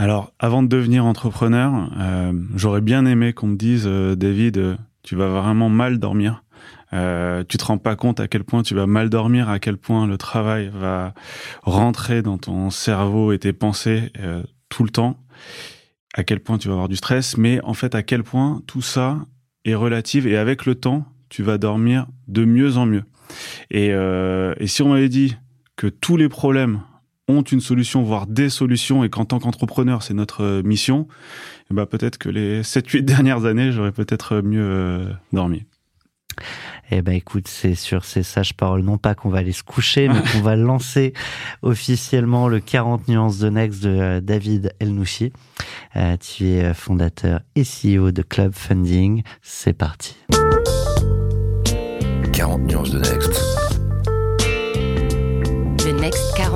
Alors, avant de devenir entrepreneur, euh, j'aurais bien aimé qu'on me dise, euh, David, euh, tu vas vraiment mal dormir. Euh, tu te rends pas compte à quel point tu vas mal dormir, à quel point le travail va rentrer dans ton cerveau et tes pensées tout le temps, à quel point tu vas avoir du stress, mais en fait à quel point tout ça est relatif et avec le temps, tu vas dormir de mieux en mieux. Et, et si on m'avait dit que tous les problèmes ont une solution, voire des solutions, et qu'en tant qu'entrepreneur, c'est notre euh, mission, et bah, peut-être que les 7-8 dernières années, j'aurais peut-être mieux euh, dormi. Eh ben écoute, c'est sur ces sages paroles, non pas qu'on va aller se coucher, mais qu'on va lancer officiellement le 40 nuances de Next de euh, David Elnouchi. tu es fondateur et CEO de Club Funding. C'est parti. 40 nuances de Next.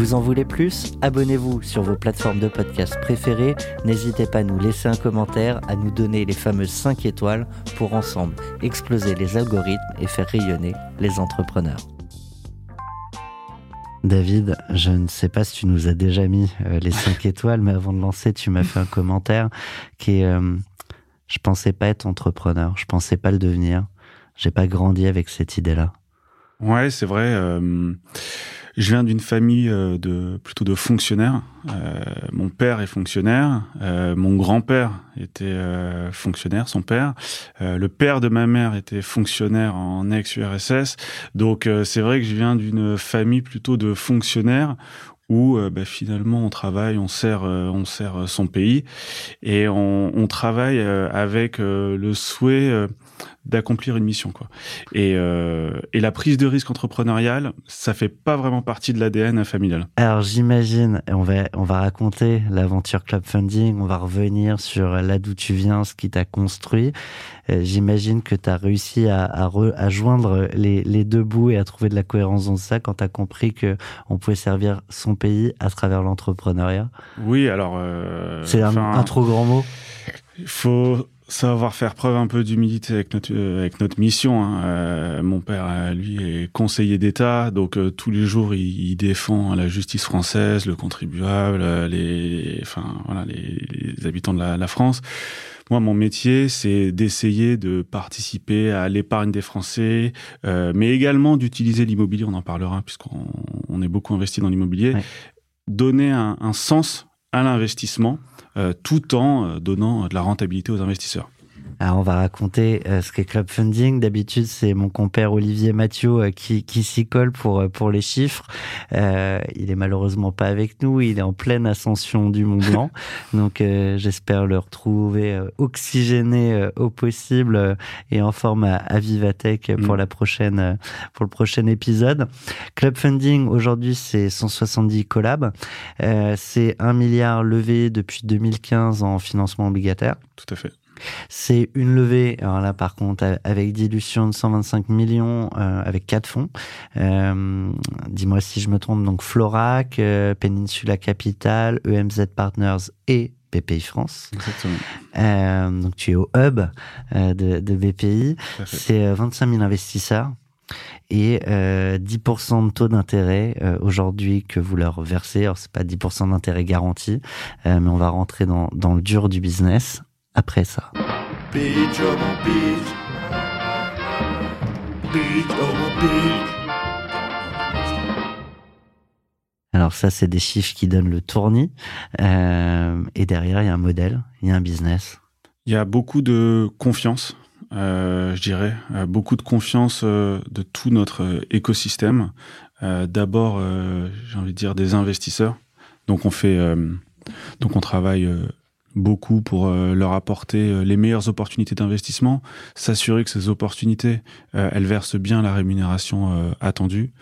Vous en voulez plus? Abonnez-vous sur vos plateformes de podcast préférées. N'hésitez pas à nous laisser un commentaire, à nous donner les fameuses 5 étoiles pour ensemble exploser les algorithmes et faire rayonner les entrepreneurs. David, je ne sais pas si tu nous as déjà mis euh, les 5 étoiles, mais avant de lancer, tu m'as fait un commentaire qui est euh, Je pensais pas être entrepreneur, je pensais pas le devenir. J'ai pas grandi avec cette idée-là. Ouais, c'est vrai. Euh, je viens d'une famille euh, de plutôt de fonctionnaires. Euh, mon père est fonctionnaire, euh, mon grand-père était fonctionnaire, son père. le père de ma mère était fonctionnaire en ex-URSS. Donc c'est vrai que je viens d'une famille plutôt de fonctionnaires où bah, finalement on travaille, on sert, on sert son pays et on, on travaille avec le souhait d'accomplir une mission quoi. Et, euh, et la prise de risque entrepreneuriale, ça fait pas vraiment partie de l'ADN familial. Alors j'imagine, on va on va raconter l'aventure Club Funding, on va revenir sur là d'où tu viens, ce qui t'a construit. Euh, j'imagine que tu as réussi à, à, à joindre les, les, deux bouts et à trouver de la cohérence dans ça quand tu as compris que on pouvait servir son pays à travers l'entrepreneuriat. Oui, alors euh, c'est un, un trop grand mot. Il faut savoir faire preuve un peu d'humilité avec notre euh, avec notre mission. Hein. Euh, mon père, euh, lui, est conseiller d'État, donc tous les jours, il, défend la justice française, le contribuable, les, enfin voilà, les, les habitants de la, la, France. Moi, mon métier, c'est d'essayer de participer à l'épargne des Français, mais également d'utiliser l'immobilier. On en parlera puisqu'on on est beaucoup investi dans l'immobilier. Donner un, un sens à l'investissement tout en euh, donnant de la rentabilité aux investisseurs. Alors on va raconter euh, ce qu'est Club Funding. D'habitude, c'est mon compère Olivier Mathieu euh, qui, qui s'y colle pour, euh, pour les chiffres. Euh, il est malheureusement pas avec nous. Il est en pleine ascension du Mont Blanc. Donc j'espère le retrouver oxygéné au possible et en forme à, Vivatech pour mm. la prochaine pour le prochain épisode. Club Funding aujourd'hui c'est 170 collabs. c'est un milliard levé depuis 2015 en financement obligataire. Tout à fait. C'est une levée, alors là par contre, avec dilution de 125 millions, euh, avec quatre fonds. Euh, dis-moi si je me trompe, donc Florac, euh, Peninsula Capital, EMZ Partners et BPI France. Exactement. Euh, donc tu es au hub de, de, BPI. C'est 25 000 investisseurs et euh, 10% de taux d'intérêt euh, aujourd'hui que vous leur versez. Alors c'est pas 10% d'intérêt garanti, euh, mais on va rentrer dans, dans le dur du business après ça. Alors ça, c'est des chiffres qui donnent le tournis. Euh, et derrière, il y a un modèle, il y a un business. Il y a beaucoup de confiance, euh, je dirais, euh, beaucoup de confiance euh, de tout notre écosystème. D'abord, j'ai envie de dire des investisseurs Donc on fait, donc on travaille beaucoup pour euh, leur apporter euh, les meilleures opportunités d'investissement, s'assurer que ces opportunités, euh, elles versent bien la rémunération attendue,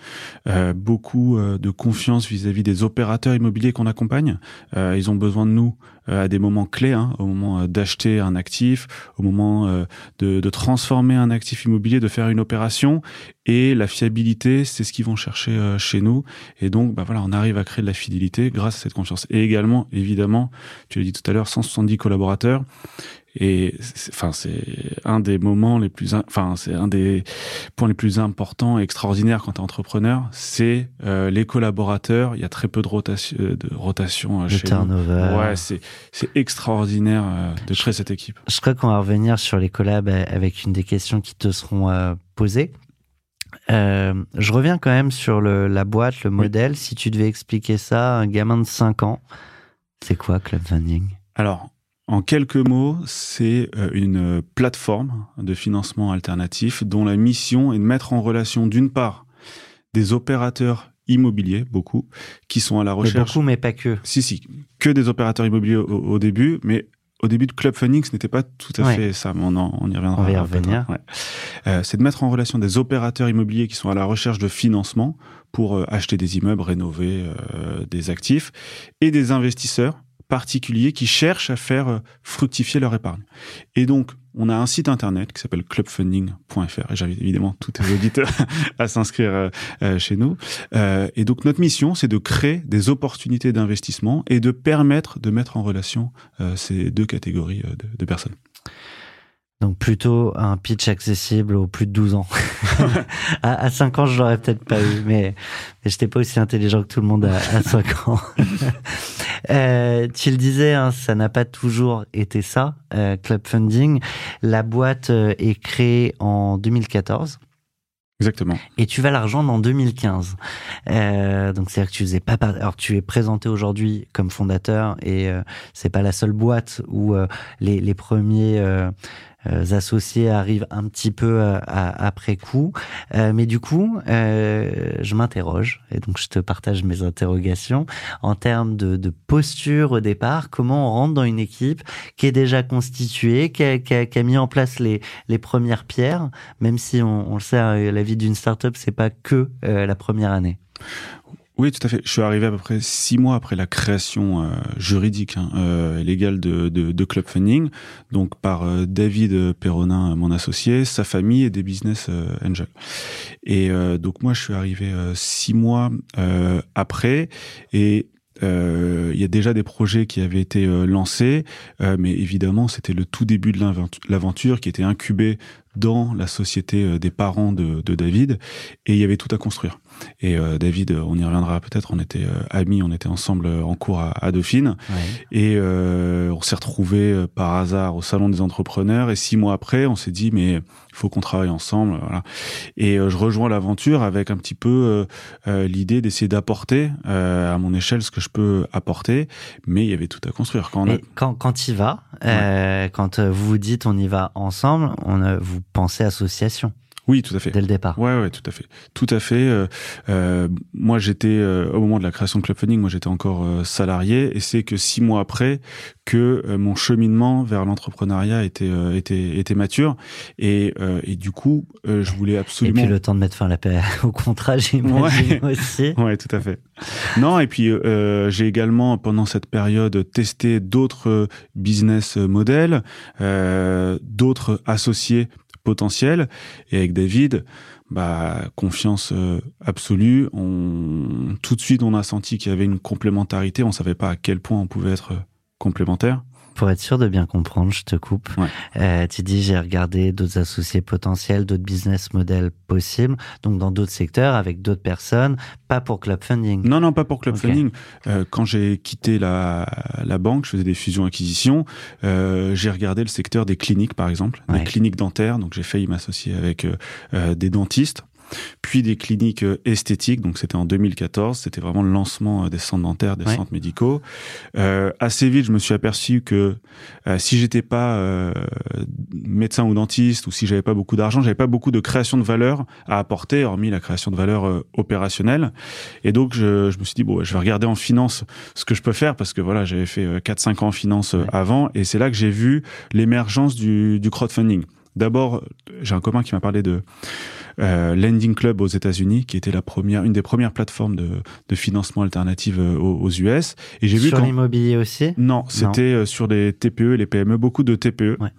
beaucoup de confiance vis-à-vis des opérateurs immobiliers qu'on accompagne. ils ont besoin de nous à des moments clés, hein, au moment d'acheter un actif, au moment de, de, transformer un actif immobilier, de faire une opération. Et la fiabilité, c'est ce qu'ils vont chercher chez nous. Et donc, bah voilà, on arrive à créer de la fidélité grâce à cette confiance. Et également, évidemment, tu l'as dit tout à l'heure, 170 collaborateurs. Et enfin, c'est un des moments les plus, enfin, c'est un des points les plus importants et extraordinaires quand tu es entrepreneur. C'est euh, les collaborateurs. Il y a très peu de rotation, euh, de rotation euh, chez turnover. Ouais, c'est c'est extraordinaire de créer cette équipe. Je crois qu'on va revenir sur les collabs avec une des questions qui te seront posées. je reviens quand même sur le, la boîte, le modèle. Si tu devais expliquer ça à un gamin de 5 ans, c'est quoi Club Funding alors, en quelques mots, c'est euh, une plateforme de financement alternatif dont la mission est de mettre en relation d'une part des opérateurs immobiliers, beaucoup, qui sont à la recherche. Mais beaucoup, mais pas que. Si, si, que des opérateurs immobiliers au, début, mais au début de Club Funding, ce n'était pas tout à fait ça, mais on, on, y reviendra. On va y revenir. Euh, c'est de mettre en relation des opérateurs immobiliers qui sont à la recherche de financement pour euh, acheter des immeubles, rénover des actifs, et des investisseurs particuliers qui cherchent à faire euh, fructifier leur épargne. Et donc, on a un site internet qui s'appelle clubfunding.fr et j'invite évidemment tous les auditeurs à s'inscrire euh, euh, chez nous. et donc notre mission, c'est de créer des opportunités d'investissement et de permettre de mettre en relation ces deux catégories de personnes. Donc plutôt un pitch accessible aux plus de 12 ans. à, à, 5 ans, je l'aurais peut-être pas eu, mais, mais j'étais pas aussi intelligent que tout le monde à, à 5 ans. euh, tu le disais, hein, ça n'a pas toujours été ça, euh, Club Funding. La boîte euh, est créée en 2014. Exactement. Et tu vas la rejoindre en 2015. Euh, donc c'est-à-dire que tu faisais pas alors tu es présenté aujourd'hui comme fondateur et euh, c'est pas la seule boîte où euh, les, les premiers associés arrivent un petit peu euh, après coup. Euh, mais du coup, je m'interroge, et donc je te partage mes interrogations, en termes de, posture au départ, comment on rentre dans une équipe qui est déjà constituée, qui a, mis en place les, premières pierres, même si on, on le sait, la vie d'une startup, c'est pas que la première année. Oui, tout à fait. Je suis arrivé à peu près six mois après la création euh, juridique hein, euh, légale de, Club Funding, donc par euh, David Perronin, mon associé, sa famille et des business angels. Et donc moi, je suis arrivé six mois après et il y a déjà des projets qui avaient été lancés, mais évidemment, c'était le tout début de l'aventure qui était incubé dans la société des parents de David, et il y avait tout à construire. Et euh, David, on y reviendra peut-être, on était euh, amis, on était ensemble en cours à, à Dauphine. Et euh, on s'est retrouvés par hasard au Salon des entrepreneurs. Et six mois après, on s'est dit, mais il faut qu'on travaille ensemble. Voilà. Et je rejoins l'aventure avec un petit peu l'idée d'essayer d'apporter à mon échelle ce que je peux apporter. Mais il y avait tout à construire. Quand, on quand, quand il va, quand vous vous dites on y va ensemble, on, vous pensez association oui, tout à fait. Dès le départ. Ouais, ouais, tout à fait. Tout à fait. Euh, euh moi, j'étais euh, au moment de la création de Club Funding, moi j'étais encore euh, salarié, et c'est que six mois après que mon cheminement vers l'entrepreneuriat était était était mature, et et du coup, je voulais absolument. Et puis le temps de mettre fin à la paix au contrat, j'imagine ouais. aussi. Ouais, tout à fait. Non, et puis j'ai également pendant cette période testé d'autres business models, d'autres associés potentiel. Et avec David, bah, confiance euh, absolue. Tout de suite, on a senti qu'il y avait une complémentarité. On savait pas à quel point on pouvait être complémentaires pour être sûr de bien comprendre, je te coupe. Euh, tu dis j'ai regardé d'autres associés potentiels, d'autres business models possibles, donc dans d'autres secteurs avec d'autres personnes, pas pour club funding. Non, non, pas pour club funding. Euh, quand j'ai quitté la, la banque, je faisais des fusions-acquisitions. Euh, j'ai regardé le secteur des cliniques, par exemple, des cliniques dentaires. Donc j'ai failli m'associer avec des dentistes. Puis des cliniques euh, esthétiques. Donc c'était en 2014, c'était vraiment le lancement euh, des centres dentaires, des centres médicaux. Euh, assez vite, je me suis aperçu que euh, si j'étais pas euh, médecin ou dentiste ou si j'avais pas beaucoup d'argent, j'avais pas beaucoup de création de valeur à apporter, hormis la création de valeur euh, opérationnelle. Et donc je, je, me suis dit bon, je vais regarder en finance ce que je peux faire parce que voilà, j'avais fait 4-5 ans en finance ouais. avant et c'est là que j'ai vu l'émergence du, du crowdfunding. D'abord, j'ai un copain qui m'a parlé de euh, Lending Club aux États-Unis, qui était la première, une des premières plateformes de, de financement alternative aux, aux US. Et j'ai vu sur l'immobilier aussi? Non, c'était euh, sur les TPE, les PME, beaucoup de TPE. Ouais.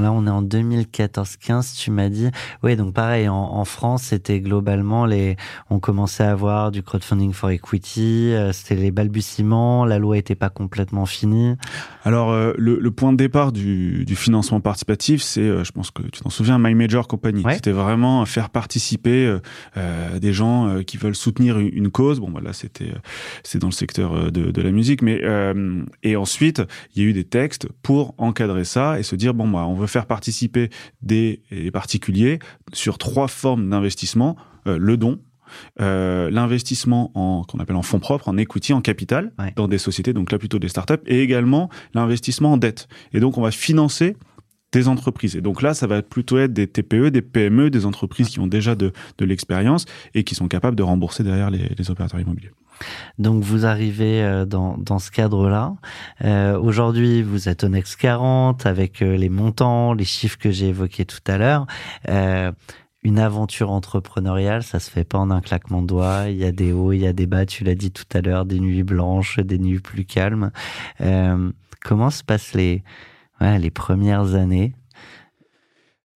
Là, on est en 2014-15, tu m'as dit. Oui, donc pareil, en, en France, c'était globalement les, on commençait à avoir du crowdfunding for equity, euh, c'était les balbutiements, la loi était pas complètement finie. Alors, euh, le, le, point de départ du, du financement participatif, c'est, euh, je pense que tu t'en souviens, My Major Company. Ouais. C'était vraiment faire participer euh, des gens qui veulent soutenir une, une cause. Bon, voilà, c'était, c'est dans le secteur de, de la musique, mais et ensuite, il y a eu des textes pour encadrer ça et se dire bon, bah, on veut faire participer des, des particuliers sur trois formes d'investissement euh, le don, euh, l'investissement en qu'on appelle en fonds propres, en equity, en capital ouais. dans des sociétés, donc là plutôt des startups, et également l'investissement en dette. Et donc on va financer des entreprises. Et donc là, ça va plutôt être des TPE, des PME, des entreprises qui ont déjà de, de l'expérience et qui sont capables de rembourser derrière les, les opérateurs immobiliers. Donc vous arrivez euh, dans, dans ce cadre-là. Euh, Aujourd'hui, vous êtes au Next 40 avec euh, les montants, les chiffres que j'ai évoqués tout à l'heure. Euh, une aventure entrepreneuriale, ça se fait pas en un claquement de doigts. Il y a des hauts, il y a des bas. Tu l'as dit tout à l'heure, des nuits blanches, des nuits plus calmes. Euh, comment se passent les ouais, les premières années?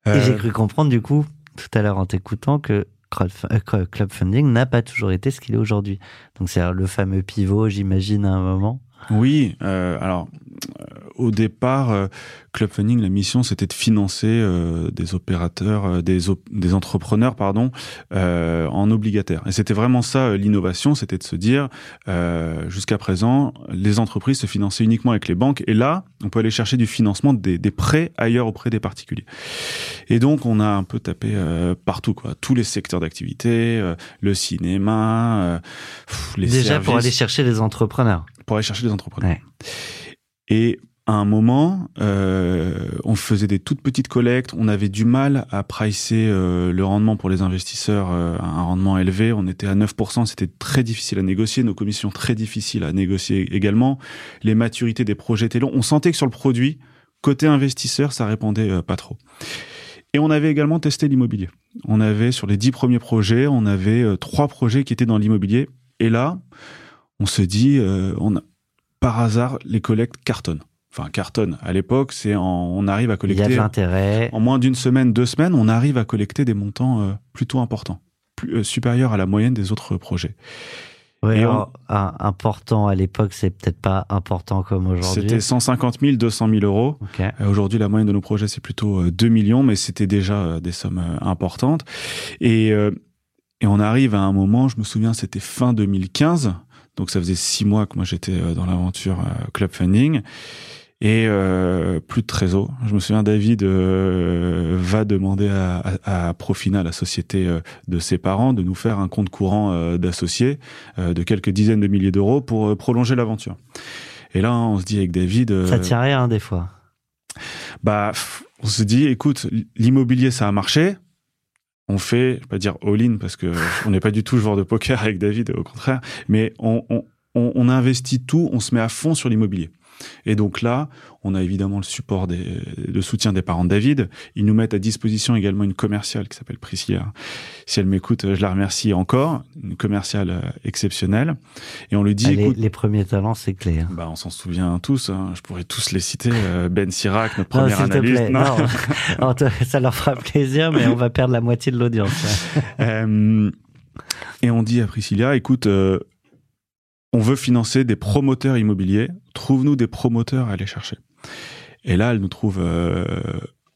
Et j'ai cru comprendre du coup tout à l'heure en t'écoutant que club funding n'a pas toujours été ce qu'il est aujourd'hui. Donc c'est le fameux pivot, j'imagine, à un moment. Oui, euh, alors euh, au départ, euh, Club Funding, la mission, c'était de financer euh, des opérateurs, euh, des, op des entrepreneurs, pardon, euh, en obligataire. Et c'était vraiment ça l'innovation, c'était de se dire, jusqu'à présent, les entreprises se finançaient uniquement avec les banques, et là, on peut aller chercher du financement des, des prêts ailleurs auprès des particuliers. Et donc, on a un peu tapé partout, quoi, tous les secteurs d'activité, le cinéma, les Déjà services. pour aller chercher des entrepreneurs. Pour aller chercher des entrepreneurs. Ouais. Et à un moment, euh, on faisait des toutes petites collectes, on avait du mal à pricer euh, le rendement pour les investisseurs euh, à un rendement élevé, on était à 9%, c'était très difficile à négocier, nos commissions très difficiles à négocier également, les maturités des projets étaient longs, on sentait que sur le produit, côté investisseur, ça répondait euh, pas trop. Et on avait également testé l'immobilier. On avait sur les dix premiers projets, on avait euh, trois projets qui étaient dans l'immobilier, et là, on se dit, euh, on a, par hasard, les collectes cartonnent enfin cartonne. À l'époque, c'est on arrive à collecter. Il y a l'intérêt. En moins d'une semaine, deux semaines, on arrive à collecter des montants euh, plutôt importants, plus, euh, supérieurs à la moyenne des autres projets. Oui, on... important à l'époque, c'est peut-être pas important comme aujourd'hui. C'était 150 000, 200 000 euros. Okay. Euh, aujourd'hui, la moyenne de nos projets, c'est plutôt 2 millions, mais c'était déjà des sommes importantes. Et, et on arrive à un moment, je me souviens, c'était fin 2015. Donc ça faisait six mois que moi j'étais dans l'aventure Club Funding et euh, plus de trésor. Je me souviens, David euh, va demander à, à, à, Profina, la société euh, de ses parents, de nous faire un compte courant euh, d'associés de quelques dizaines de milliers d'euros pour prolonger l'aventure. Et là, on se dit avec David... Ça tient rien des fois. Bah, on se dit, écoute, l'immobilier, ça a marché. On fait, je vais pas dire all-in parce que on n'est pas du tout joueur de poker avec David, au contraire, mais on, on, on, on investit tout, on se met à fond sur l'immobilier. Et donc là, on a évidemment le support des, le soutien des parents de David. Ils nous mettent à disposition également une commerciale qui s'appelle Priscilla. Si elle m'écoute, je la remercie encore. Une commerciale exceptionnelle. Et on lui dit, ah, les, écoute, les, premiers talents, c'est clé. Hein. Bah, on s'en souvient tous. Hein. Je pourrais tous les citer. Ben Sirac, notre premier analyste. Non, non. non, ça leur fera plaisir, mais on va perdre la moitié de l'audience. euh, et on dit à Priscilla, écoute, euh, on veut financer des promoteurs immobiliers, trouve-nous des promoteurs à aller chercher. Et là, elle nous trouve euh,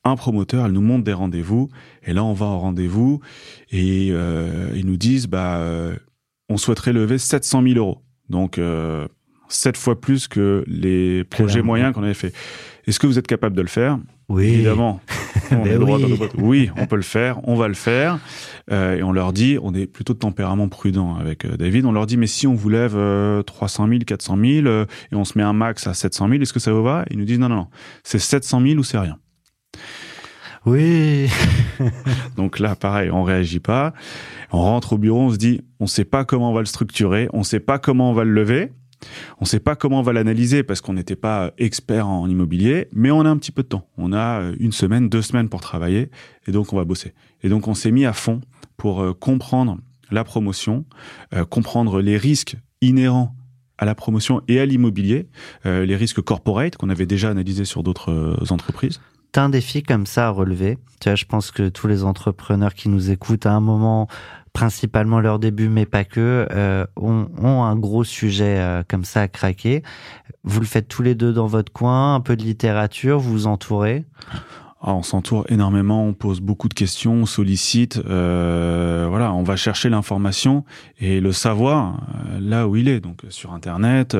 un promoteur, elle nous montre des rendez-vous, et là, on va au rendez-vous, et euh, ils nous disent, bah, euh, on souhaiterait lever 700 000 euros. Donc, euh, sept fois plus que les projets moyens qu'on avait fait. Est-ce que vous êtes capable de le faire? Oui. Évidemment. On Ben droit oui. dans. Oui, on peut le faire, on va le faire. Euh, et on leur dit, on est plutôt de tempérament prudent avec euh, David, on leur dit, mais si on vous lève euh, 300 000, 400 000, euh, et on se met un max à 700 000, est-ce que ça vous va? Ils nous disent, non, non, non, c'est 700 000 ou c'est rien. Oui. Donc là, pareil, on réagit pas. On rentre au bureau, on se dit, on sait pas comment on va le structurer, on sait pas comment on va le lever, on sait pas comment on va l'analyser parce qu'on n'était pas expert en immobilier, mais on a un petit peu de temps. On a euh, une semaine, deux semaines pour travailler, et donc on va bosser. Et donc on s'est mis à fond pour euh, comprendre la promotion, euh, comprendre les risques inhérents à la promotion et à l'immobilier, les risques corporate qu'on avait déjà analysés sur d'autres entreprises. T'as un défi comme ça à relever? Je pense que tous les entrepreneurs qui nous écoutent à un moment, principalement leur début, mais pas que, euh, ont, ont un gros sujet euh, comme ça à craquer. Vous le faites tous les deux dans votre coin, un peu de littérature, vous vous entourez. Ah, on s'entoure énormément, on pose beaucoup de questions, on sollicite, euh, voilà, on va chercher l'information et le savoir euh, là où il est, donc sur Internet,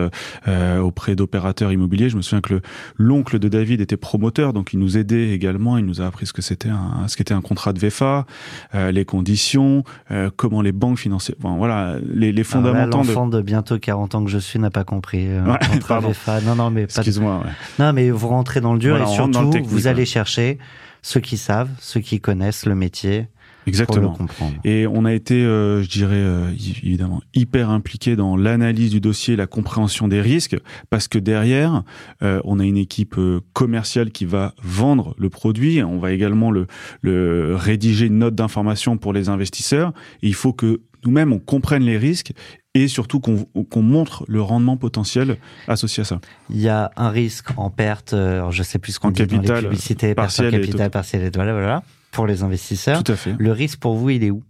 euh, auprès d'opérateurs immobiliers. Je me souviens que le l'oncle de David était promoteur, donc il nous aidait également. Il nous a appris ce que c'était un ce qu'était un contrat de VFA, euh, les conditions, euh, comment les banques finançaient, enfin, voilà, les, les fondamentaux. de... L'enfant de... bientôt 40 ans que je suis n'a pas compris. euh, Ouais, pardon. VFA. Non, non, mais pas de- Excuse-moi. Ouais. Non, mais vous rentrez dans le dur Voilà, et surtout, vous allez ouais. Ceux qui savent, ceux qui connaissent le métier Exactement. pour le comprendre. Et on a été, euh, je dirais, euh, évidemment, hyper impliqué dans l'analyse du dossier, la compréhension des risques, parce que derrière, euh, on a une équipe commerciale qui va vendre le produit. On va également le, le rédiger une note d'information pour les investisseurs. Et il faut que nous-mêmes, on comprenne les risques et surtout qu'on montre le rendement potentiel associé à ça. Il y a un risque en perte, euh, je sais plus ce qu'on dit dans les publicités, partiel capital, partiel voilà, voilà, pour les investisseurs. Tout à fait. Le risque pour vous, il est où?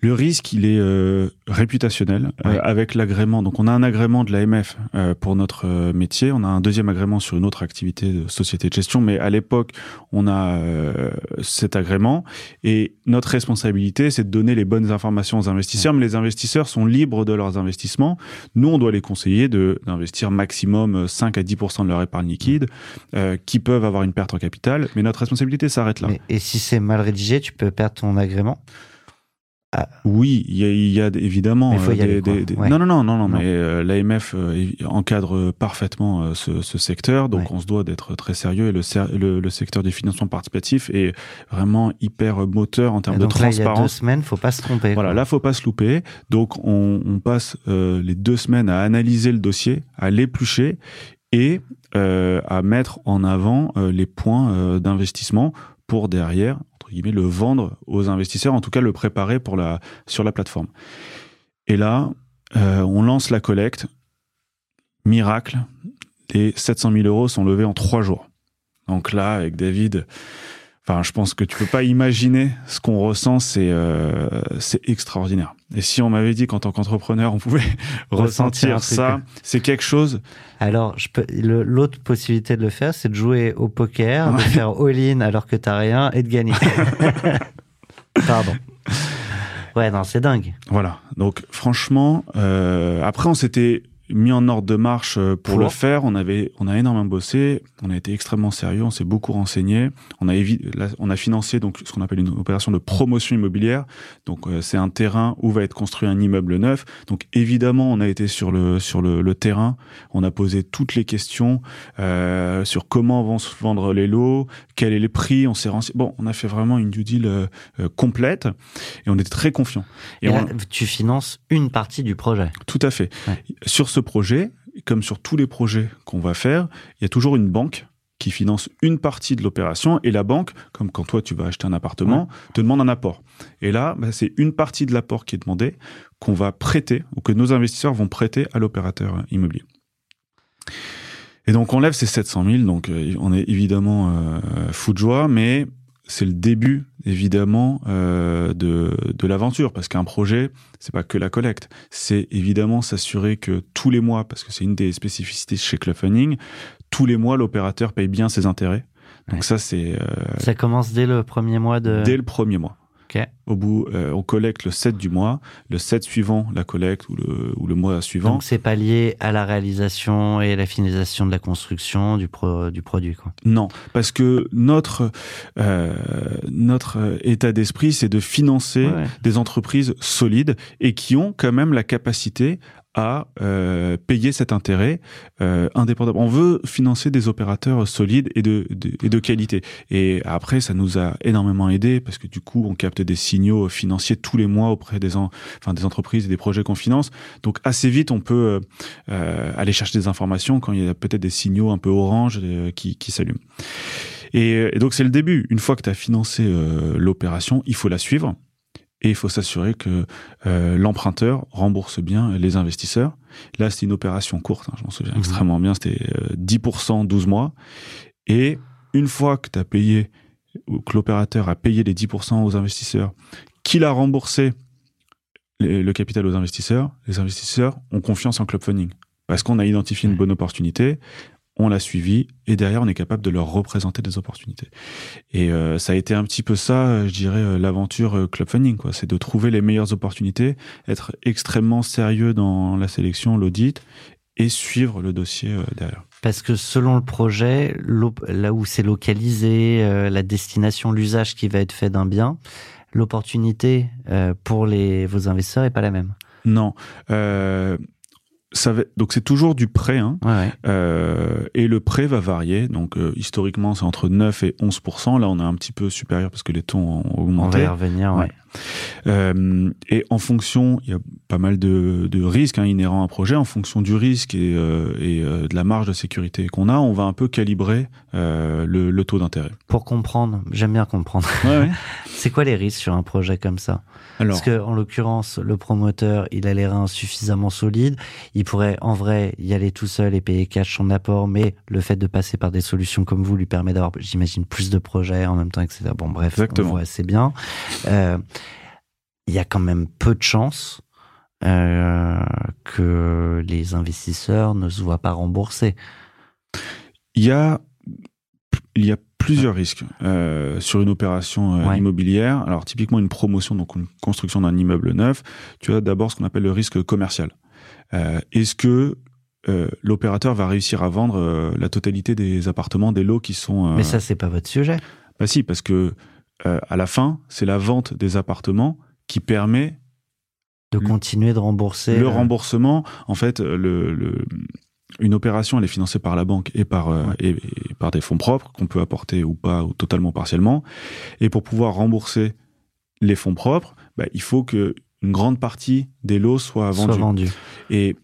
Le risque, il est euh, réputationnel euh, avec l'agrément. Donc, on a un agrément de l'AMF euh, pour notre euh, métier. On a un deuxième agrément sur une autre activité de société de gestion. Mais à l'époque, on a euh, cet agrément. Et notre responsabilité, c'est de donner les bonnes informations aux investisseurs. Mais les investisseurs sont libres de leurs investissements. Nous, on doit les conseiller de d'investir maximum euh, 5 à 10 de leur épargne liquide, euh, qui peuvent avoir une perte en capital. Mais notre responsabilité s'arrête là. Mais- Et si c'est mal rédigé, tu peux perdre ton agrément? Oui, il y a, il y a évidemment y euh, des, des- des- Ouais. non non non non non, mais euh, l'AMF euh, encadre parfaitement ce, ce secteur, donc Ouais. on se doit d'être très sérieux et le, ser- le, le secteur du financement participatif est vraiment hyper moteur en termes Et de Donc là, il y a deux transparence. semaines, faut pas se tromper. Voilà, quoi. là faut pas se louper. Donc on, on passe les deux semaines à analyser le dossier, à l'éplucher et à mettre en avant les points d'investissement pour derrière le vendre aux investisseurs, en tout cas le préparer pour la sur la plateforme. Et là, euh, on lance la collecte. Miracle, les 700 000 euros sont levés en trois jours. Donc là, avec David, enfin, je pense que tu peux pas imaginer ce qu'on ressent, c'est euh, extraordinaire. Et si on m'avait dit qu'en tant qu'entrepreneur, on pouvait Ressentir ça, c'est quelque chose. Alors, l'autre possibilité de le faire, c'est de jouer au poker, de faire all-in alors que t'as rien et de gagner. Pardon. Ouais, non, c'est dingue. Voilà. Donc franchement, euh, après on s'était mis en ordre de marche euh, pour, le faire. On avait, on a énormément bossé. On a été extrêmement sérieux. On s'est beaucoup renseigné. On a là, on a financé donc ce qu'on appelle une opération de promotion immobilière. Donc euh, c'est un terrain où va être construit un immeuble neuf. Donc évidemment, on a été sur le sur le, le terrain. On a posé toutes les questions euh, sur comment vont se vendre les lots, quel est le prix. On s'est renseigné. Bon, on a fait vraiment une due deal euh, euh, complète et on était très confiants. Et Et là, on- tu finances une partie du projet. tout à fait. Ouais. Sur ce projet, comme sur tous les projets qu'on va faire, il y a toujours une banque qui finance une partie de l'opération et la banque, comme quand toi tu vas acheter un appartement, te demande un apport. Et là, bah, c'est une partie de l'apport qui est demandé qu'on va prêter ou que nos investisseurs vont prêter à l'opérateur immobilier. Et donc on lève ces 700 000, donc euh, on est évidemment euh, fou de joie, mais c'est le début évidemment euh, de, de l'aventure parce qu'un projet c'est pas que la collecte c'est évidemment s'assurer que tous les mois parce que c'est une des spécificités chez Club Funding tous les mois l'opérateur paye bien ses intérêts donc Ouais. ça c'est euh, Ça commence dès le premier mois de. dès le premier mois Au bout, euh, on collecte le 7 du mois, le 7 suivant la collecte ou le, ou le mois suivant. Donc c'est pas lié à la réalisation et la finalisation de la construction du, pro, du produit quoi. Non, parce que notre, euh, notre état d'esprit, c'est de financer Ouais. des entreprises solides et qui ont quand même la capacité à euh, payer cet intérêt euh, indépendamment. On veut financer des opérateurs solides et de, de- et de qualité. Et après, ça nous a énormément aidé parce que du coup, on capte des signaux financiers tous les mois auprès des, en- enfin, des entreprises et des projets qu'on finance. Donc assez vite, on peut euh, euh, aller chercher des informations quand il y a peut-être des signaux un peu orange euh, qui, qui s'allument. Et, et donc c'est le début. Une fois que tu as financé euh, l'opération, il faut la suivre et il faut s'assurer que euh, l'emprunteur rembourse bien les investisseurs. Là, c'était une opération courte, hein, je m'en souviens Mhm. extrêmement bien, c'était euh, 10% 12 mois. Et une fois que tu as payé, ou que l'opérateur a payé les 10% aux investisseurs, qu'il a remboursé les- le capital aux investisseurs, les investisseurs ont confiance en Club Funding. Parce qu'on a identifié une bonne opportunité, on l'a suivi, et derrière, on est capable de leur représenter des opportunités. Et euh, ça a été un petit peu ça, euh, je dirais, euh, l'aventure Club Funding. quoi. C'est de trouver les meilleures opportunités, être extrêmement sérieux dans la sélection, l'audit, et suivre le dossier euh, derrière. Parce que selon le projet, là où c'est localisé, euh, la destination, l'usage qui va être fait d'un bien, l'opportunité pour les, vos investisseurs est pas la même. Non. Ça va- donc c'est toujours du prêt, hein, Ouais, ouais. Euh, et le prêt va varier. Donc euh, historiquement, c'est entre 9 et 11 Là, on est un petit peu supérieur parce que les taux ont On va augmenté. y revenir. Ouais. Euh, et en fonction, il y a pas mal de, de risques hein, inhérents à un projet. En fonction du risque et, euh, et euh, de la marge de sécurité qu'on a, on va un peu calibrer euh, le, le taux d'intérêt. Pour comprendre, j'aime bien comprendre. C'est quoi les risques sur un projet comme ça? Alors, Parce que en l'occurrence, le promoteur, il a les reins suffisamment solides. Il pourrait en vrai y aller tout seul et payer cash son apport, mais le fait de passer par des solutions comme vous lui permet d'avoir, j'imagine, plus de projets en même temps, etc. Bon, bref, Exactement. on voit assez bien. Euh, Il y a quand même peu de chances euh, que les investisseurs ne se voient pas rembourser. il y a il y a plusieurs risques euh, sur une opération euh, Ouais. immobilière. Alors typiquement une promotion, donc une construction d'un immeuble neuf, tu as d'abord ce qu'on appelle le risque commercial. Est-ce que euh, l'opérateur va réussir à vendre euh, la totalité des appartements, des lots qui sont... euh, Mais ça, c'est pas votre sujet. Bah si, parce que à la fin, c'est la vente des appartements qui permet De continuer de rembourser. le euh, remboursement. En fait, le, le- une opération, elle est financée par la banque et par, euh, Ouais. et, et par des fonds propres qu'on peut apporter ou pas, ou totalement partiellement. Et pour pouvoir rembourser les fonds propres, bah, il faut que une grande partie des lots soient soit vendus. vendu. Et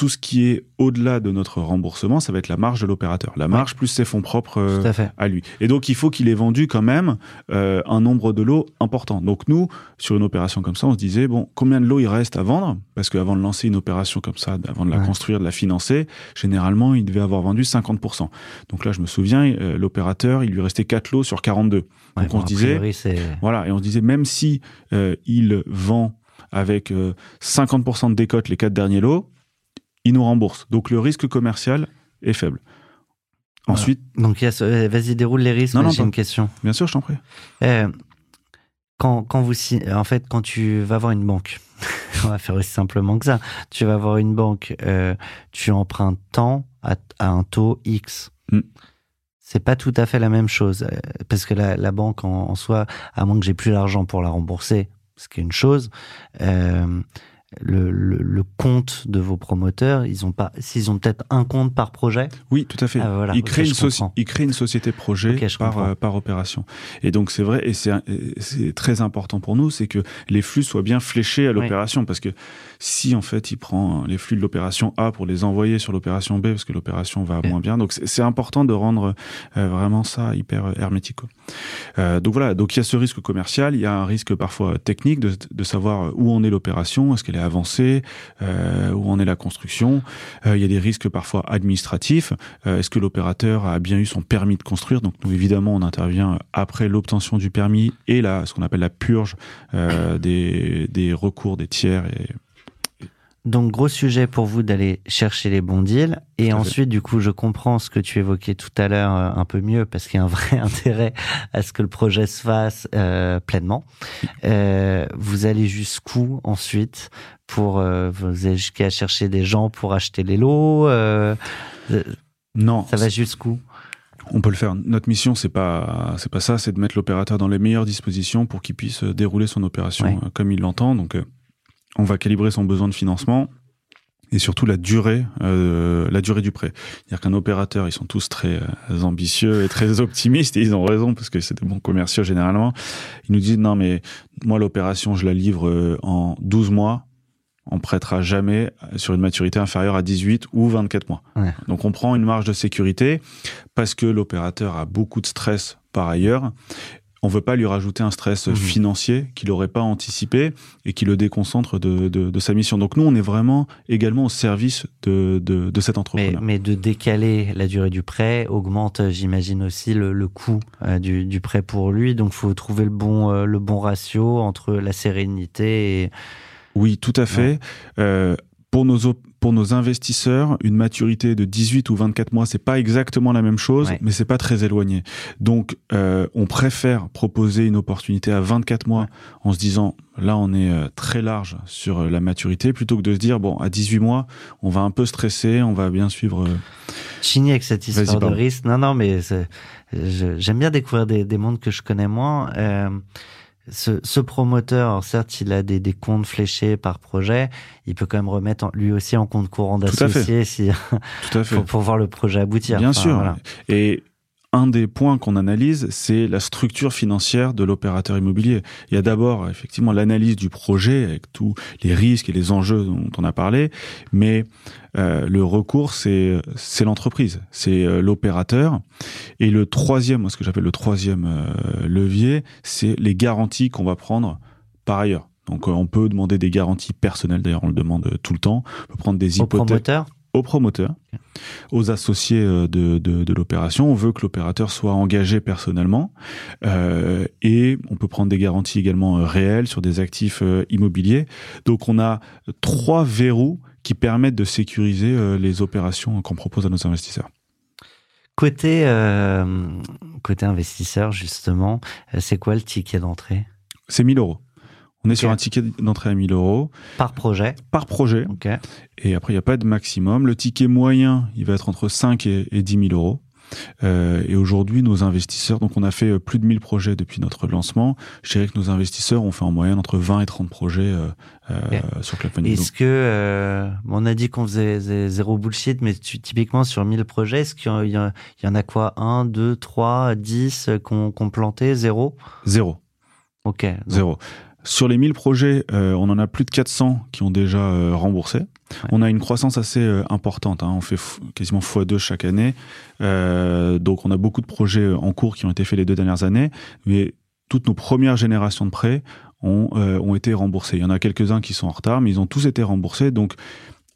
tout ce qui est au-delà de notre remboursement, ça va être la marge de l'opérateur. La marge plus ses fonds propres euh, à lui. Et donc, il faut qu'il ait vendu quand même euh, un nombre de lots important. Donc, nous, sur une opération comme ça, on se disait, bon, combien de lots il reste à vendre? Parce qu'avant de lancer une opération comme ça, avant de la Ouais. construire, de la financer, généralement, il devait avoir vendu 50%. Donc là, je me souviens, euh, l'opérateur, il lui restait 4 lots sur 42. Ouais, Donc, on bon, se disait, priori, voilà, et on se disait, même si il vend avec euh, 50% de décote les 4 derniers lots, il nous rembourse. Donc, le risque commercial est faible. Voilà. Ensuite, Donc, euh, vas-y, déroule les risques. Non, non, j'ai une question. bien sûr, je t'en prie. Euh, quand, quand vous si- en fait, quand tu vas voir une banque, on va faire aussi simplement que ça. Tu vas voir une banque, euh, tu empruntes tant à, à un taux X. Mm. C'est pas tout à fait la même chose euh, parce que la, la banque en, en soi, à moins que j'ai plus l'argent pour la rembourser, ce qui est une chose. Le, le, le compte de vos promoteurs, ils ont pas, s'ils ont peut-être un compte par projet? Oui, tout à fait. Ah, voilà, il, ok, crée je une soci- comprends. il crée une société projet par, euh, par opération. Et donc, c'est vrai, et c'est un- et c'est très important pour nous, c'est que les flux soient bien fléchés à l'opération. Parce que si, en fait, il prend les flux de l'opération A pour les envoyer sur l'opération B, parce que l'opération va Ok. moins bien, donc c'est important de rendre euh, vraiment ça hyper euh, hermétique. quoi. Euh, donc voilà, donc il y a ce risque commercial, il y a un risque parfois technique de, de savoir où en est l'opération, est-ce qu'elle est avancée, euh, où en est la construction? Euh, il y a des risques parfois administratifs. Euh, est-ce que l'opérateur a bien eu son permis de construire? Donc nous évidemment on intervient après l'obtention du permis et la, ce qu'on appelle la purge euh, des, des recours des tiers et donc gros sujet pour vous d'aller chercher les bons deals. Et fait. ensuite, du coup, je comprends ce que tu évoquais tout à l'heure euh, un peu mieux parce qu'il y a un vrai intérêt à ce que le projet se fasse euh, pleinement. Euh, vous allez jusqu'où ensuite pour vous allez jusqu'à chercher des gens pour acheter les lots. Non, ça va jusqu'où? On peut le faire. Notre mission, c'est pas, c'est pas ça, c'est de mettre l'opérateur dans les meilleures dispositions pour qu'il puisse dérouler son opération Ouais. comme il l'entend. Donc, on va calibrer son besoin de financement et surtout la durée, euh, la durée du prêt. C'est-à-dire qu'un opérateur, ils sont tous très euh, ambitieux et très optimistes et ils ont raison parce que c'est des bons commerciaux généralement. Ils nous disent non mais moi l'opération je la livre euh, en 12 mois. On prêtera jamais sur une maturité inférieure à 18 ou 24 mois. Ouais. Donc on prend une marge de sécurité parce que l'opérateur a beaucoup de stress par ailleurs. On veut pas lui rajouter un stress Mhm. financier qu'il n'aurait pas anticipé et qui le déconcentre de, de, de sa mission. Donc nous, on est vraiment également au service de, de, cet mais, entrepreneur. mais de décaler la durée du prêt augmente, euh, j'imagine aussi le, le coût euh, du, du prêt pour lui. Donc, faut trouver le bon euh, le bon ratio entre la sérénité et Oui, tout à fait. Euh, pour nos pour nos investisseurs, une maturité de 18 ou 24 mois, c'est pas exactement la même chose, Ouais. mais c'est pas très éloigné. Donc, euh, on préfère proposer une opportunité à 24 mois en se disant, là, on est euh, très large sur euh, la maturité, plutôt que de se dire, bon, à 18 mois, on va un peu stresser, on va bien suivre. euh, Chigny avec cette histoire de risque. Non, non, mais j'aime bien découvrir des, des mondes que je connais moins. Euh, ce, ce promoteur, alors certes, il a des, des comptes fléchés par projet. Il peut quand même remettre en- lui aussi en compte courant d'associé si, pour, pour voir le projet aboutir. Bien Enfin, sûr. voilà. Et un des points qu'on analyse, c'est la structure financière de l'opérateur immobilier. Il y a d'abord effectivement l'analyse du projet avec tous les risques et les enjeux dont on a parlé, mais euh, le recours, c'est c'est l'entreprise, c'est euh, l'opérateur. Et le troisième, ce que j'appelle le troisième euh, levier, c'est les garanties qu'on va prendre par ailleurs. Donc euh, on peut demander des garanties personnelles, d'ailleurs on le demande euh, tout le temps. On peut prendre des Au hypothèques promoteur, aux promoteurs, aux associés euh, de, de, de l'opération. On veut que l'opérateur soit engagé personnellement euh, et on peut prendre des garanties également euh, réelles sur des actifs immobiliers. Donc on a trois verrous qui permettent de sécuriser les opérations qu'on propose à nos investisseurs. côté, euh, côté investisseur, justement, c'est quoi le ticket d'entrée? C'est 1000 euros. On est sur un ticket d'entrée à 1000 euros par projet par projet. Ok. Et après, il n'y a pas de maximum. Le ticket moyen, il va être entre 5 et, et 10 000 euros. Euh, et aujourd'hui, nos investisseurs, donc on a fait euh, plus de 1000 projets depuis notre lancement. Je dirais que nos investisseurs ont fait en moyenne entre 20 et 30 projets euh, euh, sur Club Money. Est-ce que, euh, on a dit qu'on faisait zé- zéro bullshit, mais tu- typiquement sur 1000 projets, est-ce qu'il y, y en- a quoi? 1, 2, 3, 10 euh, qu'on qu'on planté Zéro? Zéro. Ok. donc- Zéro. Sur les 1000 projets, euh, on en a plus de 400 qui ont déjà euh, remboursé. On a une croissance assez euh, importante. hein. On fait quasiment x2 chaque année. Euh, donc, on a beaucoup de projets en cours qui ont été faits les deux dernières années. Mais toutes nos premières générations de prêts ont, ont été remboursés. Il y en a quelques-uns qui sont en retard, mais ils ont tous été remboursés. Donc,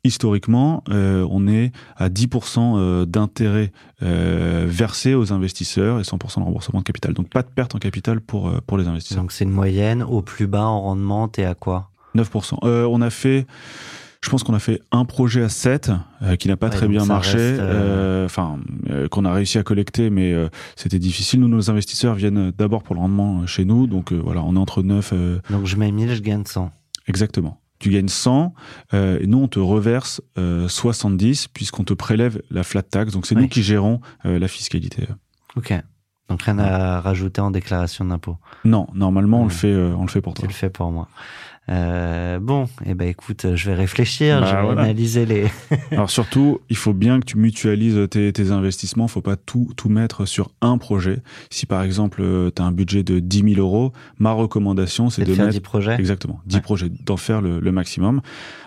historiquement, euh, on est à 10% euh, d'intérêt euh, versé aux investisseurs et 100% de remboursement de capital. Donc, pas de perte en capital pour, euh, pour les investisseurs. Donc c'est une moyenne. Au plus bas en rendement, t'es à quoi? 9%. Euh, on a fait, je pense qu'on a fait un projet à 7 euh, qui n'a pas Ouais, très bien marché, reste, euh, euh, enfin euh, qu'on a réussi à collecter, mais euh, c'était difficile. Nous, nos investisseurs viennent d'abord pour le rendement euh, chez nous, donc euh, voilà, on est entre 9, euh, Donc je mets 1000, je gagne 100. exactement. Tu gagnes 100 euh, et nous on te reverse euh, 70 puisqu'on te prélève la flat tax. Donc c'est Oui. nous qui gérons euh, la fiscalité. Ok. Donc rien à rajouter en déclaration d'impôt. Non, normalement on le fait, euh, on le fait pour Tu toi. le fais pour moi. Euh, bon, eh ben écoute, je vais réfléchir, Bah, je vais voilà. analyser les. Alors surtout, il faut bien que tu mutualises tes, tes investissements. Il faut pas tout, tout mettre sur un projet. Si par exemple, tu as un budget de 10 000 euros, ma recommandation, c'est C'est de de faire mettre... 10 projets. Exactement, 10 Ouais. projets, d'en faire le, le maximum.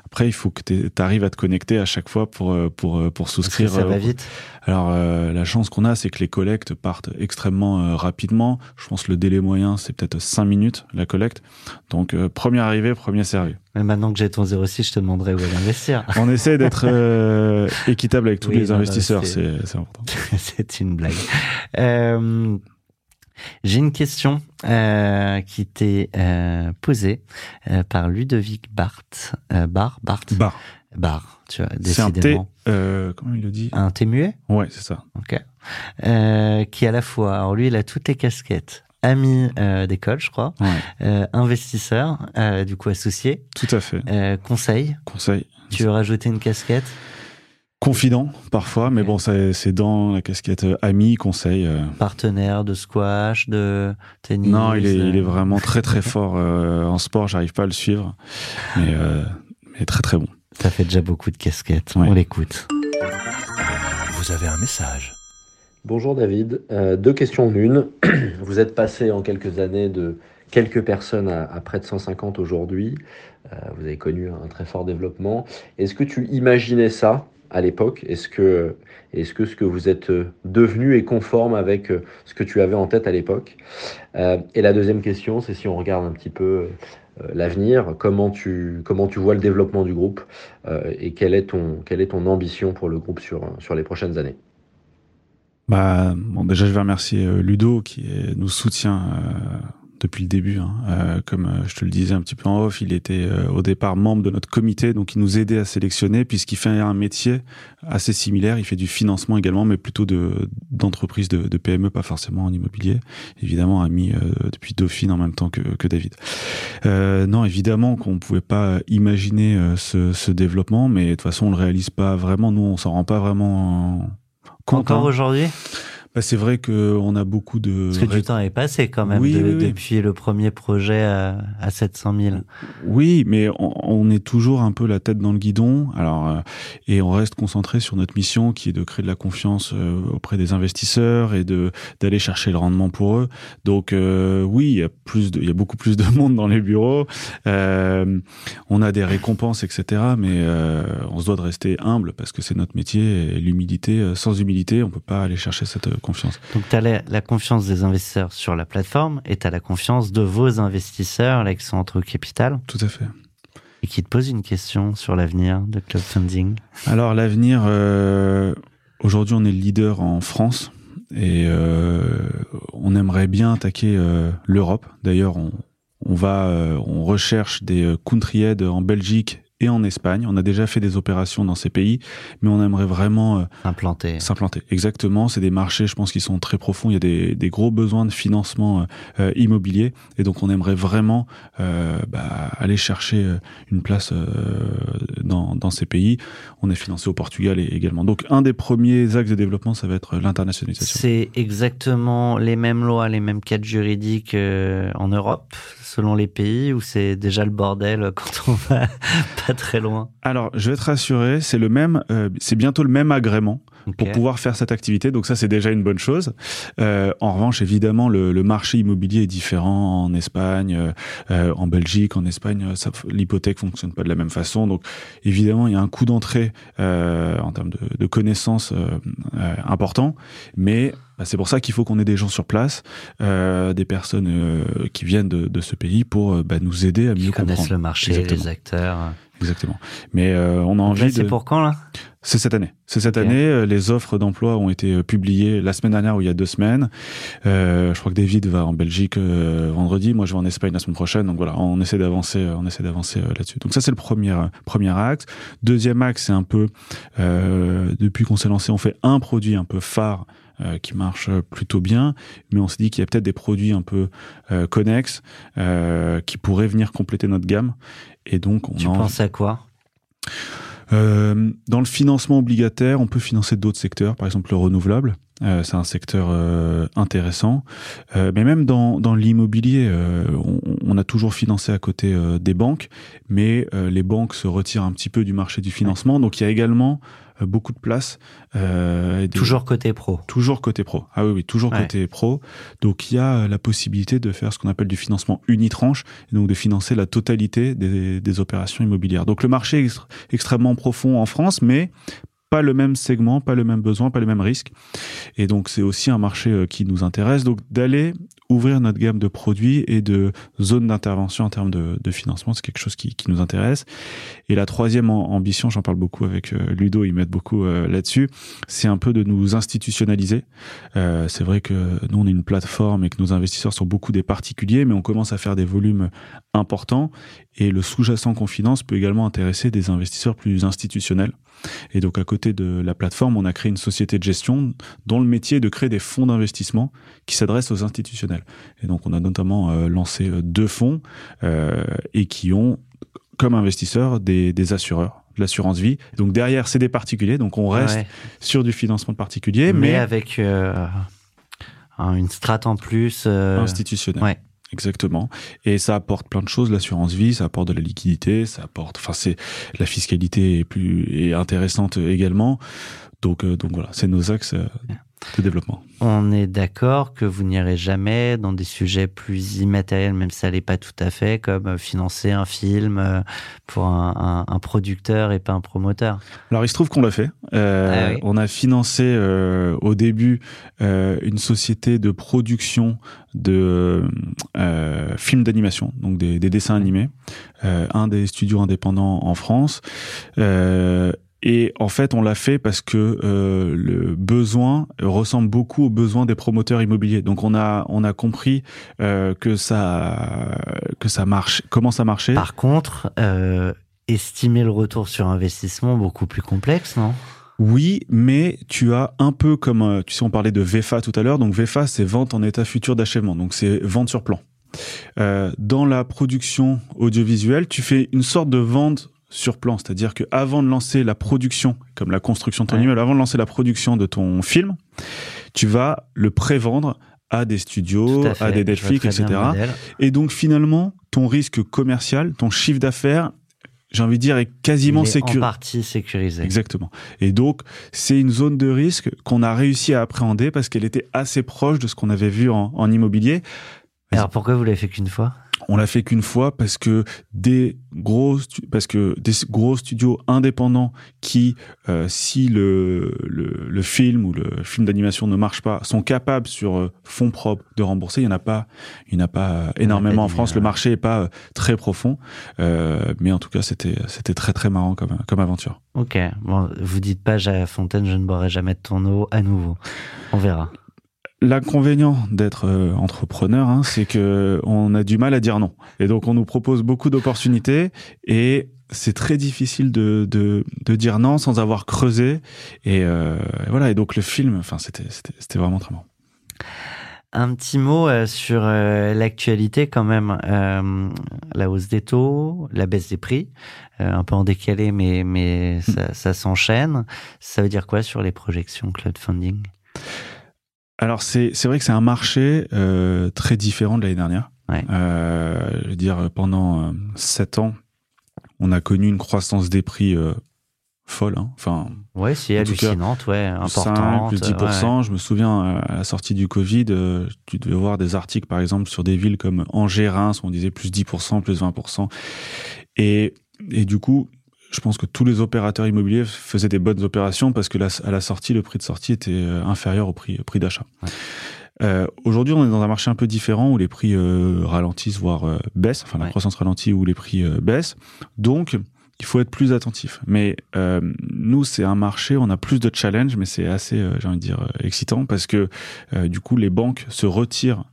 Après, il faut que tu arrives à te connecter à chaque fois pour, euh, pour, euh, pour souscrire. ça va euh, vite. Alors, euh, la chance qu'on a, c'est que les collectes partent extrêmement euh, rapidement. Je pense que le délai moyen, c'est peut-être 5 minutes, la collecte. Donc, euh, premier arrivé, premier servi. Mais maintenant que j'ai ton 06, je te demanderai où aller investir. On essaie d'être équitable avec tous Oui, les non, investisseurs, c'est important. C'est une blague. J'ai une question euh, qui t'est euh, posée euh, par Ludovic Barthes. Euh, Bar, Barthes Bar. Bar, tu vois, C'est un décidément. Comment il le dit? Un thé muet? Ouais, c'est ça. Ok. Qui à la fois, alors lui, il a toutes les casquettes. Ami d'école, je crois. Ouais, investisseur, du coup associé. tout à fait. Conseil. Conseil. Tu veux rajouter une casquette? Confident parfois, mais bon, c'est dans la casquette euh, ami, conseil. euh. Partenaire de squash, de tennis Non, il est, euh, il est vraiment très très fort euh, en sport. J'arrive pas à le suivre, mais, euh, mais très très bon. Ça fait déjà beaucoup de casquettes. Ouais. On l'écoute. Vous avez un message. Bonjour David, Euh, deux questions en une. Vous êtes passé en quelques années de quelques personnes à, à près de 150 aujourd'hui. Euh, vous avez connu un très fort développement. Est-ce que tu imaginais ça à l'époque Est-ce que, est-ce que ce que vous êtes euh, devenu est conforme avec euh, ce que tu avais en tête à l'époque? Euh, Et la deuxième question, c'est si on regarde un petit peu l'avenir, comment tu, comment tu vois le développement du groupe et quelle est, ton, quelle est ton ambition pour le groupe sur, sur les prochaines années? Bah, bon, déjà, je vais remercier Ludo qui nous soutient depuis le début. hein. Euh, comme euh, je te le disais un petit peu en off, il était euh, au départ membre de notre comité, donc il nous aidait à sélectionner, puisqu'il fait un métier assez similaire. Il fait du financement également, mais plutôt de d'entreprise de, de PME, pas forcément en immobilier. Évidemment, ami euh, depuis Dauphine en même temps que, que David. Non, évidemment qu'on pouvait pas imaginer ce, ce développement, mais de toute façon, on le réalise pas vraiment. Nous, on s'en rend pas vraiment compte. Encore hein. aujourd'hui? Bah, c'est vrai qu'on a beaucoup de. Parce que du temps est passé quand même Oui, de- oui, oui. depuis le premier projet à, à 700 000. Oui, mais on, on est toujours un peu la tête dans le guidon. Alors, euh, et on reste concentré sur notre mission, qui est de créer de la confiance euh, auprès des investisseurs et de d'aller chercher le rendement pour eux. Donc, euh, oui, il y a plus de, il y a beaucoup plus de monde dans les bureaux. On a des récompenses, etc. Mais on se doit de rester humble parce que c'est notre métier. Et l'humilité, sans humilité, on peut pas aller chercher cette confiance. Donc tu as la, la confiance des investisseurs sur la plateforme et tu as la confiance de vos investisseurs, là, qui sont entre capital, Tout à fait. et qui te posent une question sur l'avenir de Club Funding. Alors l'avenir, euh, aujourd'hui on est le leader en France et euh, on aimerait bien attaquer euh, l'Europe. D'ailleurs, on, on va, on recherche des country heads en Belgique et en Espagne. On a déjà fait des opérations dans ces pays, mais on aimerait vraiment euh. S'implanter. Exactement. C'est des marchés, je pense, qui sont très profonds. Il y a des, des gros besoins de financement euh, euh, immobilier. Et donc, on aimerait vraiment euh, bah, aller chercher une place dans, dans ces pays. On est financé au Portugal également. Donc, un des premiers axes de développement, ça va être l'internationalisation. C'est exactement les mêmes lois, les mêmes cadres juridiques en Europe, selon les pays, ou c'est déjà le bordel quand on va pas très loin Alors, je vais te rassurer, c'est le même, euh, c'est bientôt le même agrément. pour pouvoir faire cette activité. Donc ça, c'est déjà une bonne chose. Euh, en revanche, évidemment, le, le marché immobilier est différent en Espagne, euh, euh, en Belgique, en Espagne. euh, L'hypothèque fonctionne pas de la même façon. Donc évidemment, il y a un coût d'entrée euh, en termes de, de connaissances euh, euh, important. Mais bah, c'est pour ça qu'il faut qu'on ait des gens sur place, euh, des personnes euh, qui viennent de, de ce pays pour euh, bah, nous aider à mieux connaissent comprendre. le marché, Exactement. les acteurs. Exactement. Mais euh, on a envie de. c'est pour quand là? C'est cette année. C'est cette année. Euh, Les offres d'emploi ont été euh, publiées la semaine dernière ou il y a deux semaines. Euh, je crois que David va en Belgique euh, vendredi. Moi, je vais en Espagne la semaine prochaine. Donc voilà, on essaie d'avancer. On essaie d'avancer là-dessus. Donc ça, c'est le premier premier axe. Deuxième axe, c'est un peu euh, depuis qu'on s'est lancé, on fait un produit un peu phare. Euh, qui marche plutôt bien, mais on s'est dit qu'il y a peut-être des produits un peu euh, connexes euh, qui pourraient venir compléter notre gamme. Et donc, on Tu a envie- penses à quoi? Euh, dans le financement obligataire, on peut financer d'autres secteurs, par exemple le renouvelable. Euh, c'est un secteur euh, intéressant. Euh, mais même dans, dans l'immobilier, euh, on, on a toujours financé à côté euh, des banques, mais euh, les banques se retirent un petit peu du marché du financement. Donc il y a également beaucoup de place. euh, Toujours côté pro. Toujours côté pro. Ah oui, oui, toujours Ouais. côté pro. Donc il y a euh, la possibilité de faire ce qu'on appelle du financement unitranche, et donc de financer la totalité des, des opérations immobilières. Donc le marché est extr- extrêmement profond en France, mais pas le même segment, pas le même besoin, pas le même risque. Et donc c'est aussi un marché euh, qui nous intéresse. Donc d'aller ouvrir notre gamme de produits et de zones d'intervention en termes de, de financement, c'est quelque chose qui, qui, nous intéresse. Et la troisième ambition, j'en parle beaucoup avec euh, Ludo, il m'aide beaucoup euh, là-dessus, c'est un peu de nous institutionnaliser. Euh, c'est vrai que nous, on est une plateforme et que nos investisseurs sont beaucoup des particuliers, mais on commence à faire des volumes importants. Et le sous-jacent qu'on finance peut également intéresser des investisseurs plus institutionnels. Et donc à côté de la plateforme, on a créé une société de gestion dont le métier est de créer des fonds d'investissement qui s'adressent aux institutionnels. Et donc on a notamment euh, lancé euh, deux fonds euh, et qui ont comme investisseurs des, des assureurs de l'assurance vie. Donc derrière, c'est des particuliers, donc on reste ouais. sur du financement de particuliers, mais, mais avec euh, une strate en plus institutionnelle. Ouais. Exactement. Et ça apporte plein de choses. L'assurance vie, ça apporte de la liquidité, ça apporte, enfin, c'est, la fiscalité est plus, est intéressante également. Donc, euh, donc voilà, c'est nos axes euh, de développement. On est d'accord que vous n'irez jamais dans des sujets plus immatériels, même si ça l'est pas tout à fait, comme financer un film pour un, un, un producteur et pas un promoteur. Alors il se trouve qu'on l'a fait. Euh, ah oui. On a financé euh, au début euh, une société de production de euh, films d'animation, donc des, des, dessins animés, euh, un des studios indépendants en France. Euh, et en fait, on l'a fait parce que euh, le besoin ressemble beaucoup aux besoins des promoteurs immobiliers. Donc, on a on a compris euh, que ça que ça marche, comment ça marchait. Par contre, euh, estimer le retour sur investissement beaucoup plus complexe, non? Oui, mais tu as un peu comme, tu sais, on parlait de VFA tout à l'heure. Donc VFA, c'est vente en état futur d'achèvement. Donc c'est vente sur plan. Euh, dans la production audiovisuelle, tu fais une sorte de vente sur plan, c'est-à-dire que avant de lancer la production, comme la construction de ton ouais. immeuble, avant de lancer la production de ton film, tu vas le prévendre à des studios, à, à, des Netflix, etc. Et donc finalement, ton risque commercial, ton chiffre d'affaires j'ai envie de dire, est quasiment sécurisé. En partie sécurisé. Exactement. Et donc, c'est une zone de risque qu'on a réussi à appréhender parce qu'elle était assez proche de ce qu'on avait vu en, en immobilier. Alors, pourquoi vous l'avez fait qu'une fois? On l'a fait qu'une fois parce que des gros parce que des gros studios indépendants qui euh, si le, le, le film ou le film d'animation ne marche pas sont capables sur euh, fonds propres de rembourser il y en a pas il n'y en a pas énormément en France. Le marché est pas euh, très profond. Euh, mais en tout cas c'était c'était très très marrant comme comme aventure. Ok. Bon vous dites pas Fontaine je ne boirai jamais de ton eau à nouveau. On verra L'inconvénient d'être euh, entrepreneur, hein, c'est que on a du mal à dire non. Et donc on nous propose beaucoup d'opportunités et c'est très difficile de, dire non sans avoir creusé. Et euh, voilà. Et donc le film, enfin c'était vraiment très bon. Un petit mot euh, sur l'actualité quand même, la hausse des taux, la baisse des prix, un peu en décalé, mais mais ça, ça s'enchaîne. Ça veut dire quoi sur les projections crowdfunding alors c'est c'est vrai que c'est un marché euh, très différent de l'année dernière. Ouais. Euh, je veux dire pendant sept ans, on a connu une croissance des prix euh, folle. Hein. Enfin. Ouais, c'est hallucinante, cas, ouais, importante. 5, plus 10%. Ouais. Je me souviens à la sortie du Covid, euh, tu devais voir des articles par exemple sur des villes comme Angers, Reims, où on disait plus 10%, plus 20%. Et et du coup, je pense que tous les opérateurs immobiliers faisaient des bonnes opérations parce que la, à la sortie, le prix de sortie était euh, inférieur au prix, prix d'achat. Ouais. Euh, Aujourd'hui, on est dans un marché un peu différent où les prix euh, ralentissent, voire euh, baissent, enfin la ouais. croissance ralentit où les prix baissent. Donc, il faut être plus attentif. Mais nous, c'est un marché, on a plus de challenge, mais c'est assez, j'ai envie de dire, excitant parce que du coup, les banques se retirent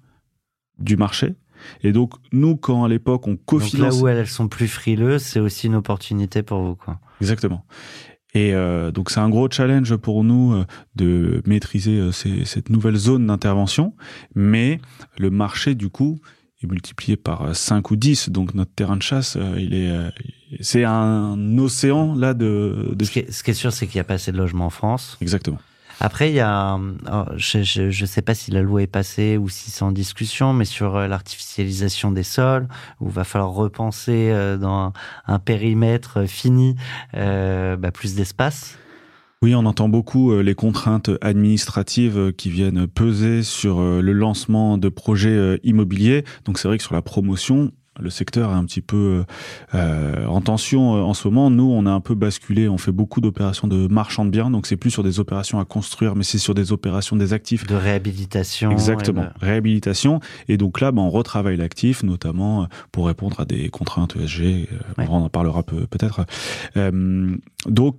du marché et donc, nous, quand à l'époque, on cofinance... là où elles sont plus frileuses, c'est aussi une opportunité pour vous, quoi. Exactement. Et euh, donc, c'est un gros challenge pour nous euh, de maîtriser euh, ces, cette nouvelle zone d'intervention. Mais le marché, du coup, est multiplié par 5 ou 10. Donc, notre terrain de chasse, il est... C'est un océan, là, de... de... Ce, qui est, ce qui est sûr, c'est qu'il n'y a pas assez de logements en France. Exactement. Après, il y a, oh, je ne sais pas si la loi est passée ou si c'est en discussion, mais sur euh, l'artificialisation des sols, où il va falloir repenser euh, dans un périmètre fini euh, bah, plus d'espace. Oui, on entend beaucoup euh, les contraintes administratives qui viennent peser sur le lancement de projets immobiliers. Donc c'est vrai que sur la promotion, le secteur est un petit peu euh, en tension euh, en ce moment. Nous, on a un peu basculé. On fait beaucoup d'opérations de marchand de biens, donc c'est plus sur des opérations à construire, mais c'est sur des opérations des actifs. De réhabilitation. Exactement, réhabilitation. Et donc là, ben, on retravaille l'actif, notamment pour répondre à des contraintes ESG. On en parlera peut-être. donc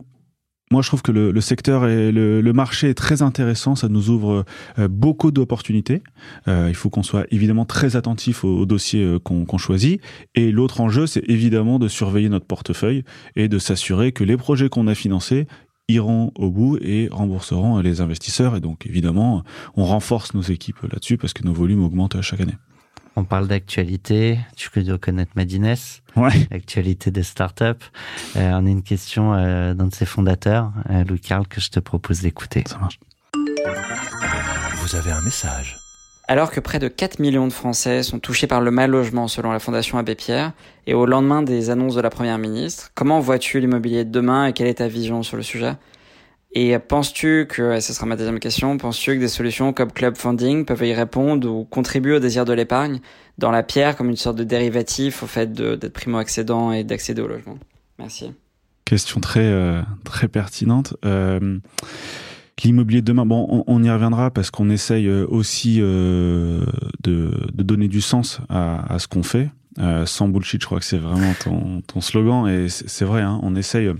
moi, je trouve que le, secteur et le, marché est très intéressant. Ça nous ouvre euh, beaucoup d'opportunités. Euh, il faut qu'on soit évidemment très attentif aux, dossiers euh, qu'on choisit. Et l'autre enjeu, c'est évidemment de surveiller notre portefeuille et de s'assurer que les projets qu'on a financés iront au bout et rembourseront les investisseurs. Et donc, évidemment, on renforce nos équipes là-dessus parce que nos volumes augmentent chaque année. On parle d'actualité. Tu dois connaître Madines. Ouais. L'actualité des startups. Euh, on a une question euh, d'un de ses fondateurs, euh, Louis Carl, que je te propose d'écouter. Ça marche. Vous avez un message. Alors que près de 4 millions de Français sont touchés par le mal logement selon la Fondation Abbé Pierre, et au lendemain des annonces de la Première ministre, comment vois-tu l'immobilier de demain et quelle est ta vision sur le sujet? Et penses-tu que, et ce sera ma deuxième question, penses-tu que des solutions comme Club Funding peuvent y répondre ou contribuer au désir de l'épargne dans la pierre comme une sorte de dérivatif au fait d'être primo-accédant et d'accéder au logement? Merci. Question très, euh, très pertinente. Euh, L'immobilier de demain, bon, on, y reviendra parce qu'on essaye euh, aussi de, donner du sens à, ce qu'on fait. Sans bullshit, je crois que c'est vraiment ton, ton slogan et c'est vrai, hein, on essaye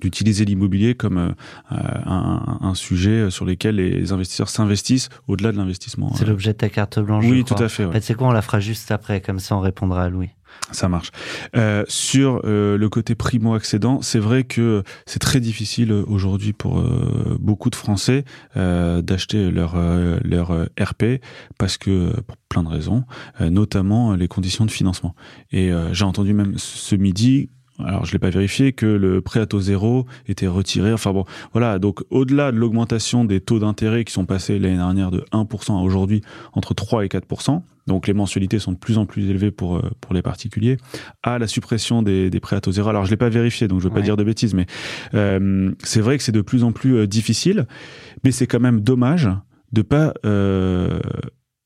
d'utiliser l'immobilier comme euh, un, un, sujet sur lequel les investisseurs s'investissent au-delà de l'investissement. C'est l'objet de ta carte blanche. Oui, tout à fait. Ouais. C'est quoi On la fera juste après, comme ça on répondra à Louis. Ça marche. Euh, sur euh, le côté primo-accédant, c'est vrai que c'est très difficile aujourd'hui pour euh, beaucoup de Français euh, d'acheter leur, leur RP parce que, pour plein de raisons, notamment les conditions de financement. Et j'ai entendu même ce midi alors je l'ai pas vérifié, que le prêt à taux zéro était retiré. Enfin bon, voilà. Donc au-delà de l'augmentation des taux d'intérêt qui sont passés l'année dernière de 1% à aujourd'hui entre 3 et 4%, donc les mensualités sont de plus en plus élevées pour euh, pour les particuliers, à la suppression des, des prêts à taux zéro. Alors je l'ai pas vérifié, donc je veux pas dire de bêtises, mais euh, c'est vrai que c'est de plus en plus euh, difficile, mais c'est quand même dommage de pas euh,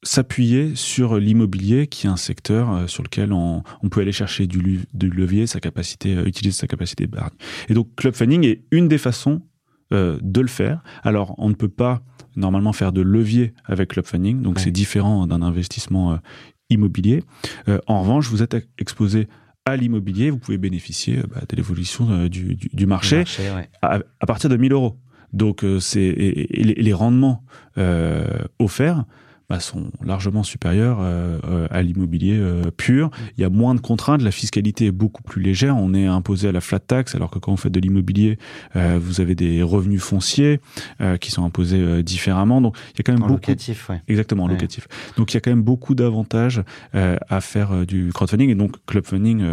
s'appuyer sur l'immobilier, qui est un secteur euh, sur lequel on, on peut aller chercher du, du, levier, sa capacité, euh, utiliser sa capacité de Et donc, club funding est une des façons euh, de le faire. Alors, on ne peut pas normalement faire de levier avec club funding, donc c'est différent d'un investissement immobilier. en revanche, vous êtes exposé à l'immobilier, vous pouvez bénéficier bah, de l'évolution du, du, du, marché, à, à, partir de 1000 euros. Donc, c'est les, les, rendements offerts bah, sont largement supérieurs euh, euh, à l'immobilier euh, pur. Il y a moins de contraintes, la fiscalité est beaucoup plus légère. On est imposé à la flat tax, alors que quand vous faites de l'immobilier, vous avez des revenus fonciers qui sont imposés différemment. Donc il y a quand même en beaucoup locatif, ouais. exactement en locatif. Donc il y a quand même beaucoup d'avantages à faire du crowdfunding et donc club funding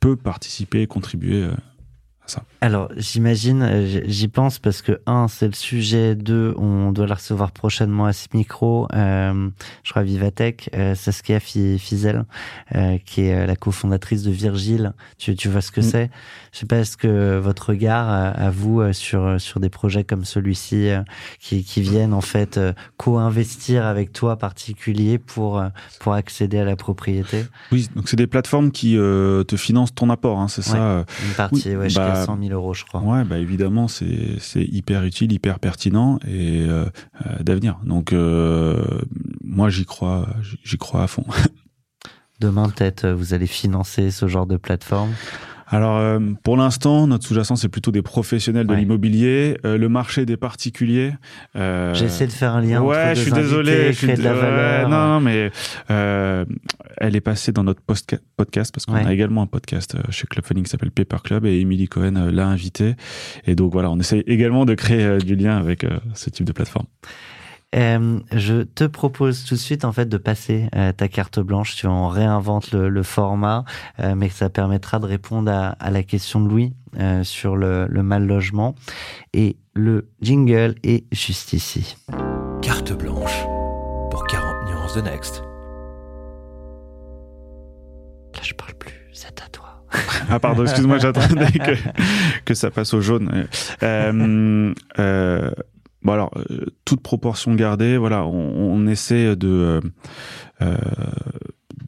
peut participer et contribuer alors, j'imagine, euh, j'y pense parce que, un, c'est le sujet, deux, on doit la recevoir prochainement à ce micro, euh, je crois Vivatech, euh, Saskia Fizel, euh, qui est la cofondatrice de Virgile. Tu, tu vois ce que mm. c'est? Je sais pas, est-ce que votre regard à, vous sur, sur des projets comme celui-ci qui, qui viennent en fait co-investir avec toi particulier pour, pour accéder à la propriété? Oui, donc c'est des plateformes qui te financent ton apport, hein, c'est ça Une partie, ouais, bah, 100 000 euros, je crois. Ouais, bah évidemment, c'est hyper utile, hyper pertinent et euh, euh, d'avenir. Donc, euh, moi, j'y crois, j'y crois à fond. Demain, peut-être, vous allez financer ce genre de plateforme? Alors, euh, pour l'instant, notre sous-jacent, c'est plutôt des professionnels de l'immobilier. Euh, le marché des particuliers. Euh... J'essaie de faire un lien. Ouais, entre je suis désolé. Je suis de la valeur. non, mais elle est passée dans notre podcast parce qu'on a également un podcast chez Club Funding qui s'appelle Paper Club et Emily Cohen l'a invité. Et donc voilà, on essaye également de créer du lien avec ce type de plateforme. Euh, je te propose tout de suite en fait de passer euh, ta carte blanche. Tu en réinventes le, le format, euh, mais ça permettra de répondre à, à la question de Louis euh, sur le, le, mal logement. Et le jingle est juste ici. Carte blanche pour 40 nuances de Next. Là, je parle plus. C'est à toi. ah pardon, excuse-moi, j'attendais que, que ça passe au jaune. Euh, euh, Bon alors, euh, toute proportion gardée, voilà, on, on essaie de euh, euh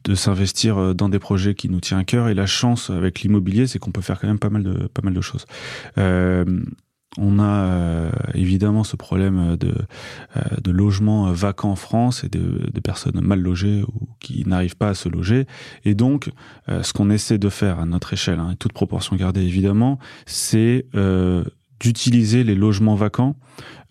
de s'investir dans des projets qui nous tient à cœur. Et la chance avec l'immobilier, c'est qu'on peut faire quand même pas mal de pas mal de choses. Euh, on a euh, évidemment ce problème de, euh, de logement vacant en France et de, de, personnes mal logées ou qui n'arrivent pas à se loger. Et donc, euh, ce qu'on essaie de faire à notre échelle, hein, toute proportion gardée évidemment, c'est d'utiliser les logements vacants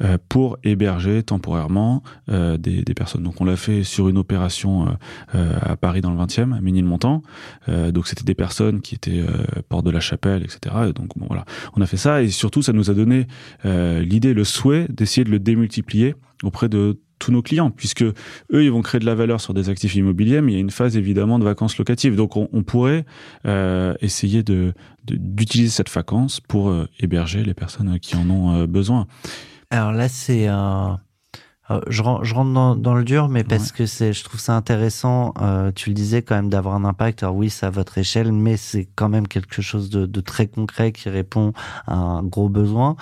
euh, pour héberger temporairement euh, des, des, personnes. Donc on l'a fait sur une opération euh, à Paris dans le 20e, à Ménilmontant. donc c'était des personnes qui étaient porte de la Chapelle, etc. Et donc bon voilà, on a fait ça et surtout ça nous a donné l'idée, le souhait d'essayer de le démultiplier auprès de tous nos clients, puisque eux, ils vont créer de la valeur sur des actifs immobiliers, mais il y a une phase évidemment de vacances locatives. Donc, on, pourrait euh, essayer de d'utiliser cette vacance pour euh, héberger les personnes qui en ont euh, besoin. Alors là, c'est un euh, je, je, rentre dans, dans, le dur, mais parce que c'est, je trouve ça intéressant. Euh, tu le disais quand même d'avoir un impact. Alors oui, c'est à votre échelle, mais c'est quand même quelque chose de, de, très concret qui répond à un gros besoin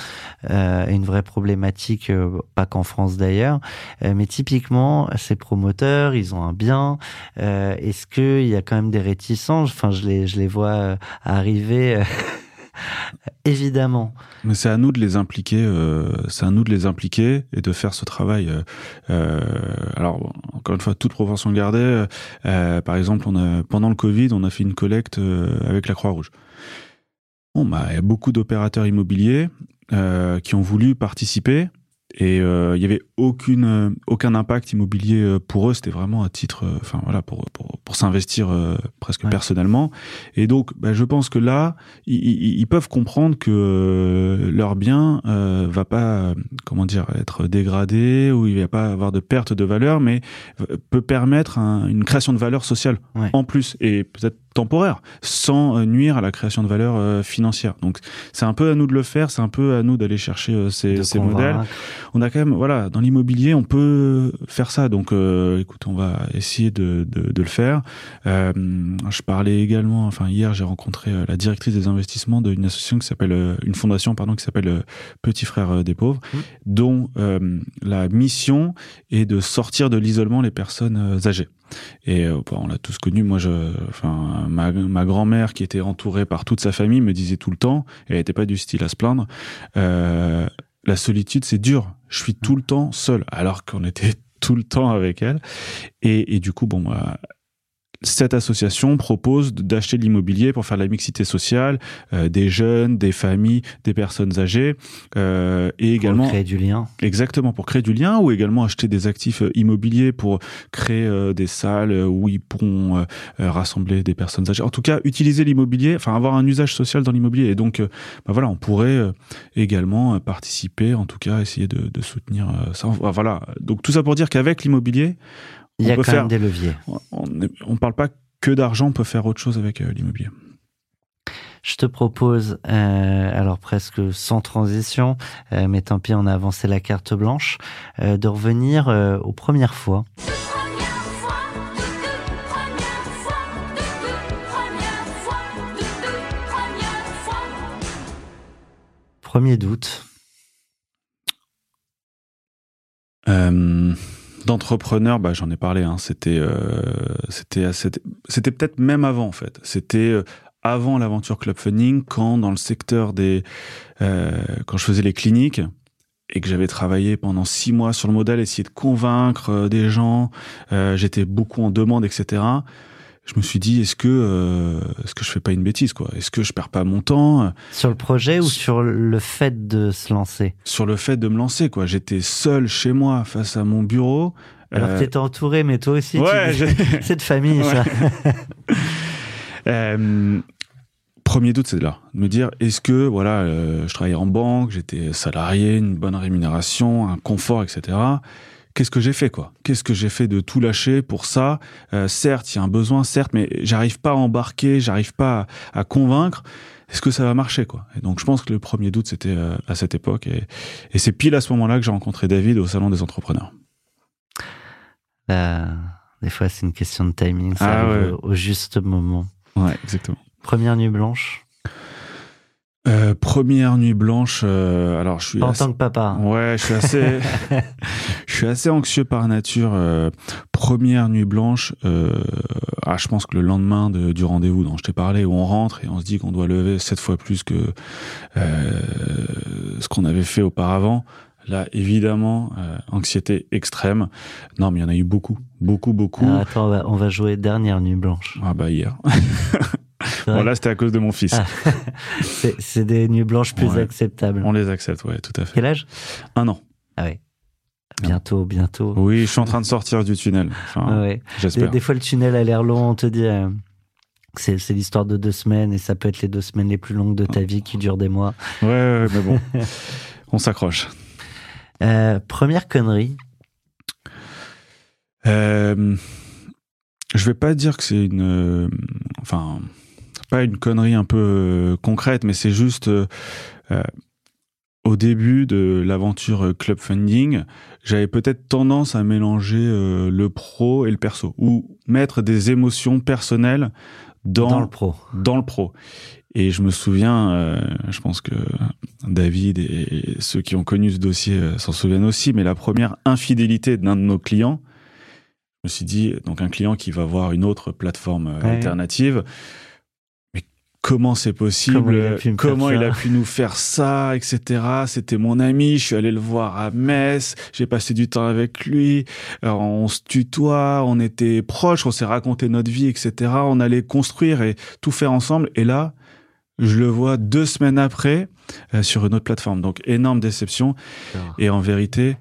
euh, une vraie problématique, euh, pas qu'en France d'ailleurs. Euh, mais typiquement, ces promoteurs, ils ont un bien. Est-ce qu'il y a quand même des réticences? Enfin, je les, je les vois arriver. Évidemment. Mais c'est à nous de les impliquer. Euh, c'est à nous de les impliquer et de faire ce travail. Euh, euh alors encore une fois, toute proportion gardée. Par exemple, pendant le Covid, on a fait une collecte avec la Croix-Rouge. Bon, bah, il y a beaucoup d'opérateurs immobiliers qui ont voulu participer et euh, il y avait aucune euh, aucun impact immobilier euh, pour eux c'était vraiment à titre enfin voilà pour pour, pour s'investir presque ouais. personnellement et donc bah, je pense que là ils, ils peuvent comprendre que leur bien euh, va pas comment dire être dégradé ou il va pas avoir de perte de valeur mais peut permettre un, une création de valeur sociale ouais. en plus et peut-être temporaire, sans nuire à la création de valeur euh, financière. Donc c'est un peu à nous de le faire, c'est un peu à nous d'aller chercher euh, ces, ces modèles. On a quand même, voilà, dans l'immobilier, on peut faire ça. Donc euh, écoute, on va essayer de, de, de le faire. Euh, je parlais également, enfin hier, j'ai rencontré la directrice des investissements d'une association qui s'appelle, une fondation pardon, qui s'appelle Petit Frère des pauvres, mmh. dont la mission est de sortir de l'isolement les personnes âgées. Et euh, bon, on l'a tous connu. Moi, je, enfin, ma, ma grand-mère qui était entourée par toute sa famille me disait tout le temps, elle n'était pas du style à se plaindre. Euh, la solitude, c'est dur. Je suis tout le temps seul, alors qu'on était tout le temps avec elle. Et, et du coup, bon, moi, cette association propose d'acheter de l'immobilier pour faire la mixité sociale euh, des jeunes, des familles, des personnes âgées euh, et également pour créer du lien. Exactement pour créer du lien ou également acheter des actifs euh, immobiliers pour créer euh, des salles où ils pourront euh, rassembler des personnes âgées. En tout cas, utiliser l'immobilier, enfin avoir un usage social dans l'immobilier. Et donc, euh, bah voilà, on pourrait également participer, en tout cas, essayer de, de soutenir ça. Voilà. Donc tout ça pour dire qu'avec l'immobilier il y a quand faire, même des leviers. On ne parle pas que d'argent, on peut faire autre chose avec euh, l'immobilier. Je te propose, euh, alors presque sans transition, euh, mais tant pis, on a avancé la carte blanche, euh, de revenir euh, aux premières fois. Premier doute. Euh, d'entrepreneur, bah, j'en ai parlé. Hein, c'était, euh, c'était, c'était peut-être même avant en fait. C'était euh, avant l'aventure Club Funding, quand dans le secteur des, euh, quand je faisais les cliniques et que j'avais travaillé pendant six mois sur le modèle, essayer de convaincre euh, des gens, euh, j'étais beaucoup en demande, etc je me suis dit est-ce que euh, est-ce que je fais pas une bêtise quoi? Est-ce que je perds pas mon temps? Sur le projet ou sur le fait de se lancer? Sur le fait de me lancer quoi. J'étais seul chez moi face à mon bureau. Alors euh... t'étais entouré, mais toi aussi. Ouais, c'est de famille ça. euh, premier doute, c'est là, de me dire est-ce que voilà, euh, je travaillais en banque, j'étais salarié, une bonne rémunération, un confort, etc qu'est-ce que j'ai fait quoi? Qu'est-ce que j'ai fait de tout lâcher pour ça? Euh, Certes, il y a un besoin, certes, mais j'arrive pas à embarquer, j'arrive pas à, à convaincre. Est-ce que ça va marcher quoi? Et donc je pense que le premier doute c'était euh, à cette époque et, et c'est pile à ce moment-là que j'ai rencontré David au salon des entrepreneurs. Euh, des fois c'est une question de timing, ça ah, arrive ouais. au, au juste moment. Ouais, exactement. Première nuit blanche? Euh, première nuit blanche. Euh, alors je suis en assez... tant que papa. Ouais, je suis assez, je suis assez anxieux par nature. Euh, première nuit blanche. Euh, ah, je pense que le lendemain de, du rendez-vous dont je t'ai parlé, où on rentre et on se dit qu'on doit lever sept fois plus que euh, ce qu'on avait fait auparavant, là, évidemment, euh, anxiété extrême. Non, mais il y en a eu beaucoup, beaucoup, beaucoup. Ah, attends, on va, on va jouer dernière nuit blanche. Ah bah hier. Bon là, c'était à cause de mon fils. Ah. C'est des nuits blanches plus Ouais. acceptables. On les accepte, ouais, tout à fait. Quel âge? Un an. Ah ouais. Bientôt, bientôt. Oui, je suis en train de sortir du tunnel. Enfin, Ah ouais. J'espère. des fois, le tunnel a l'air long. On te dit, euh, que c'est l'histoire de deux semaines et ça peut être les deux semaines les plus longues de ta vie qui durent des mois. Ouais, ouais, mais bon, on s'accroche. Euh, première connerie. Euh, je vais pas dire que c'est une, euh, enfin, pas une connerie un peu euh, concrète, mais c'est juste euh, euh, au début de l'aventure club funding, j'avais peut-être tendance à mélanger euh, le pro et le perso, ou mettre des émotions personnelles dans, Dans le pro. dans le pro. Et je me souviens, euh, je pense que David et ceux qui ont connu ce dossier euh, s'en souviennent aussi, mais la première infidélité d'un de nos clients, je me suis dit, donc un client qui va voir une autre plateforme Ouais. alternative, comment c'est possible Comment il a pu me faire Comment il a ça pu nous faire ça, etc. C'était mon ami, je suis allé le voir à Metz, j'ai passé du temps avec lui, alors, on se tutoie, on était proches, on s'est raconté notre vie, etc. On allait construire et tout faire ensemble. Et là, je le vois deux semaines après euh, sur une autre plateforme. Donc énorme déception. Et en vérité,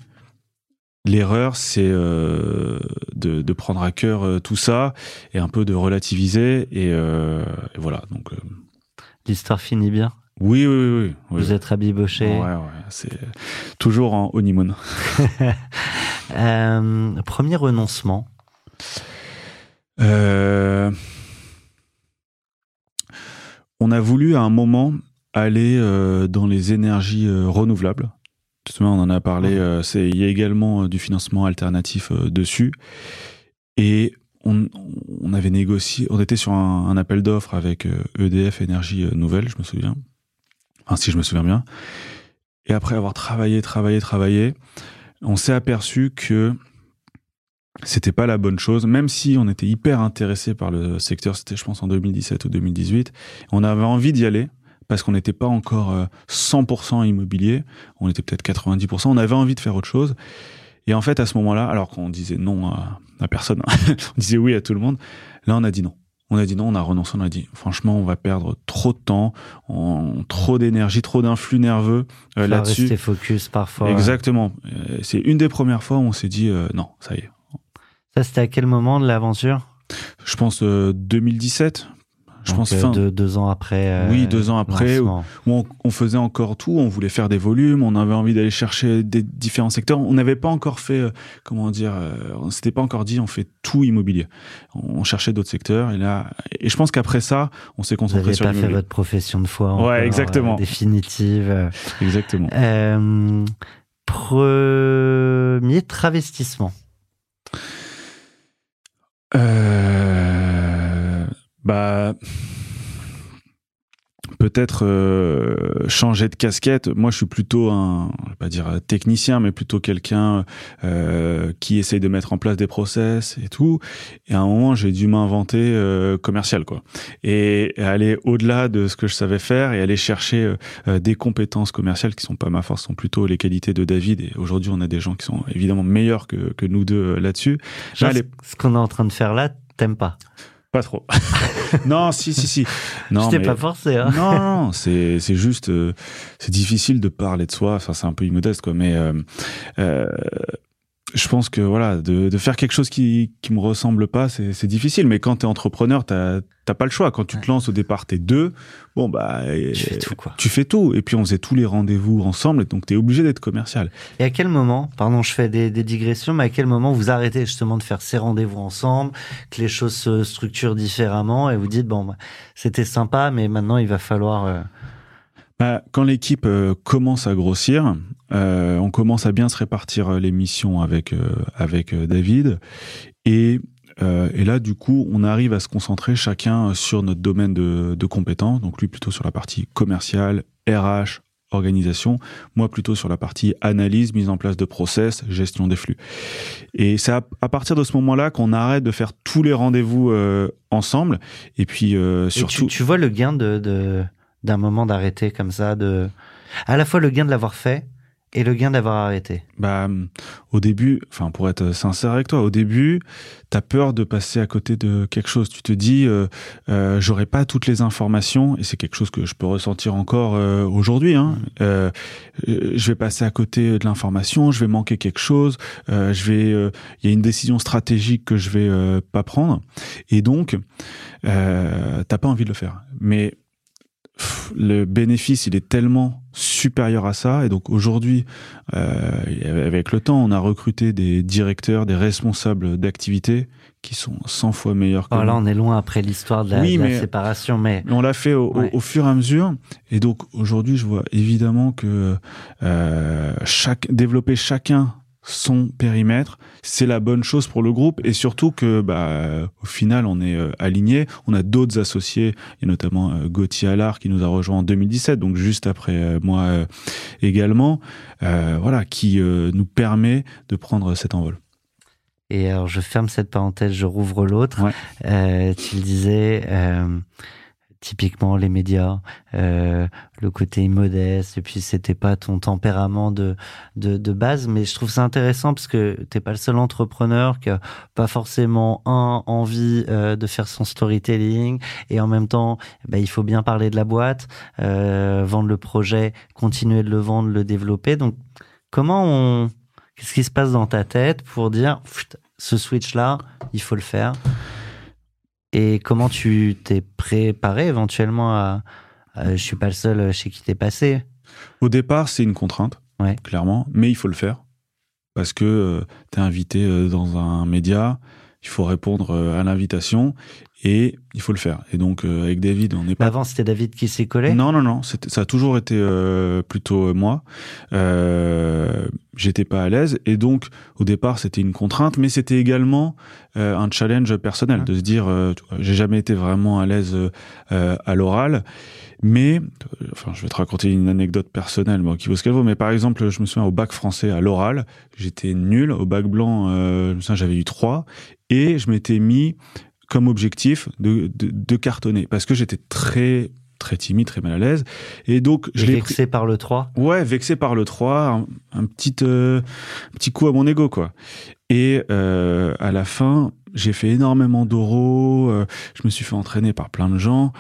l'erreur, c'est euh, de, de prendre à cœur euh, tout ça et un peu de relativiser. Et, euh, et voilà. Donc L'histoire finit bien. oui, oui, oui, oui. oui. Vous êtes rabiboché. Ouais, ouais, c'est toujours en honeymoon. Premier renoncement. On a voulu à un moment aller dans les énergies renouvelables. Justement, on en a parlé. euh, c'est, il y a également euh, du financement alternatif euh, dessus. Et on, on avait négocié. On était sur un, un appel d'offres avec EDF Énergie euh, Nouvelle, je me souviens. Enfin, si je me souviens bien. Et après avoir travaillé, travaillé, travaillé, on s'est aperçu que c'était pas la bonne chose, même si on était hyper intéressé par le secteur, c'était je pense en 2017 ou 2018, on avait envie d'y aller parce qu'on n'était pas encore euh, 100% immobilier, on était peut-être 90%, on avait envie de faire autre chose. Et en fait, à ce moment-là, alors qu'on disait non à, à personne, hein, on disait oui à tout le monde, là on a dit non. On a dit non, on a renoncé, on a dit franchement, on va perdre trop de temps, on- trop d'énergie, trop d'influx nerveux euh, là-dessus. Rester focus parfois. Exactement. Euh, C'est une des premières fois où on s'est dit euh, non, ça y est. Ça, c'était à quel moment de l'aventure? Je pense euh, 2017. Je Donc, pense euh, fin. deux, deux ans après. euh, Oui, deux ans après, où on, on faisait encore tout, on voulait faire des volumes, on avait envie d'aller chercher des différents secteurs. On n'avait pas encore fait, euh, comment dire, euh, on s'était pas encore dit on fait tout immobilier. On cherchait d'autres secteurs et là, et je pense qu'après ça, on s'est Vous concentré n'avez sur pas fait votre profession de foi. Ouais, encore, exactement. euh, définitive. Exactement. Premier travestissement. Euh, bah peut-être euh, changer de casquette. Moi, je suis plutôt un, je vais pas dire technicien, mais plutôt quelqu'un euh, qui essaye de mettre en place des process et tout. Et à un moment, j'ai dû m'inventer euh, commercial, quoi, et aller au-delà de ce que je savais faire et aller chercher euh, euh, des compétences commerciales qui sont pas ma force, sont plutôt les qualités de David. Et aujourd'hui, on a des gens qui sont évidemment meilleurs que, que nous deux euh, là-dessus. Là, les- Ce qu'on est en train de faire là, t'aimes pas? Pas trop. non, si, si, si. Non, Je t'ai mais- pas forcé. Hein. non, non, non, c'est c'est juste, euh, c'est difficile de parler de soi. Enfin, c'est un peu immodeste, quoi. Mais euh, euh, je pense que voilà, de, de faire quelque chose qui qui me ressemble pas, c'est c'est difficile. Mais quand t'es entrepreneur, t'as t'as pas le choix. Quand tu te lances au départ, t'es deux. Bon bah, Tu fais tout, quoi. Tu fais tout. Et puis on faisait tous les rendez-vous ensemble. Donc t'es obligé d'être commercial. Et à quel moment, pardon, je fais des, des digressions, mais à quel moment vous arrêtez justement de faire ces rendez-vous ensemble, que les choses se structurent différemment et vous dites, bon, bah, c'était sympa, mais maintenant il va falloir... euh, Bah, quand l'équipe euh, commence à grossir, euh, on commence à bien se répartir euh, les missions avec euh, avec euh, David et euh, et là du coup on arrive à se concentrer chacun sur notre domaine de, de compétences donc lui plutôt sur la partie commerciale, RH, organisation, moi plutôt sur la partie analyse, mise en place de process, gestion des flux. Et c'est à, partir de ce moment-là qu'on arrête de faire tous les rendez-vous euh, ensemble. Et puis euh, surtout, tu, tu, vois le gain de d'un moment d'arrêter comme ça, de à la fois le gain de l'avoir fait et le gain d'avoir arrêté Bah, au début, enfin pour être sincère avec toi, au début, t'as peur de passer à côté de quelque chose. Tu te dis, euh, euh, j'aurai pas toutes les informations, et c'est quelque chose que je peux ressentir encore euh, aujourd'hui. Hein. Euh, je vais passer à côté de l'information, je vais manquer quelque chose, euh, je vais, il y a une décision stratégique que je vais pas prendre, et donc t'as pas envie de le faire. Mais le bénéfice, il est tellement supérieur à ça. Et donc aujourd'hui, euh, avec le temps, on a recruté des directeurs, des responsables d'activité qui sont 100 fois meilleurs que oh, Là, on est loin après l'histoire de, la, oui, mais séparation, mais on l'a fait au, au, fur et à mesure. Et donc aujourd'hui, je vois évidemment que euh, chaque développer chacun son périmètre, c'est la bonne chose pour le groupe. Et surtout que bah au final on est euh, aligné, on a d'autres associés, et notamment euh, Gauthier Allard qui nous a rejoint en 2017 donc juste après euh, moi également voilà qui nous permet de prendre cet envol. Et alors je ferme cette parenthèse, je rouvre l'autre. tu le disais typiquement les médias, euh, le côté modeste, et puis c'était pas ton tempérament de, de, base, mais je trouve ça intéressant parce que t'es pas le seul entrepreneur qui a pas forcément un envie euh, de faire son storytelling, et en même temps, bah, il faut bien parler de la boîte, euh, vendre le projet, continuer de le vendre, le développer. Donc, comment on, qu'est-ce qui se passe dans ta tête pour dire, ce switch là, il faut le faire? Et comment tu t'es préparé éventuellement à, Je Je suis pas le seul chez qui t'es passé Au départ, c'est une contrainte, ouais. clairement, mais il faut le faire. Parce que euh, tu es invité euh, dans un média, il faut répondre euh, à l'invitation et il faut le faire. Et donc avec David, on n'est pas. Avant, c'était David qui s'est collé. Non, non, non. Ça a toujours été plutôt moi. Euh, J'étais pas à l'aise et donc au départ c'était une contrainte, mais c'était également un challenge personnel de se dire, j'ai jamais été vraiment à l'aise à l'oral. Mais, enfin, je vais te raconter une anecdote personnelle, bon, qui vaut ce qu'elle vaut. Mais par exemple, je me souviens au bac français à l'oral, j'étais nul. Au bac blanc, euh, je me souviens, j'avais eu trois. Et je m'étais mis comme objectif de, de, de cartonner parce que j'étais très très timide, très mal à l'aise. Et donc, je l'ai vexé par le 3 Ouais, vexé par le 3, un, petit, euh, petit coup à mon ego, quoi. Et euh, à la fin, j'ai fait énormément d'oraux, euh, je me suis fait entraîner par plein de gens.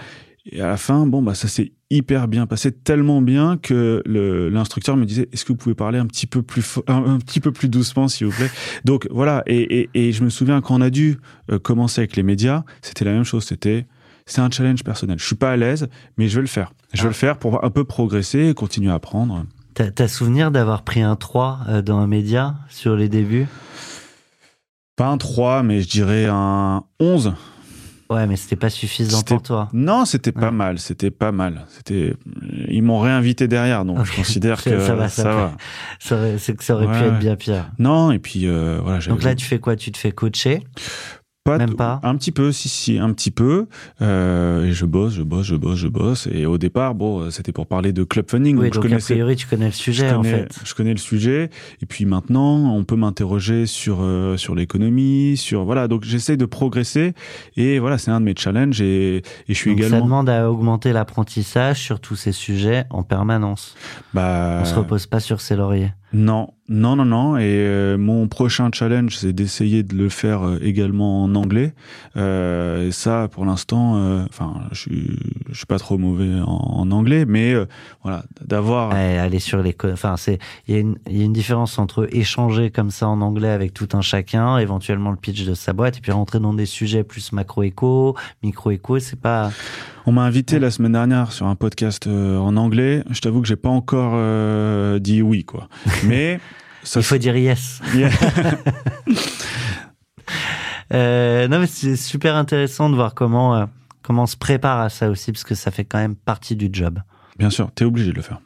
Et à la fin, bon, bah, ça s'est hyper bien passé, tellement bien que l'instructeur me disait, est-ce que vous pouvez parler un petit peu plus, un, petit peu plus doucement, s'il vous plaît? Donc, voilà. Et, et, et, je me souviens quand on a dû euh, commencer avec les médias, c'était la même chose. C'était, c'est un challenge personnel. Je suis pas à l'aise, mais je vais le faire. Je vais ah. le faire pour un peu progresser et continuer à apprendre. T'as as souvenir d'avoir pris un 3 euh, dans un média sur les débuts? Pas un 3, mais je dirais un 11. Ouais, mais c'était pas suffisant pour toi. Non, c'était pas mal. C'était pas mal. C'était. Ils m'ont réinvité derrière, donc je considère que ça va. Ça, va. C'est que ça aurait pu être bien pire. Non, et puis euh, voilà. Donc là, tu fais quoi? Tu te fais coacher? Même pas Un petit peu, si, si, un petit peu. Euh, et je bosse, je bosse, je bosse, je bosse. Et au départ, bon, c'était pour parler de club funding. Oui, donc, donc a priori, tu connais le sujet, en fait. Je connais le sujet. Et puis maintenant, on peut m'interroger sur euh, sur l'économie, sur voilà. Donc j'essaie de progresser. Et voilà, c'est un de mes challenges. Et, et je suis donc également. Ça demande à augmenter l'apprentissage sur tous ces sujets en permanence. Bah. On se repose pas sur ses lauriers. Non, non, non, non. Et euh, mon prochain challenge, c'est d'essayer de le faire euh, également en anglais. Euh, et ça, pour l'instant, euh, enfin, je suis, je suis pas trop mauvais en, anglais, mais voilà, d'avoir. aller sur les, enfin, c'est, il y, a une, y a une différence entre échanger comme ça en anglais avec tout un chacun, éventuellement le pitch de sa boîte, et puis rentrer dans des sujets plus macro-éco, micro-éco. C'est pas. On m'a invité la semaine dernière sur un podcast en anglais. Je t'avoue que j'ai pas encore dit oui, quoi. Mais ça, il faut dire yes. euh, non, mais c'est super intéressant de voir comment euh, comment on se prépare à ça aussi, parce que ça fait quand même partie du job. Bien sûr, tu es obligé de le faire.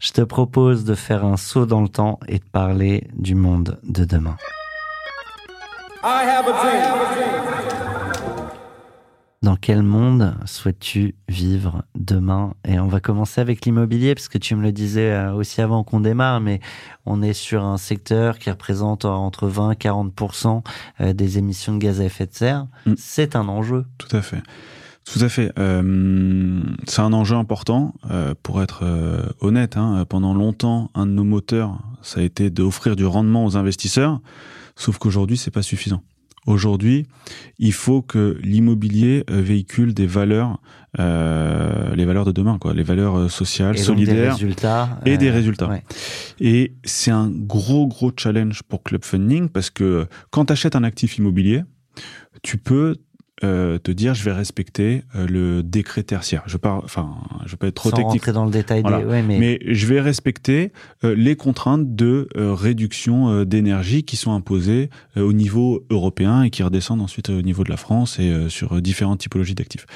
Je te propose de faire un saut dans le temps et de parler du monde de demain. I have a dream. Dans quel monde souhaites-tu vivre demain? Et on va commencer avec l'immobilier, parce que tu me le disais euh, aussi avant qu'on démarre, mais on est sur un secteur qui représente entre 20 et 40% des émissions de gaz à effet de serre. Mm. C'est un enjeu. Tout à fait. Tout à fait. Euh, c'est un enjeu important. Euh, pour être euh, honnête, hein, pendant longtemps, un de nos moteurs, ça a été d'offrir du rendement aux investisseurs. Sauf qu'aujourd'hui, c'est pas suffisant. Aujourd'hui, il faut que l'immobilier euh, véhicule des valeurs, euh, les valeurs de demain, quoi, les valeurs euh, sociales, Et solidaires des résultats. et des euh, résultats. ouais. Et c'est un gros, gros challenge pour Club Funding parce que quand tu achètes un actif immobilier, tu peux euh, te dire je vais respecter euh, le décret tertiaire. Je parle, enfin, je vais pas être trop Sans technique, rentrer dans le détail Voilà. des. Ouais, mais, mais je vais respecter euh, les contraintes de euh, réduction euh, d'énergie qui sont imposées euh, au niveau européen et qui redescendent ensuite au niveau de la France et euh, sur euh, différentes typologies d'actifs.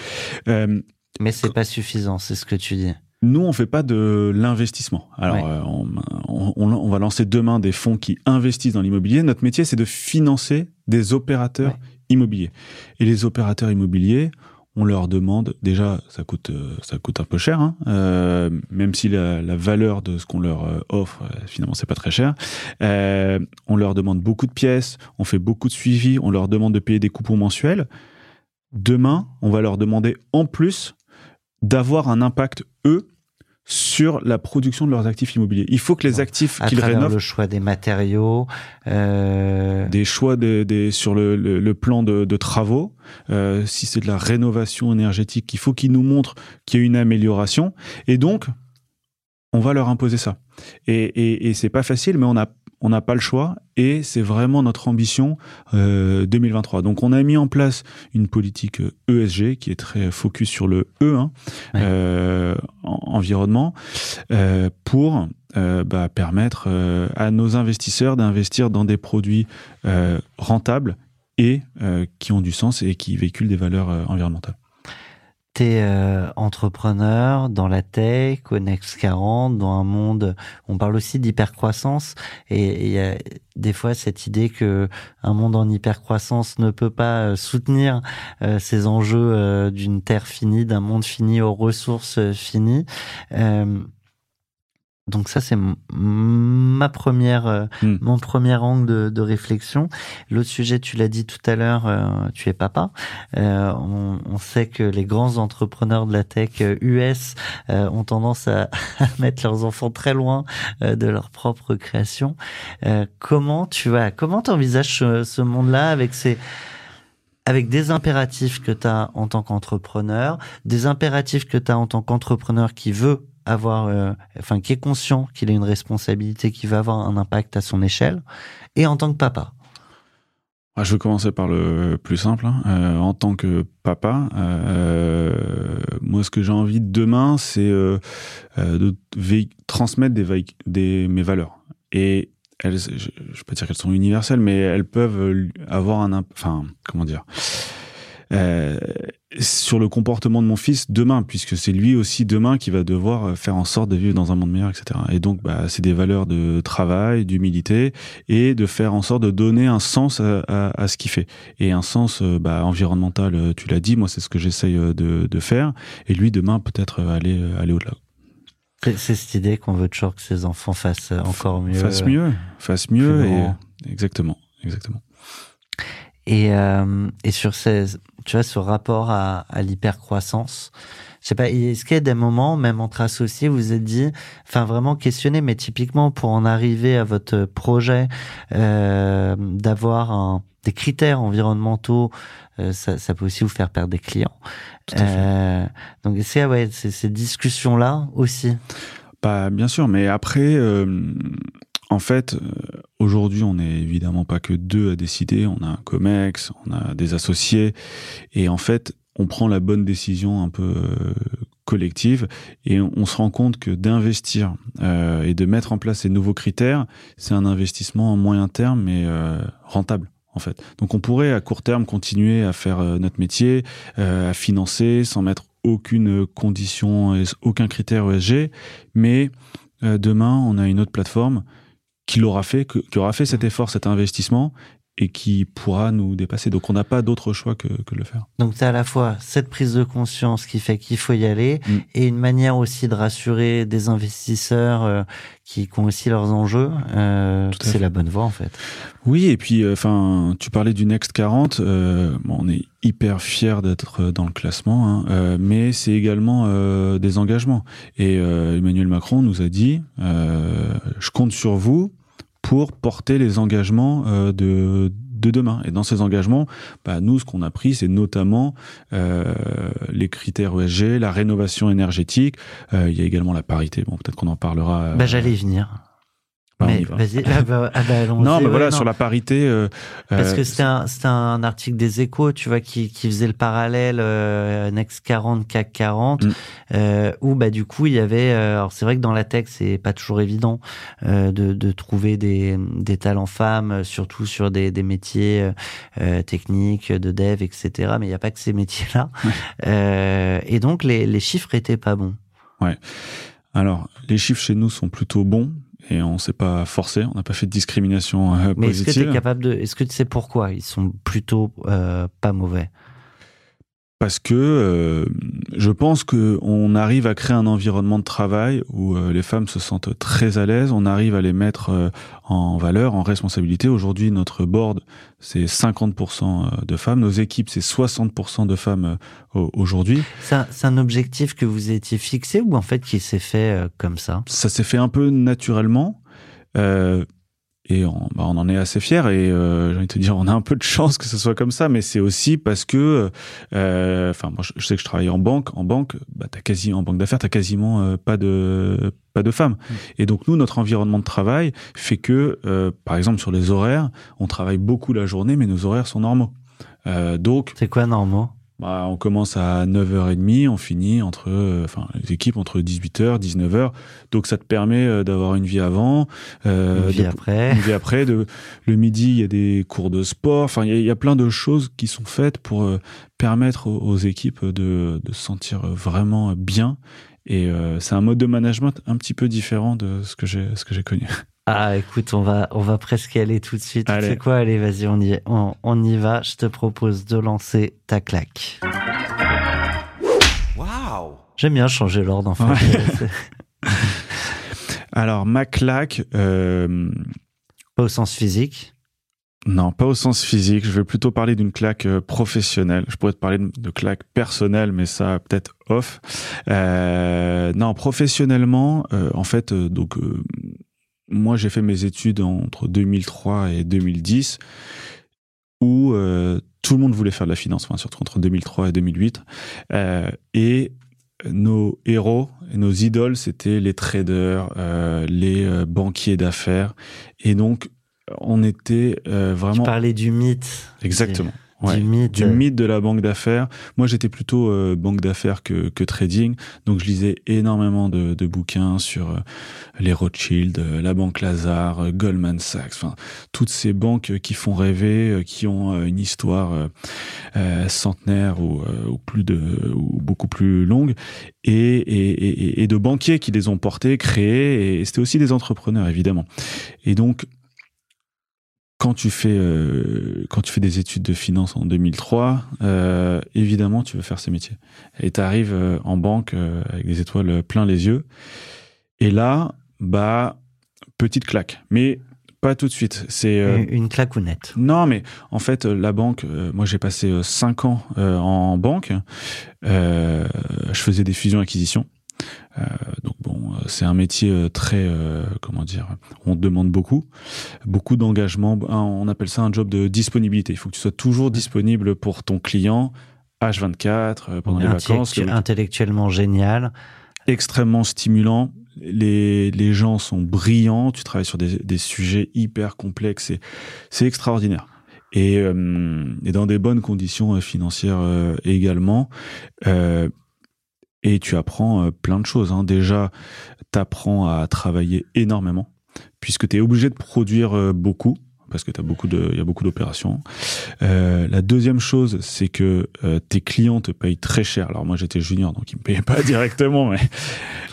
Euh, mais c'est pas suffisant, c'est ce que tu dis. nous, on fait pas de l'investissement. Alors, Ouais. euh, on, on- on- on va lancer demain des fonds qui investissent dans l'immobilier. Notre métier, c'est de financer des opérateurs Ouais. Immobiliers. Et les opérateurs immobiliers, on leur demande déjà, ça coûte, euh, ça coûte un peu cher, hein, euh, même si la, valeur de ce qu'on leur euh, offre, finalement, c'est pas très cher. On leur demande beaucoup de pièces, on fait beaucoup de suivi, on leur demande de payer des coupons mensuels. Demain, on va leur demander en plus d'avoir un impact eux sur la production de leurs actifs immobiliers. Il faut que les actifs qu'ils rénovent le choix des matériaux. Euh, des choix des, des- sur le, le- le plan de, de travaux, euh, si c'est de la rénovation énergétique, il faut qu'ils nous montrent qu'il y a une amélioration. Et donc, on va leur imposer ça. Et, et, et c'est pas facile, mais on a on n'a pas le choix et c'est vraiment notre ambition euh, 2023. Donc on a mis en place une politique euh, ESG qui est très focus sur le E, hein, Ouais. euh, environnement, euh, pour euh, bah, permettre euh, à nos investisseurs d'investir dans des produits euh, rentables et euh, qui ont du sens et qui véhiculent des valeurs euh, environnementales. T'es euh, entrepreneur dans la tech, au Next 40, dans un monde. On parle aussi d'hypercroissance et il y a des fois cette idée que un monde en hypercroissance ne peut pas euh, soutenir euh, ces enjeux euh, d'une terre finie, d'un monde fini aux ressources finies. Donc ça c'est ma première euh, Hmm. mon premier angle de, de réflexion. L'autre sujet, tu l'as dit tout à l'heure, euh, tu es papa. Euh, on, on sait que les grands entrepreneurs de la tech US ont tendance à, à mettre leurs enfants très loin de leur propre création. Comment tu vas, comment t'envisages ce, ce monde-là avec ces avec des impératifs que tu as en tant qu'entrepreneur, des impératifs que tu as en tant qu'entrepreneur qui veut avoir, euh, enfin qui est conscient qu'il a une responsabilité, qui va avoir un impact à son échelle, et en tant que papa. Ah, Je vais commencer par le plus simple. hein. Euh, en tant que papa, euh, moi, ce que j'ai envie de demain, c'est de transmettre des, mes valeurs. Et je ne vais pas dire qu'elles sont universelles, mais elles peuvent avoir un... Enfin, comment dire sur le comportement de mon fils demain, puisque c'est lui aussi demain qui va devoir euh, faire en sorte de vivre dans un monde meilleur, etc. Et donc, bah, c'est des valeurs de travail, d'humilité, et de faire en sorte de donner un sens à, à- à ce qu'il fait. Et un sens euh, bah, environnemental, euh, tu l'as dit, moi c'est ce que j'essaye de, de faire. Et lui, demain, peut-être aller, aller au-delà. C'est cette idée qu'on veut toujours que ses enfants fassent encore mieux. Fasse mieux, fasse mieux. Et, exactement, exactement. Et, euh, et sur ces, tu vois, ce rapport à, à l'hypercroissance, je sais pas, est-ce qu'il y a des moments, même entre associés, vous vous êtes dit, enfin vraiment questionner, mais typiquement pour en arriver à votre projet, euh, d'avoir un, des critères environnementaux, euh, ça, ça peut aussi vous faire perdre des clients. Tout à fait. Euh, donc c'est ouais, ces discussions-là aussi? Bah, bien sûr, mais après, euh, en fait, euh, aujourd'hui, on n'est évidemment pas que deux à décider. On a un COMEX, on a des associés, et en fait, on prend la bonne décision un peu euh, collective, et on, se rend compte que d'investir euh, et de mettre en place ces nouveaux critères, c'est un investissement en moyen terme, mais rentable. En fait. Donc on pourrait à court terme continuer à faire notre métier, à financer sans mettre aucune condition, aucun critère ESG, mais demain on a une autre plateforme qui l'aura fait, que- qui aura fait cet effort, cet investissement, et qui pourra nous dépasser. Donc on n'a pas d'autre choix que, que de le faire. Donc tu as à la fois cette prise de conscience qui fait qu'il faut y aller Mm. et une manière aussi de rassurer des investisseurs euh, qui, qui ont aussi leurs enjeux. Euh, c'est la bonne voie en fait. Oui, et puis enfin, tu parlais du Next 40. euh, bon, on est hyper fier d'être dans le classement, hein, euh, mais c'est également euh, des engagements. Et euh, Emmanuel Macron nous a dit euh, je compte sur vous pour porter les engagements euh, de de demain. Et dans ces engagements, bah, nous, ce qu'on a pris, c'est notamment euh, les critères ESG, la rénovation énergétique. Euh, il y a également la parité. Bon, peut-être qu'on en parlera. euh, Bah, J'allais y venir. Bah, Mais vas-y. Ah bah, ah bah, allons-y, Non, mais ouais, voilà, non. sur la parité. euh, Parce euh, que c'était un, un article des échos, tu vois, qui, qui faisait le parallèle euh, Next 40, CAC 40, Mm. euh, où bah du coup il y avait, alors c'est vrai que dans la tech c'est pas toujours évident de, de trouver des, des talents femmes, surtout sur des, des métiers techniques, de dev, etc. Mais il n'y a pas que ces métiers-là. Et donc les, les chiffres étaient pas bons. Alors, les chiffres chez nous sont plutôt bons et on s'est pas forcé, on n'a pas fait de discrimination euh, Mais est-ce que tu positive. es capable de, est-ce que tu sais pourquoi ils sont plutôt euh, pas mauvais? Parce que euh, je pense que on arrive à créer un environnement de travail où euh, les femmes se sentent très à l'aise, on arrive à les mettre euh, en valeur, en responsabilité. Aujourd'hui, notre board, c'est 50% de femmes, nos équipes, c'est 60% de femmes au- aujourd'hui. C'est un, objectif que vous étiez fixé ou en fait qui s'est fait comme ça? Ça s'est fait un peu naturellement. Et on, bah, on en est assez fiers et euh, j'ai envie de te dire on a un peu de chance que ce soit comme ça mais c'est aussi parce que euh, enfin moi je, je sais que je travaille en banque en banque bah t'as quasi en banque d'affaires t'as quasiment euh, pas de pas de femmes. Et donc nous notre environnement de travail fait que euh, par exemple sur les horaires on travaille beaucoup la journée mais nos horaires sont normaux. Euh, donc C'est quoi normaux? Bah, on commence à 9h30, on finit entre, euh, enfin, les équipes entre 18h, 19h. Donc, ça te permet euh, d'avoir une vie avant, euh, Une vie de- après. une vie après. De, le midi, il y a des cours de sport. Enfin, il y a, il y a plein de choses qui sont faites pour euh, permettre aux, aux équipes de, de se sentir vraiment bien. Et euh, c'est un mode de management un petit peu différent de ce que j'ai, ce que j'ai connu. Ah, écoute, on va, on va presque y aller tout de suite. Tu Allez. sais quoi? Allez, vas-y, on y, on, on y va. Je te propose de lancer ta claque. Waouh J'aime bien changer l'ordre, en fait. Ouais. Alors, ma claque, euh, Pas au sens physique? Non, pas au sens physique. Je vais plutôt parler d'une claque euh, professionnelle. Je pourrais te parler de, de claque personnelle, mais ça peut-être off. Euh, non, professionnellement, euh, en fait, euh, donc euh, moi j'ai fait mes études entre 2003 et 2010, où euh, tout le monde voulait faire de la finance, enfin surtout entre 2003 et 2008, Euh, et nos héros nos idoles, c'était les traders, euh, les euh, banquiers d'affaires, et donc on était euh, Tu vraiment parlais du mythe. exactement ouais, du mythe. du mythe de la banque d'affaires. Moi, j'étais plutôt euh, banque d'affaires que, que trading, donc je lisais énormément de, de bouquins sur euh, les Rothschild, euh, la banque Lazare, euh, Goldman Sachs, enfin toutes ces banques euh, qui font rêver, euh, qui ont euh, une histoire euh, euh, centenaire ou, euh, ou plus de ou beaucoup plus longue, et, et, et, et de banquiers qui les ont portés, créés, et c'était aussi des entrepreneurs évidemment. Et donc quand tu fais euh, quand tu fais des études de finance en 2003, euh, évidemment tu veux faire ces métiers. Et tu arrives en banque euh, avec des étoiles plein les yeux. Et là, bah petite claque, mais pas tout de suite. C'est euh, Une- claque ou nette. non, mais en fait, euh, la banque, euh, moi j'ai passé euh, cinq ans euh, en banque. Euh, je faisais des fusions-acquisitions. Euh, donc bon, euh, c'est un métier euh, très, euh, comment dire, on te demande beaucoup, beaucoup d'engagement. On appelle ça un job de disponibilité. Il faut que tu sois toujours disponible pour ton client, H24, euh, pendant les vacances. le intellectuellement génial. extrêmement stimulant. Les, les gens sont brillants. Tu travailles sur des, des sujets hyper complexes. C'est extraordinaire. Et, euh, et dans des bonnes conditions euh, financières euh, également. Euh, et tu apprends euh, plein de choses. Hein. Déjà, tu apprends à travailler énormément, puisque tu es obligé de produire euh, beaucoup, parce que t'as beaucoup de, il y a beaucoup d'opérations. Euh, la deuxième chose, c'est que euh, tes clients te payent très cher. Alors moi, j'étais junior, donc ils me payaient pas directement, mais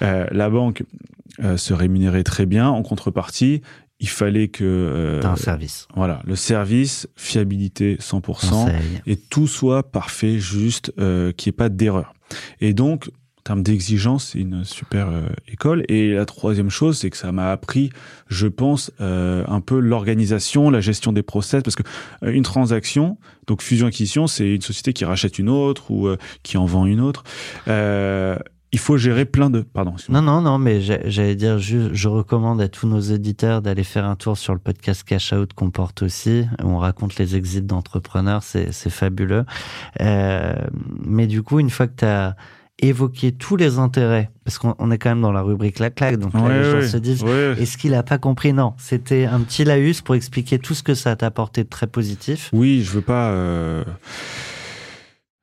euh, la banque euh, se rémunérait très bien. En contrepartie, il fallait que euh, T'as un service. voilà le service, fiabilité 100%, Conseil. et tout soit parfait, juste, euh, qu'il n'y ait pas d'erreur. Et donc, en termes d'exigence, c'est une super euh, école. Et la troisième chose, c'est que ça m'a appris, je pense, euh, un peu l'organisation, la gestion des process, parce que euh, une transaction, donc fusion-acquisition, c'est une société qui rachète une autre ou euh, qui en vend une autre. Il faut gérer plein de... Pardon. Non, non, non, mais j'allais dire, juste, je recommande à tous nos éditeurs d'aller faire un tour sur le podcast Cash Out qu'on porte aussi. où On raconte les exits d'entrepreneurs, c'est fabuleux. Euh, mais du coup, une fois que tu as évoqué tous les intérêts, parce qu'on on est quand même dans la rubrique la claque, donc là, les gens se disent, est-ce qu'il a pas compris? Non, c'était un petit laïus pour expliquer tout ce que ça t'a apporté de très positif. Oui, je veux pas. euh,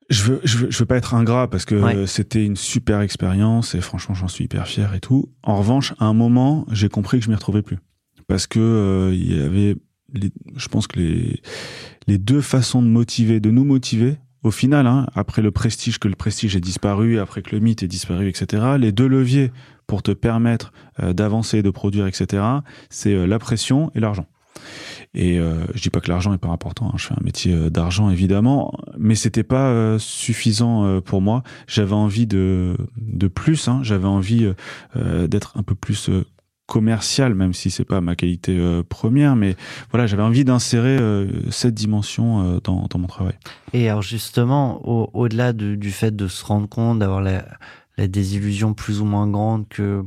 Je veux, je veux, je veux pas être ingrat parce que Ouais. c'était une super expérience et franchement j'en suis hyper fier et tout. En revanche, à un moment, j'ai compris que je m'y retrouvais plus parce que euh, il y avait, les- je pense que les les deux façons de motiver, de nous motiver. Au final, hein, après le prestige, que le prestige ait disparu, après que le mythe ait disparu, etc., les deux leviers pour te permettre euh, d'avancer, de produire, etc., c'est euh, la pression et l'argent. Et euh, je dis pas que l'argent est pas important. hein, je fais un métier euh, d'argent évidemment, mais c'était pas euh, suffisant euh, pour moi. J'avais envie de de plus. Hein, J'avais envie d'être un peu plus commercial, même si c'est pas ma qualité première. Mais voilà, j'avais envie d'insérer cette dimension dans, mon travail. Et alors justement, au- au-delà du fait de se rendre compte, d'avoir la, la désillusion plus ou moins grande que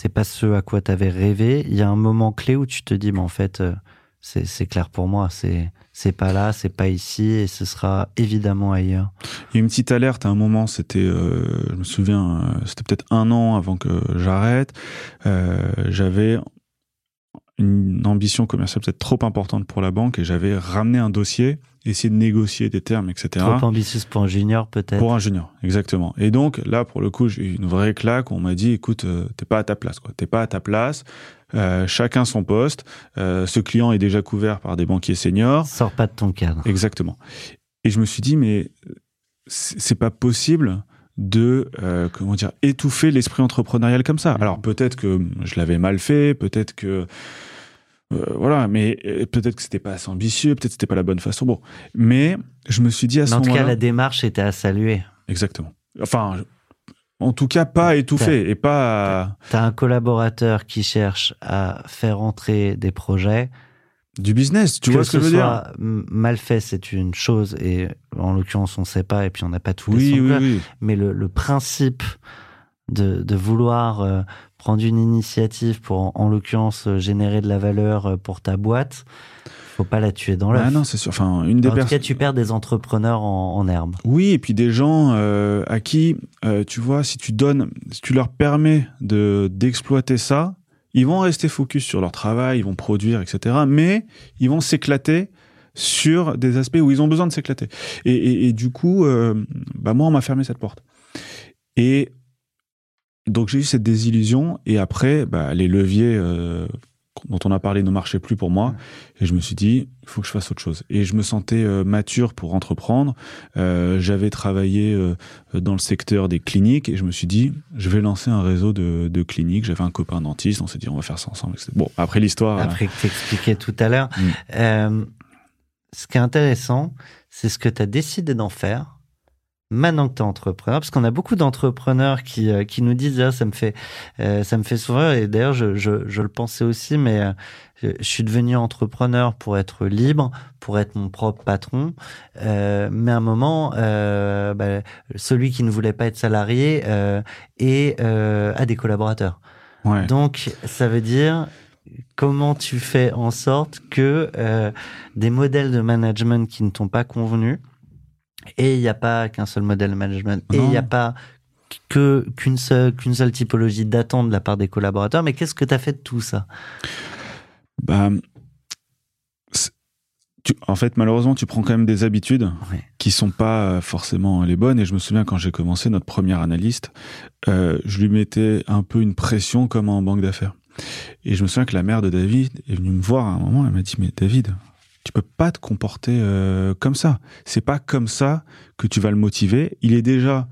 c'est pas ce à quoi tu avais rêvé, il y a un moment clé où tu te dis, mais en fait, euh, c'est clair pour moi, c'est c'est pas là, c'est pas ici, et ce sera évidemment ailleurs. Il y a une petite alerte à un moment, c'était, euh, je me souviens, euh, c'était peut-être un an avant que j'arrête. J'avais une ambition commerciale peut-être trop importante pour la banque et j'avais ramené un dossier, essayé de négocier des termes, etc. Trop ambitieuse pour un junior peut-être. Pour un junior, exactement. Et donc là, pour le coup, j'ai eu une vraie claque. On m'a dit, écoute, euh, t'es pas à ta place, quoi. T'es pas à ta place. Euh, chacun son poste. Euh, ce client est déjà couvert par des banquiers seniors. Sors pas de ton cadre. Exactement. Et je me suis dit, mais c'est c'est pas possible de euh, comment dire étouffer l'esprit entrepreneurial comme ça. Alors peut-être que je l'avais mal fait, peut-être que euh, voilà, mais euh, peut-être que c'était pas assez ambitieux, peut-être que c'était pas la bonne façon. Bon, mais je me suis dit à ce Mais en tout cas, moment-là, la démarche était à saluer. exactement. Enfin, en tout cas, pas étouffé et pas T'as un collaborateur qui cherche à faire entrer des projets. du business. Tu vois ce que je veux dire soit m- mal fait, c'est une chose, et en l'occurrence, on sait pas, et puis on n'a pas tous les Oui, oui, oui. Mais le, le principe de, de vouloir euh, prendre une initiative pour, en, en l'occurrence, euh, générer de la valeur euh, pour ta boîte, faut pas la tuer dans l'œuf. Ah non, c'est sûr. Enfin, une des en tout cas, tu perds des entrepreneurs en, en herbe. Oui, et puis des gens euh, à qui, euh, tu vois, si tu donnes, si tu leur permets de d'exploiter ça, ils vont rester focus sur leur travail, ils vont produire, etc. Mais ils vont s'éclater sur des aspects où ils ont besoin de s'éclater. Et, et, et du coup, euh, bah moi, on m'a fermé cette porte. Et donc j'ai eu cette désillusion. Et après, bah, les leviers euh, dont on a parlé ne marchaient plus pour moi. Et je me suis dit, il faut que je fasse autre chose. Et je me sentais euh, mature pour entreprendre. Euh, J'avais travaillé dans le secteur des cliniques et je me suis dit, je vais lancer un réseau de, de cliniques. J'avais un copain dentiste, on s'est dit, on va faire ça ensemble. etc. Bon, après l'histoire. Après que t'expliquais tout à l'heure. Mm. Ce qui est intéressant, c'est ce que tu as décidé d'en faire maintenant que tu es entrepreneur, parce qu'on a beaucoup d'entrepreneurs qui, euh, qui nous disent ah, ça me fait euh, ça me fait sourire et d'ailleurs je, je, je le pensais aussi mais euh, je, suis devenu entrepreneur pour être libre, pour être mon propre patron, euh, mais à un moment euh, bah, celui qui ne voulait pas être salarié euh, et euh, a des collaborateurs. Ouais. Donc, ça veut dire comment tu fais en sorte que euh, des modèles de management qui ne t'ont pas convenu, et il n'y a pas qu'un seul modèle de management, et il n'y a pas que qu'une seule qu'une seule typologie d'attente de la part des collaborateurs. Mais qu'est-ce que tu as fait de tout ça? Bah, tu- en fait, malheureusement, tu prends quand même des habitudes Ouais. qui sont pas euh, forcément les bonnes. Et je me souviens quand j'ai commencé, notre premier analyste, euh, je lui mettais un peu une pression comme en banque d'affaires. Et je me souviens que la mère de David est venue me voir à un moment. Elle m'a dit mais David, tu peux pas te comporter euh, comme ça. C'est pas comme ça que tu vas le motiver. Il est déjà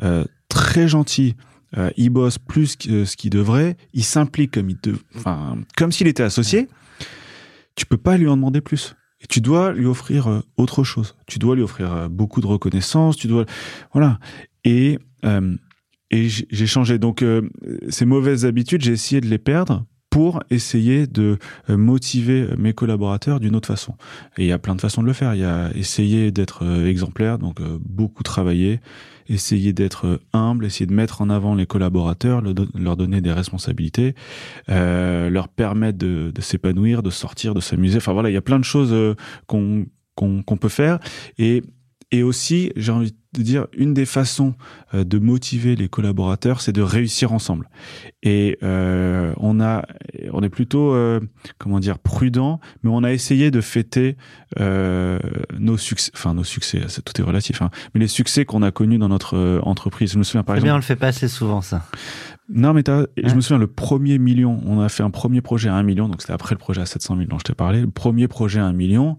euh, très gentil. Euh, il bosse plus que ce qu'il devrait. Il s'implique comme il enfin comme s'il était associé. tu peux pas lui en demander plus. Et tu dois lui offrir autre chose. Tu dois lui offrir beaucoup de reconnaissance. Tu dois, voilà. Et et j'ai changé. Donc ces mauvaises habitudes, j'ai essayé de les perdre pour essayer de motiver mes collaborateurs d'une autre façon. Et il y a plein de façons de le faire. Il y a essayer d'être exemplaire, donc beaucoup travailler, essayer d'être humble, essayer de mettre en avant les collaborateurs, leur donner des responsabilités, euh, leur permettre de, s'épanouir, de sortir, de s'amuser. Enfin voilà, il y a plein de choses euh, qu'on qu'on peut faire et et aussi, j'ai envie de dire, une des façons euh, de motiver les collaborateurs, c'est de réussir ensemble. Et euh, on a, on est plutôt, euh, comment dire, prudent, mais on a essayé de fêter euh, nos succès, enfin nos succès, tout est relatif, hein, mais les succès qu'on a connus dans notre euh, entreprise. Je me souviens par exemple. bien, on le fait pas assez souvent ça. Non, mais je me souviens, le premier million, on a fait un premier projet à un million, donc c'était après le projet à 700 000 dont je t'ai parlé. Le premier projet à un million,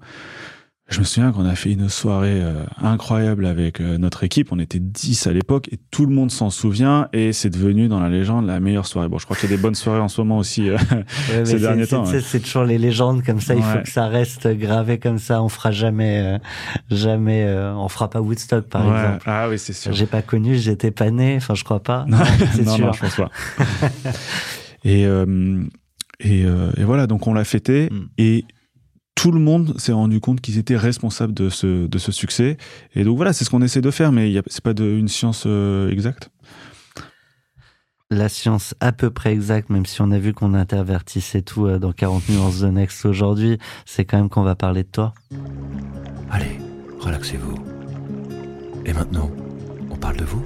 je me souviens qu'on a fait une soirée euh, incroyable avec euh, notre équipe. On était 10 à l'époque et tout le monde s'en souvient et c'est devenu dans la légende la meilleure soirée. Bon, je crois qu'il y a des bonnes soirées en ce moment aussi euh, ces derniers temps. C'est toujours les légendes comme ça. Il faut que ça reste gravé comme ça. On fera jamais, jamais, on fera pas Woodstock par exemple. Ah oui, c'est sûr. J'ai pas connu, j'étais pas né. Enfin, je crois pas. Non, non, non, je pense pas. et, et, et voilà, donc on l'a fêté mm. et tout le monde s'est rendu compte qu'ils étaient responsables de ce, de ce succès. Et donc voilà, c'est ce qu'on essaie de faire, mais c'est pas de, une science euh, exacte. La science à peu près exacte, même si on a vu qu'on intervertissait tout euh, dans 40 nuances de Next aujourd'hui, c'est quand même qu'on va parler de toi. Allez, relaxez-vous. Et maintenant, on parle de vous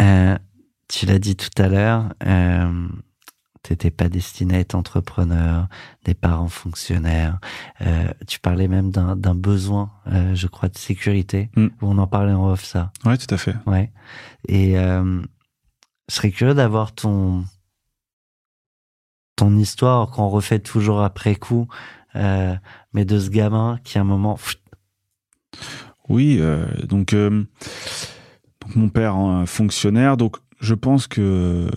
euh, Tu l'as dit tout à l'heure, euh, t'étais pas destiné à être entrepreneur, des parents fonctionnaires. Euh, tu parlais même d'un besoin, euh, je crois, de sécurité. Mm. on en parlait en off, ça. Ouais, tout à fait. Ouais. Et euh, je serais curieux d'avoir ton ton histoire qu'on refait toujours après coup, euh, mais de ce gamin qui à un moment. Oui, donc donc mon père fonctionnaire, donc je pense que euh,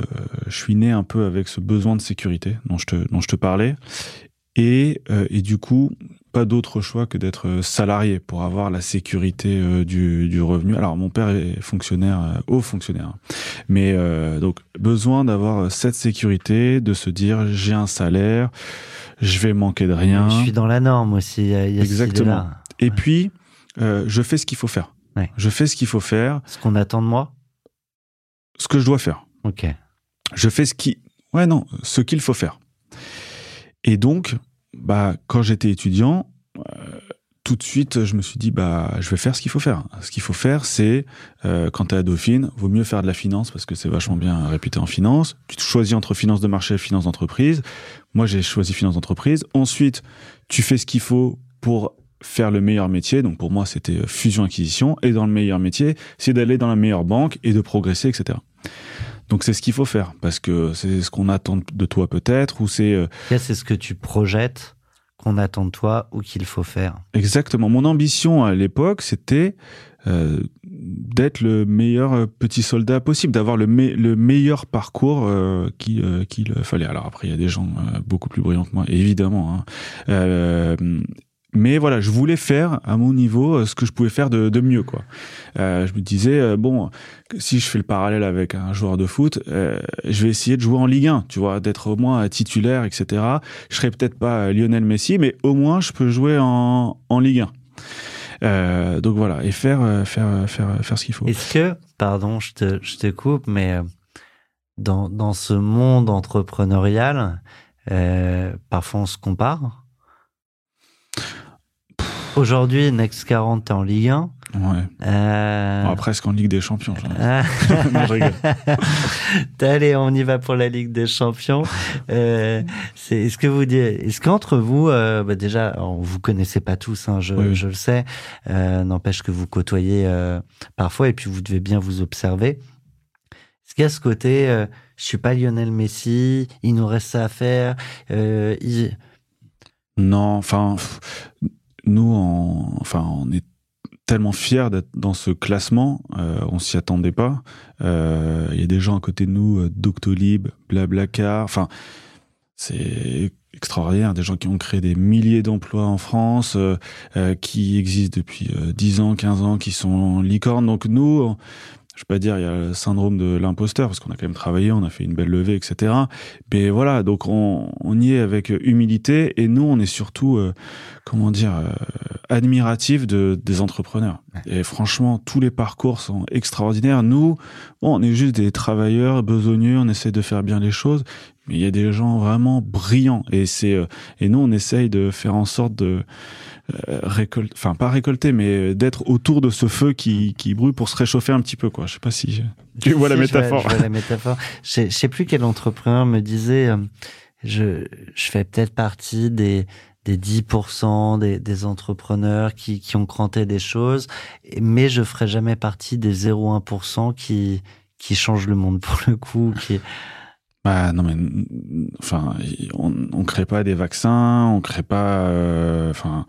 je suis né un peu avec ce besoin de sécurité dont je te, dont je te parlais. Et, euh, et du coup, pas d'autre choix que d'être euh, salarié pour avoir la sécurité du, du revenu. Alors, mon père est fonctionnaire, haut fonctionnaire. Mais donc, besoin d'avoir cette sécurité, de se dire, j'ai un salaire, je vais manquer de rien. Je suis dans la norme aussi. Il y a Exactement. Et puis, je fais ce qu'il faut faire. Ouais. Je fais ce qu'il faut faire. Ce qu'on attend de moi ce que je dois faire. Ok. Je fais ce qui, ouais non, ce qu'il faut faire. Et donc, bah, quand j'étais étudiant, euh, tout de suite, je me suis dit, bah, je vais faire ce qu'il faut faire. Ce qu'il faut faire, c'est, euh, quand tu es à Dauphine, vaut mieux faire de la finance parce que c'est vachement bien réputé en finance. Tu te choisis entre finance de marché et finance d'entreprise. Moi, j'ai choisi finance d'entreprise. Ensuite, tu fais ce qu'il faut pour faire le meilleur métier. Donc pour moi, c'était fusion-acquisition. Et dans le meilleur métier, c'est d'aller dans la meilleure banque et de progresser, etc. Donc c'est ce qu'il faut faire parce que c'est ce qu'on attend de toi peut-être ou c'est. Euh, c'est ce que tu projettes qu'on attend de toi ou qu'il faut faire. Exactement. Mon ambition à l'époque, c'était euh, d'être le meilleur euh, petit soldat possible, d'avoir le, le meilleur parcours euh, qu'il fallait. Alors après, il y a des gens beaucoup plus brillants que moi, évidemment. Hein. Mais voilà, je voulais faire à mon niveau euh, ce que je pouvais faire de, mieux. Quoi. Euh, je me disais, euh, bon, si je fais le parallèle avec un joueur de foot, je vais essayer de jouer en Ligue 1, tu vois, d'être au moins titulaire, etc. Je serai peut-être pas Lionel Messi, mais au moins je peux jouer en, en Ligue 1. Euh, donc voilà, et faire, faire, faire, faire ce qu'il faut. Est-ce que, pardon, je te, je te coupe, mais dans, dans ce monde entrepreneurial, parfois on se compare? Aujourd'hui, Next 40 est en Ligue 1. Ouais. Euh... presque en Ligue des Champions. non, je rigole. Allez, on y va pour la Ligue des Champions. Euh, c'est, est-ce que vous dites, est-ce qu'entre vous, euh, bah déjà, on vous connaissez pas tous, hein, je, je le sais. Euh, n'empêche que vous côtoyez euh, parfois et puis vous devez bien vous observer. Est-ce qu'il y a ce côté, euh, je suis pas Lionel Messi, il nous reste ça à faire. Il... Non, enfin, nous, enfin, on est tellement fiers d'être dans ce classement, euh, on s'y attendait pas. Euh, il y a des gens à côté de nous, euh, Doctolib, Blablacar, enfin, c'est extraordinaires, des gens qui ont créé des milliers d'emplois en France, qui existent depuis 10 ans, 15 ans, qui sont licornes. Donc nous, je vais pas dire il y a le syndrome de l'imposteur parce qu'on a quand même travaillé, on a fait une belle levée, etc. Mais voilà, donc on, on y est avec humilité et nous on est surtout, euh, comment dire, euh, admiratif de, des entrepreneurs. Et franchement, tous les parcours sont extraordinaires. Nous, bon, on est juste des travailleurs besogneux, on essaie de faire bien les choses, mais il y a des gens vraiment brillants et c'est euh, et nous on essaye de faire en sorte de euh, récolter, enfin pas récolter, mais d'être autour de ce feu qui, qui brûle pour se réchauffer un petit peu, quoi. Je sais pas si tu vois la métaphore. Je vois, la métaphore. Je, sais plus quel entrepreneur me disait, euh, je, je fais peut-être partie des des 10% des, des entrepreneurs qui, qui ont cranté des choses, mais je ferai jamais partie des 0,1% qui qui changent le monde pour le coup, qui bah non mais enfin on, on crée pas des vaccins, on crée pas euh, enfin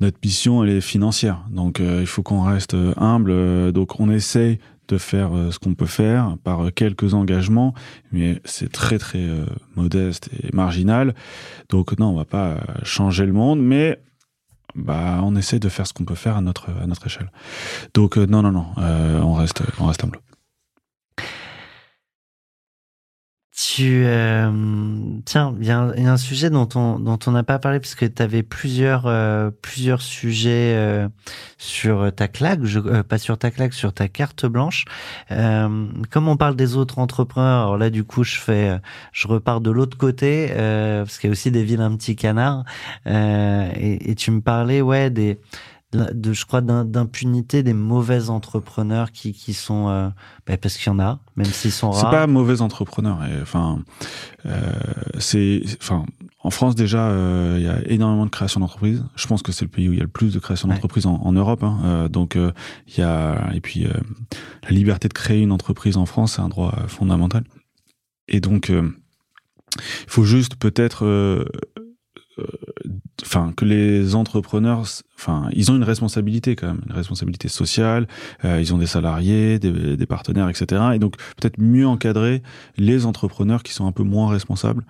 notre mission elle est financière. Donc euh, il faut qu'on reste humble donc on essaye de faire euh, ce qu'on peut faire par quelques engagements mais c'est très très modeste et marginal. Donc non, on va pas changer le monde mais bah on essaye de faire ce qu'on peut faire à notre à notre échelle. Donc non non non, on reste on reste humble. Tu euh, tiens, il y, a un sujet dont on n'a pas parlé parce que tu avais plusieurs euh, plusieurs sujets euh, sur ta claque, je, pas sur ta claque, sur ta carte blanche. comme on parle des autres entrepreneurs, alors là du coup je je repars de l'autre côté parce qu'il y a aussi des villes un petit canard et, tu me parlais ouais des de je crois d'impunité des mauvais entrepreneurs qui qui sont euh, bah, parce qu'il y en a même s'ils sont rares. c'est pas mauvais entrepreneurs enfin euh, c'est enfin en France déjà euh, il y a énormément de création d'entreprises. Je pense que c'est le pays où il y a le plus de création d'entreprises en, en, Europe hein. Euh, donc euh, il y a et puis la liberté de créer une entreprise en France c'est un droit fondamental. Et donc il faut juste peut-être enfin que les entrepreneurs enfin ils ont une responsabilité quand même une responsabilité sociale euh, ils ont des salariés des, des, partenaires etc et donc peut-être mieux encadrer les entrepreneurs qui sont un peu moins responsables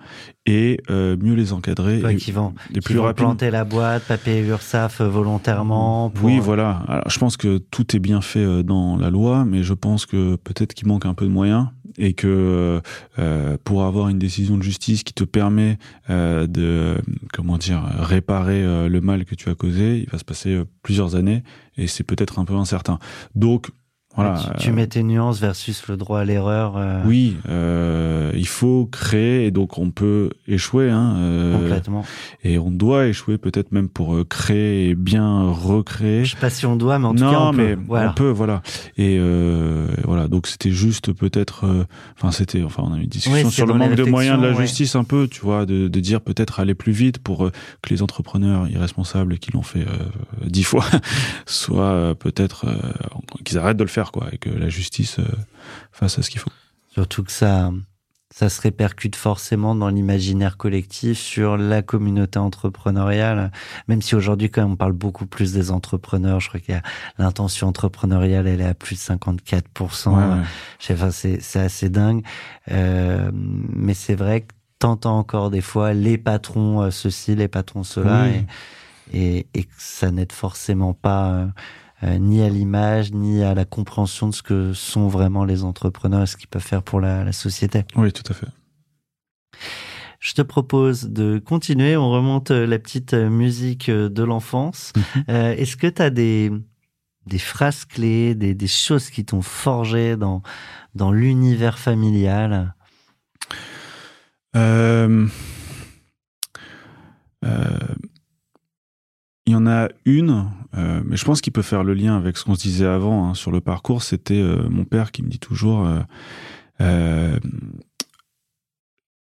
et euh, mieux les encadrer ouais, et, qui vont, plus qui vont planter la boîte pas payer l'URSSAF volontairement pour... oui voilà. Alors je pense que tout est bien fait euh, dans la loi mais je pense que peut-être qu'il manque un peu de moyens et que euh, pour avoir une décision de justice qui te permet euh, de comment dire réparer euh, le mal que tu as causé, va se passer euh, plusieurs années et c'est peut-être un peu incertain. Donc voilà. Tu, tu mets tes nuances versus le droit à l'erreur. Euh... Oui, euh, il faut créer et donc on peut échouer. Hein, euh, Complètement. Et on doit échouer peut-être même pour euh, créer et bien recréer. Je sais pas si on doit, mais en tout cas on mais peut. Voilà. On peut, voilà. Et euh, voilà, donc c'était juste peut-être. euh, Enfin, c'était. Enfin, on a eu une discussion Oui, sur le manque de moyens de la ouais. justice un peu, tu vois, de, de dire peut-être aller plus vite pour euh, que les entrepreneurs irresponsables qui l'ont fait euh, dix fois soient euh, peut-être euh, qu'ils arrêtent de le faire, quoi, et que la justice euh, fasse ce qu'il faut. Surtout que ça, ça se répercute forcément dans l'imaginaire collectif sur la communauté entrepreneuriale. Même si aujourd'hui, quand même, on parle beaucoup plus des entrepreneurs, je crois qu'il y a l'intention entrepreneuriale, elle est à plus de 54%. Ouais, ouais. Je sais, enfin, c'est, c'est assez dingue. Euh, mais c'est vrai que t'entends encore des fois les patrons euh, ceci, les patrons cela, Oui. et, et, et que ça n'aide forcément pas euh, ni à l'image, ni à la compréhension de ce que sont vraiment les entrepreneurs et ce qu'ils peuvent faire pour la, la société. Oui, tout à fait. Je te propose de continuer. On remonte euh, la petite euh, musique de l'enfance. Mhm. Euh, Est-ce que tu as des, des phrases clés, des, des choses qui t'ont forgé dans, dans l'univers familial? Euh, euh, il y en a une, euh, mais je pense qu'il peut faire le lien avec ce qu'on se disait avant hein, sur le parcours. C'était euh, mon père qui me dit toujours euh, euh,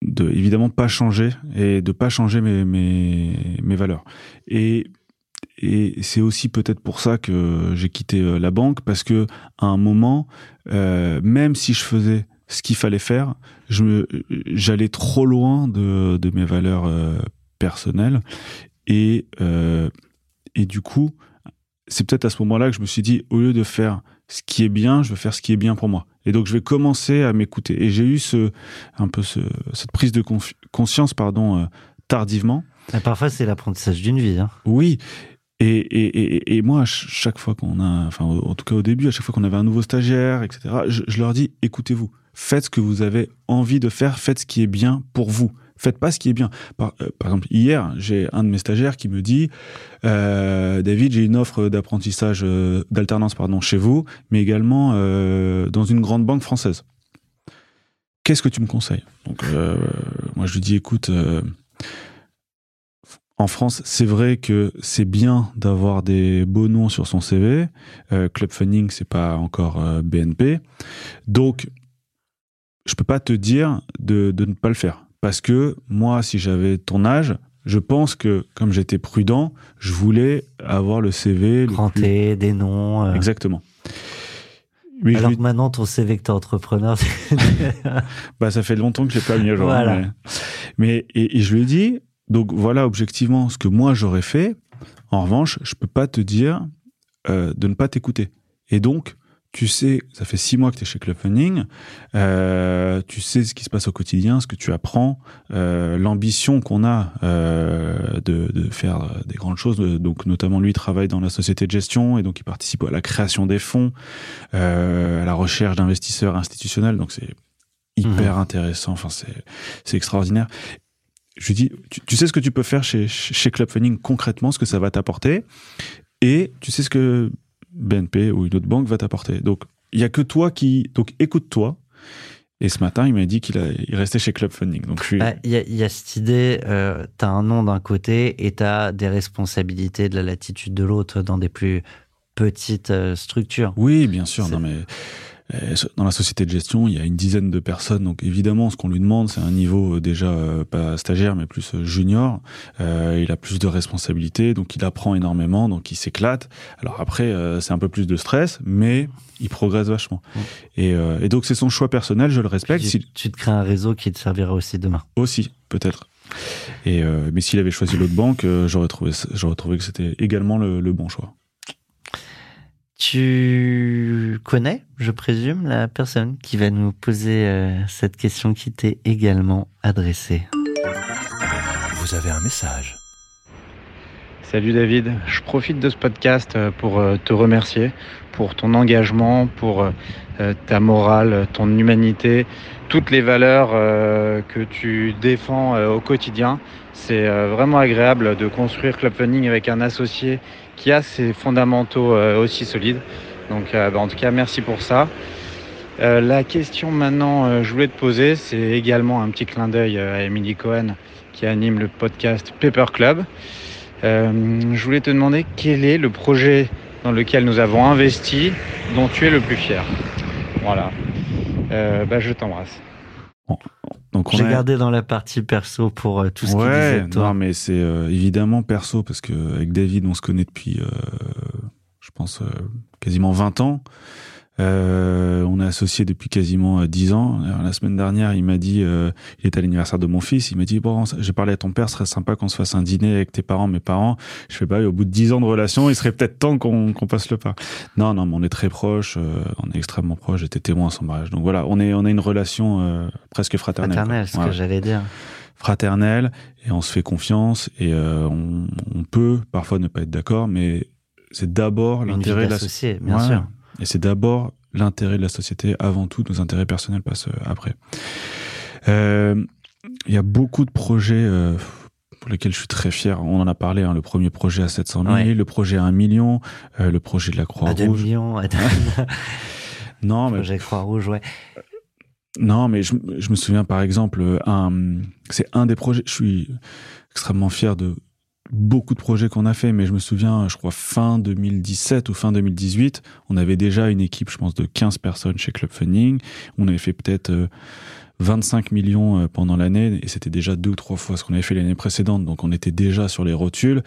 de évidemment pas changer et de pas changer mes, valeurs. Et, c'est aussi peut-être pour ça que j'ai quitté la banque parce que à un moment, même si je faisais ce qu'il fallait faire, j'allais trop loin de, mes valeurs personnelles et et du coup, c'est peut-être à ce moment-là que je me suis dit, au lieu de faire ce qui est bien, je vais faire ce qui est bien pour moi. Et donc, je vais commencer à m'écouter. Et j'ai eu ce, un peu ce, cette prise de conscience, pardon, euh, tardivement. Et parfois, c'est l'apprentissage d'une vie. Hein. Oui. Et, et, et, et, moi, chaque fois qu'on a, enfin, en tout cas au début, à chaque fois qu'on avait un nouveau stagiaire, etc., je, je leur dis, écoutez-vous, faites ce que vous avez envie de faire, faites ce qui est bien pour vous. Faites pas ce qui est bien. Par, euh, par exemple, hier, j'ai un de mes stagiaires qui me dit, euh, David, j'ai une offre d'apprentissage, euh, d'alternance, pardon, chez vous, mais également euh, dans une grande banque française. Qu'est-ce que tu me conseilles? Donc, euh, moi, je lui dis, écoute en France, c'est vrai que c'est bien d'avoir des beaux noms sur son CV. Euh, Club Funding, c'est pas encore BNP. Donc, je peux pas te dire de, de, ne pas le faire. Parce que moi, si j'avais ton âge, je pense que, comme j'étais prudent, je voulais avoir le CV. Plus... des noms. Euh... Exactement. Mais Alors lui... que maintenant, ton CV que t'es entrepreneur, bah, ça fait longtemps que j'ai pas mis à jour. Voilà. Mais, mais et, et je lui ai dit, donc voilà objectivement ce que moi j'aurais fait. En revanche, je peux pas te dire euh, de ne pas t'écouter. Et donc, tu sais, ça fait six mois que tu es chez Club Funding, euh, tu sais ce qui se passe au quotidien, ce que tu apprends, euh, l'ambition qu'on a euh, de, de, faire des grandes choses. Donc, notamment, lui travaille dans la société de gestion et donc il participe à la création des fonds, à la recherche d'investisseurs institutionnels. Donc, c'est hyper mmh. intéressant. Enfin, c'est c'est extraordinaire je lui dis, tu, tu, sais ce que tu peux faire chez, chez Club Funding concrètement, ce que ça va t'apporter, et tu sais ce que BNP ou une autre banque va t'apporter. Donc, il y a que toi qui, donc écoute-toi. Et ce matin, il m'a dit qu'il il restait chez Club Funding. Donc, je suis... Il y, a, y a cette idée, euh, tu as un nom d'un côté et tu as des responsabilités de la latitude de l'autre dans des plus petites euh, structures. Oui, bien sûr. Non, mais dans la société de gestion, il y a une dizaine de personnes. Donc évidemment, ce qu'on lui demande, c'est un niveau euh, déjà euh, pas stagiaire, mais plus euh, junior. Euh, il a plus de responsabilités, donc il apprend énormément, donc il s'éclate. Alors après, euh, c'est un peu plus de stress, mais il progresse vachement. Mmh. Et, et, donc c'est son choix personnel, je le respecte. Tu, tu te crées un réseau qui te servira aussi demain. Aussi, peut-être. Et mais s'il avait choisi l'autre banque, j'aurais trouvé, j'aurais trouvé que c'était également le, le bon choix. Tu connais, je présume, la personne qui va nous poser euh, cette question qui t'est également adressée. Vous avez un message. Salut David, je profite de ce podcast euh, pour euh, te remercier pour ton engagement, pour ta morale, ton humanité, toutes les valeurs que tu défends au quotidien. C'est vraiment agréable de construire Club Funding avec un associé qui a ses fondamentaux euh, aussi solides. Donc euh, bah, en tout cas, merci pour ça. Euh, la question maintenant, euh, je voulais te poser, c'est également un petit clin d'œil à Emily Cohen qui anime le podcast Paper Club. Euh, je voulais te demander quel est le projet dans lequel nous avons investi dont tu es le plus fier. Voilà. Bah, je t'embrasse. Donc j'ai a... gardé dans la partie perso pour euh, tout ce ouais, qui disait toi. Non, mais c'est euh, évidemment perso parce que avec David, on se connaît depuis, euh, je pense, quasiment 20 ans. Euh, on est associé depuis quasiment dix ans. Alors, la semaine dernière, il m'a dit, euh, il est à l'anniversaire de mon fils, il m'a dit bon, j'ai parlé à ton père, ce serait sympa qu'on se fasse un dîner avec tes parents, mes parents. Je fais bah, au bout de dix ans de relation, il serait peut-être temps qu'on qu passe le pas. Non, non, mais on est très proches, euh, on est extrêmement proches. J'étais témoin à son mariage, donc voilà, on est, on a une relation euh, presque fraternelle. Fraternelle, ce que j'allais dire. Fraternelle, et on se fait confiance, et euh, on, on peut parfois ne pas être d'accord, mais c'est d'abord l'intérêt de bien ouais. sûr. Et c'est d'abord l'intérêt de la société avant tout, nos intérêts personnels passent après. Euh, il y a beaucoup de projets euh, pour lesquels je suis très fier. On en a parlé, hein, le premier projet à 700 000, ouais. le projet à 1 million, euh, le projet de la Croix-Rouge. À 2 millions. À 2... non, mais... projet Croix-Rouge, ouais. Non, mais je, je, me souviens par exemple, un, c'est un des projets, je suis extrêmement fier de, beaucoup de projets qu'on a fait, mais je me souviens, je crois, fin 2017 ou fin 2018, on avait déjà une équipe, je pense, de 15 personnes chez Club Funding. On avait fait peut-être euh, 25 millions euh, pendant l'année, et c'était déjà deux ou trois fois ce qu'on avait fait l'année précédente, donc on était déjà sur les rotules.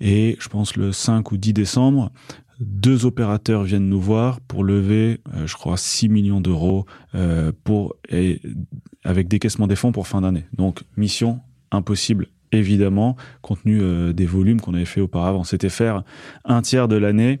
Et je pense le 5 ou 10 décembre, deux opérateurs viennent nous voir pour lever, euh, je crois, 6 millions d'euros euh, pour et, avec décaissement des fonds pour fin d'année. Donc mission impossible évidemment, compte tenu euh, des volumes qu'on avait fait auparavant. C'était faire un tiers de l'année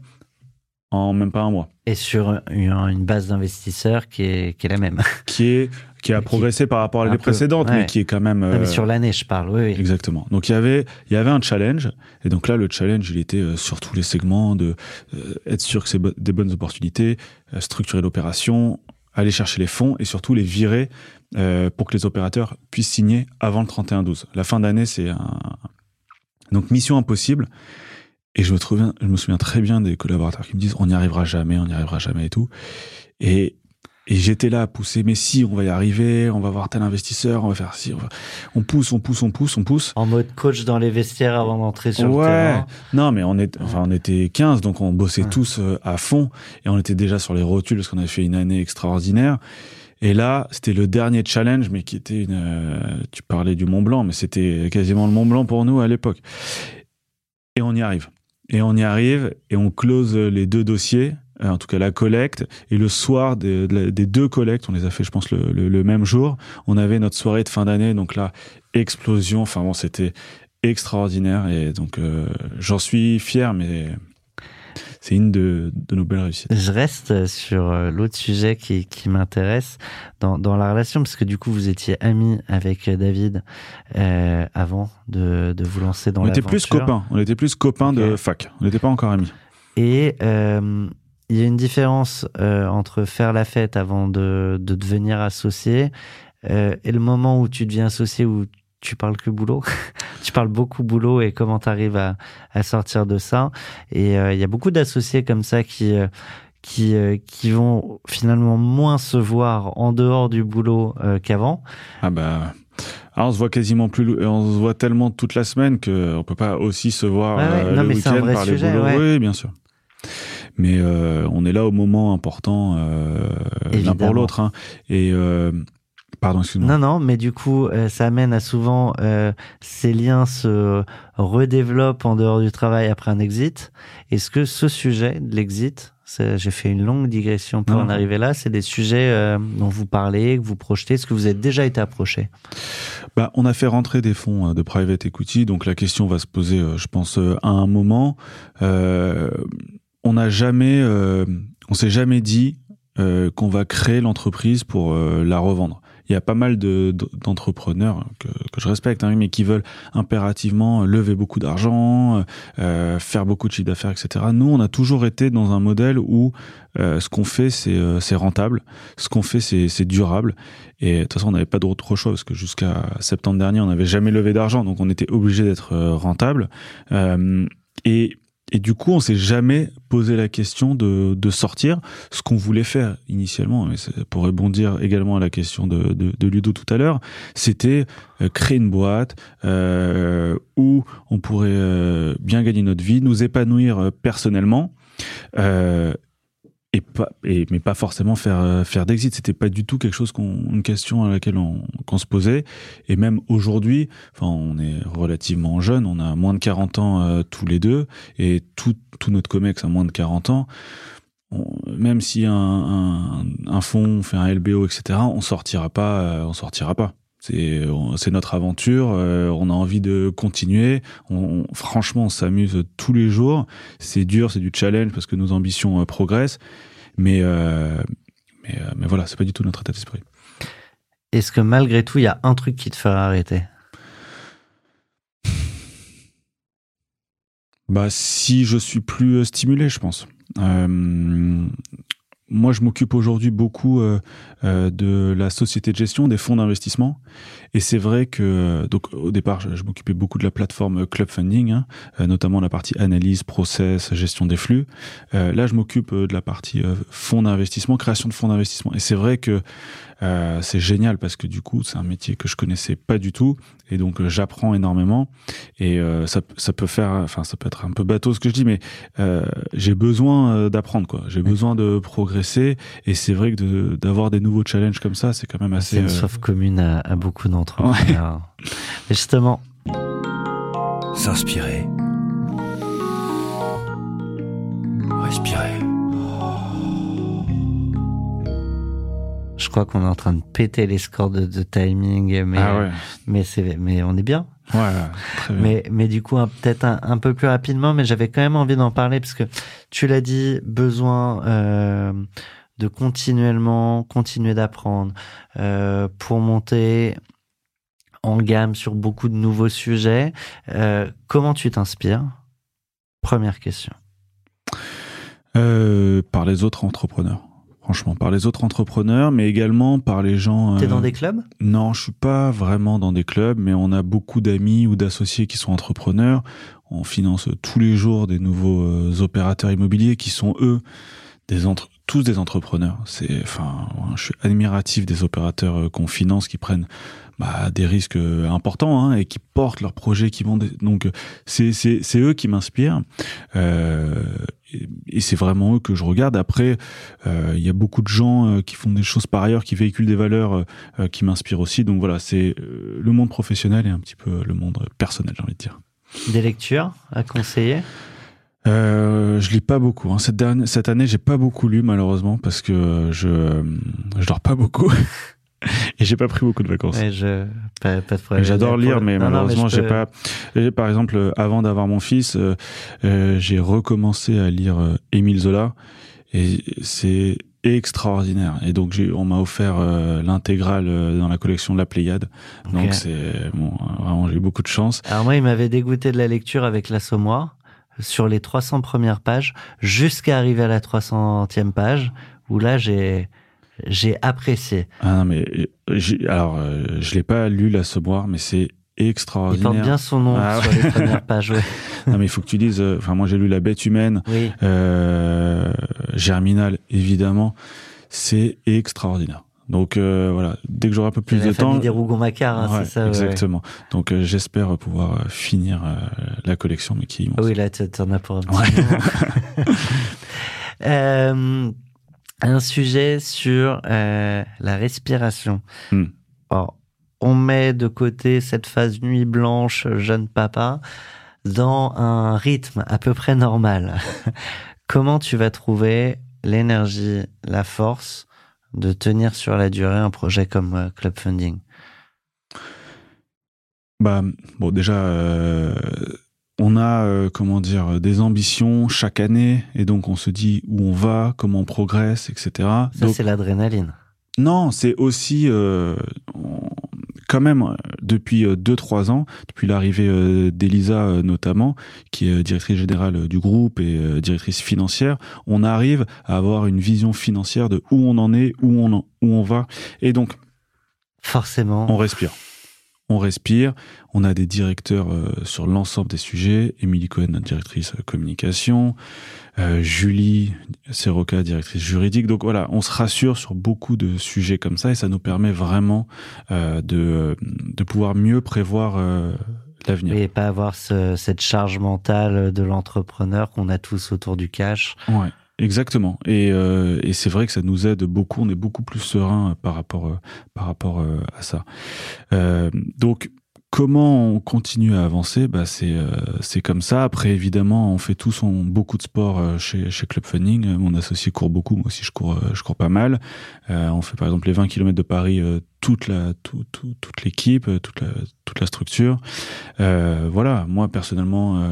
en même pas un mois. Et sur une, une base d'investisseurs qui est, qui est la même. Qui est qui a progressé par rapport à l'année précédente, ouais. mais qui est quand même. Euh... Non, mais sur l'année, je parle. Oui, oui. Exactement. Donc il y avait il y avait un challenge, et donc là le challenge il était euh, sur tous les segments de euh, être sûr que c'est bo des bonnes opportunités, euh, structurer l'opération, aller chercher les fonds et surtout les virer pour que les opérateurs puissent signer avant le 31-12. La fin d'année c'est un donc mission impossible. Et je me, souviens, je me souviens très bien des collaborateurs qui me disent on n'y arrivera jamais, on n'y arrivera jamais et tout. Et, et j'étais là à pousser, mais si, on va y arriver, on va voir tel investisseur, on va faire ci, on, va... on pousse, on pousse, on pousse, on pousse. En mode coach dans les vestiaires avant d'entrer sur ouais. le terrain. Non, mais on, est, enfin, on était 15, donc on bossait ouais. tous à fond et on était déjà sur les rotules parce qu'on avait fait une année extraordinaire. Et là, c'était le dernier challenge, mais qui était une. Euh, tu parlais du Mont Blanc, mais c'était quasiment le Mont Blanc pour nous à l'époque. Et on y arrive. Et on y arrive et on close les deux dossiers, en tout cas la collecte. Et le soir des, des deux collectes, on les a fait, je pense, le, le, le même jour. On avait notre soirée de fin d'année, donc là, explosion. Enfin bon, c'était extraordinaire et donc euh, j'en suis fier, mais c'est une de, de, nos belles réussites. Je reste sur l'autre sujet qui, qui m'intéresse dans, dans, la relation, parce que du coup, vous étiez amis avec David euh, avant de, de, vous lancer dans On était plus copains, on était plus copains okay. de fac, on n'était pas encore amis. Et euh, il y a une différence euh, entre faire la fête avant de, de devenir associé euh, et le moment où tu deviens associé, où tu parles que boulot, tu parles beaucoup boulot et comment tu arrives à, à, sortir de ça. Et il euh, y a beaucoup d'associés comme ça qui euh, qui euh, qui vont finalement moins se voir en dehors du boulot qu'avant. Ah bah alors on se voit quasiment plus, on se voit tellement toute la semaine que on peut pas aussi se voir ouais, ouais. non, le week-end par sujet, les boulots. Ouais. Oui, bien sûr. Mais euh, on est là au moment important l'un pour l'autre. Hein. Et Pardon, excuse-moi. Non, non, mais du coup, euh, ça amène à souvent euh, ces liens se redéveloppent en dehors du travail après un exit. Est-ce que ce sujet de l'exit, j'ai fait une longue digression pour non. en arriver là, c'est des sujets euh, dont vous parlez, que vous projetez, est-ce que vous êtes déjà été approché? Bah, On a fait rentrer des fonds de private equity, donc la question va se poser, je pense, à un moment. On n'a jamais, on s'est jamais dit qu'on va créer l'entreprise pour la revendre il y a pas mal de, d'entrepreneurs que, que, je respecte, hein, mais qui veulent impérativement lever beaucoup d'argent, euh, faire beaucoup de chiffre d'affaires, etc. Nous, on a toujours été dans un modèle où euh, ce qu'on fait, c'est, euh, c'est rentable, ce qu'on fait, c'est, durable. Et de toute façon, on n'avait pas d'autre choix parce que jusqu'à septembre dernier, on n'avait jamais levé d'argent, donc on était obligé d'être rentable. Euh, et et du coup, on s'est jamais posé la question de, de sortir ce qu'on voulait faire initialement. Mais pour rebondir également à la question de, de, de Ludo tout à l'heure, c'était euh, créer une boîte euh, où on pourrait euh, bien gagner notre vie, nous épanouir euh, personnellement. Euh, et pas et mais pas forcément faire faire d'exit. C'était pas du tout quelque chose qu'on une question à laquelle on qu'on se posait. Et même aujourd'hui enfin on est relativement jeune. On a moins de 40 ans euh, tous les deux. Et tout tout notre comex a moins de 40 ans. On, même si un, un, un fonds fait un LBO etc on sortira pas euh, on sortira pas c'est notre aventure euh, on a envie de continuer. On, franchement on s'amuse tous les jours. C'est dur c'est du challenge parce que nos ambitions euh, progressent. Mais euh, mais, mais voilà c'est pas du tout notre état d'esprit. Est-ce que malgré tout il y a un truc qui te fera arrêter? Bah si je suis plus stimulé je pense. Euh, moi, je m'occupe aujourd'hui beaucoup euh, euh, de la société de gestion, des fonds d'investissement. Et c'est vrai que, donc, au départ, je, m'occupais beaucoup de la plateforme Club Funding, hein, euh, notamment la partie analyse, process, gestion des flux. Euh, là, je m'occupe de la partie fonds d'investissement, création de fonds d'investissement. Et c'est vrai que c'est génial parce que du coup, c'est un métier que je connaissais pas du tout. Et donc, j'apprends énormément. Et ça, ça peut faire, enfin, ça peut être un peu bateau ce que je dis, mais j'ai besoin d'apprendre, quoi. J'ai besoin de progresser. Et c'est vrai que d'avoir des nouveaux challenges comme ça, c'est quand même assez. C'est une soif commune à, à beaucoup d'entrepreneurs. Ouais. Justement. S'inspirer. Respirer. Je crois qu'on est en train de péter les scores de, de timing, mais, ah ouais. mais, c'est, mais on est bien. Ouais, très bien. Mais, mais du coup, peut-être un, un peu plus rapidement, mais j'avais quand même envie d'en parler parce que tu l'as dit, besoin euh, de continuellement continuer d'apprendre euh, pour monter en gamme sur beaucoup de nouveaux sujets. Euh, comment tu t'inspires? Première question. Par les autres entrepreneurs. Franchement, par les autres entrepreneurs, mais également par les gens. T'es euh, dans des clubs? Non, je suis pas vraiment dans des clubs, mais on a beaucoup d'amis ou d'associés qui sont entrepreneurs. On finance tous les jours des nouveaux euh, opérateurs immobiliers qui sont eux des entre tous des entrepreneurs. C'est, enfin, je suis admiratif des opérateurs euh, qu'on finance qui prennent bah, des risques euh, importants hein, et qui portent leurs projets, qui vont donc euh, c'est eux qui m'inspirent. Euh, et c'est vraiment eux que je regarde. Après, euh, il y a beaucoup de gens euh, qui font des choses par ailleurs, qui véhiculent des valeurs euh, euh, qui m'inspirent aussi. Donc voilà, c'est euh, le monde professionnel et un petit peu le monde personnel, j'ai envie de dire. Des lectures à conseiller? Euh, je lis pas beaucoup. Hein. Cette, dernière, cette année, j'ai pas beaucoup lu malheureusement parce que je euh, je dors pas beaucoup et j'ai pas pris beaucoup de vacances. Je... pas, pas de. J'adore lire, mais Non, malheureusement, je j'ai peux- pas. Par exemple, euh, avant d'avoir mon fils, euh, euh, j'ai recommencé à lire Émile Zola, et c'est extraordinaire. Et donc, on m'a offert euh, l'intégrale euh, dans la collection de la Pléiade. Donc, c'est bon, vraiment, j'ai eu beaucoup de chance. Alors moi, il m'avait dégoûté de la lecture avec l'Assommoir sur les 300 premières pages jusqu'à arriver à la 300e page où là, j'ai j'ai apprécié. Ah non, mais euh, alors, euh, je l'ai pas lu l'assommoir, mais c'est Il extraordinaire. porte bien son nom Ah sur les premières pages. ouais. non, mais il faut que tu dises. euh, Enfin, moi, j'ai lu La Bête humaine. Oui. Euh, Germinal, évidemment, c'est extraordinaire. Donc euh, voilà, dès que j'aurai un peu plus de la famille temps, des Rougon-Macquart, hein, Ouais, c'est ça. ouais. exactement. Donc euh, j'espère pouvoir euh, finir euh, la collection, mais qui est immense. Oui, là, tu en as pour un petit Ouais. moment. Un sujet sur la respiration. Hmm. Alors, on met de côté cette phase nuit blanche, jeune papa, dans un rythme à peu près normal. Comment tu vas trouver l'énergie, la force de tenir sur la durée un projet comme euh, Club Funding Bah bon, déjà, euh, on a euh, comment dire des ambitions chaque année, et donc on se dit où on va, comment on progresse, etc. Ça, c'est l'adrénaline. Non, c'est aussi euh, quand même euh, depuis 2-3 ans, depuis l'arrivée euh, d'Elisa euh, notamment, qui est euh, directrice générale euh, du groupe et euh, directrice financière, on arrive à avoir une vision financière de où on en est, où on en- où on va, et donc Forcément. on respire. On respire. On a des directeurs euh, sur l'ensemble des sujets. Émilie Cohen, notre directrice euh, communication. Euh, Julie Serroca, directrice juridique. Donc voilà, on se rassure sur beaucoup de sujets comme ça et ça nous permet vraiment euh, de, de pouvoir mieux prévoir euh, l'avenir. Et pas avoir ce- cette charge mentale de l'entrepreneur qu'on a tous autour du cash. Ouais, exactement. Et, euh, et c'est vrai que ça nous aide beaucoup. On est beaucoup plus serein par rapport euh, par rapport euh, à ça. Euh, donc Comment on continue à avancer bah c'est euh, c'est comme ça. Après évidemment, on fait tous on, beaucoup de sport euh, chez chez Club Funning. Euh, Mon associé court beaucoup, moi aussi je cours euh, je cours pas mal. Euh, on fait par exemple les 20 km de Paris euh, toute la tout, tout- toute l'équipe, euh, toute la toute la structure. Euh, voilà, moi personnellement, euh,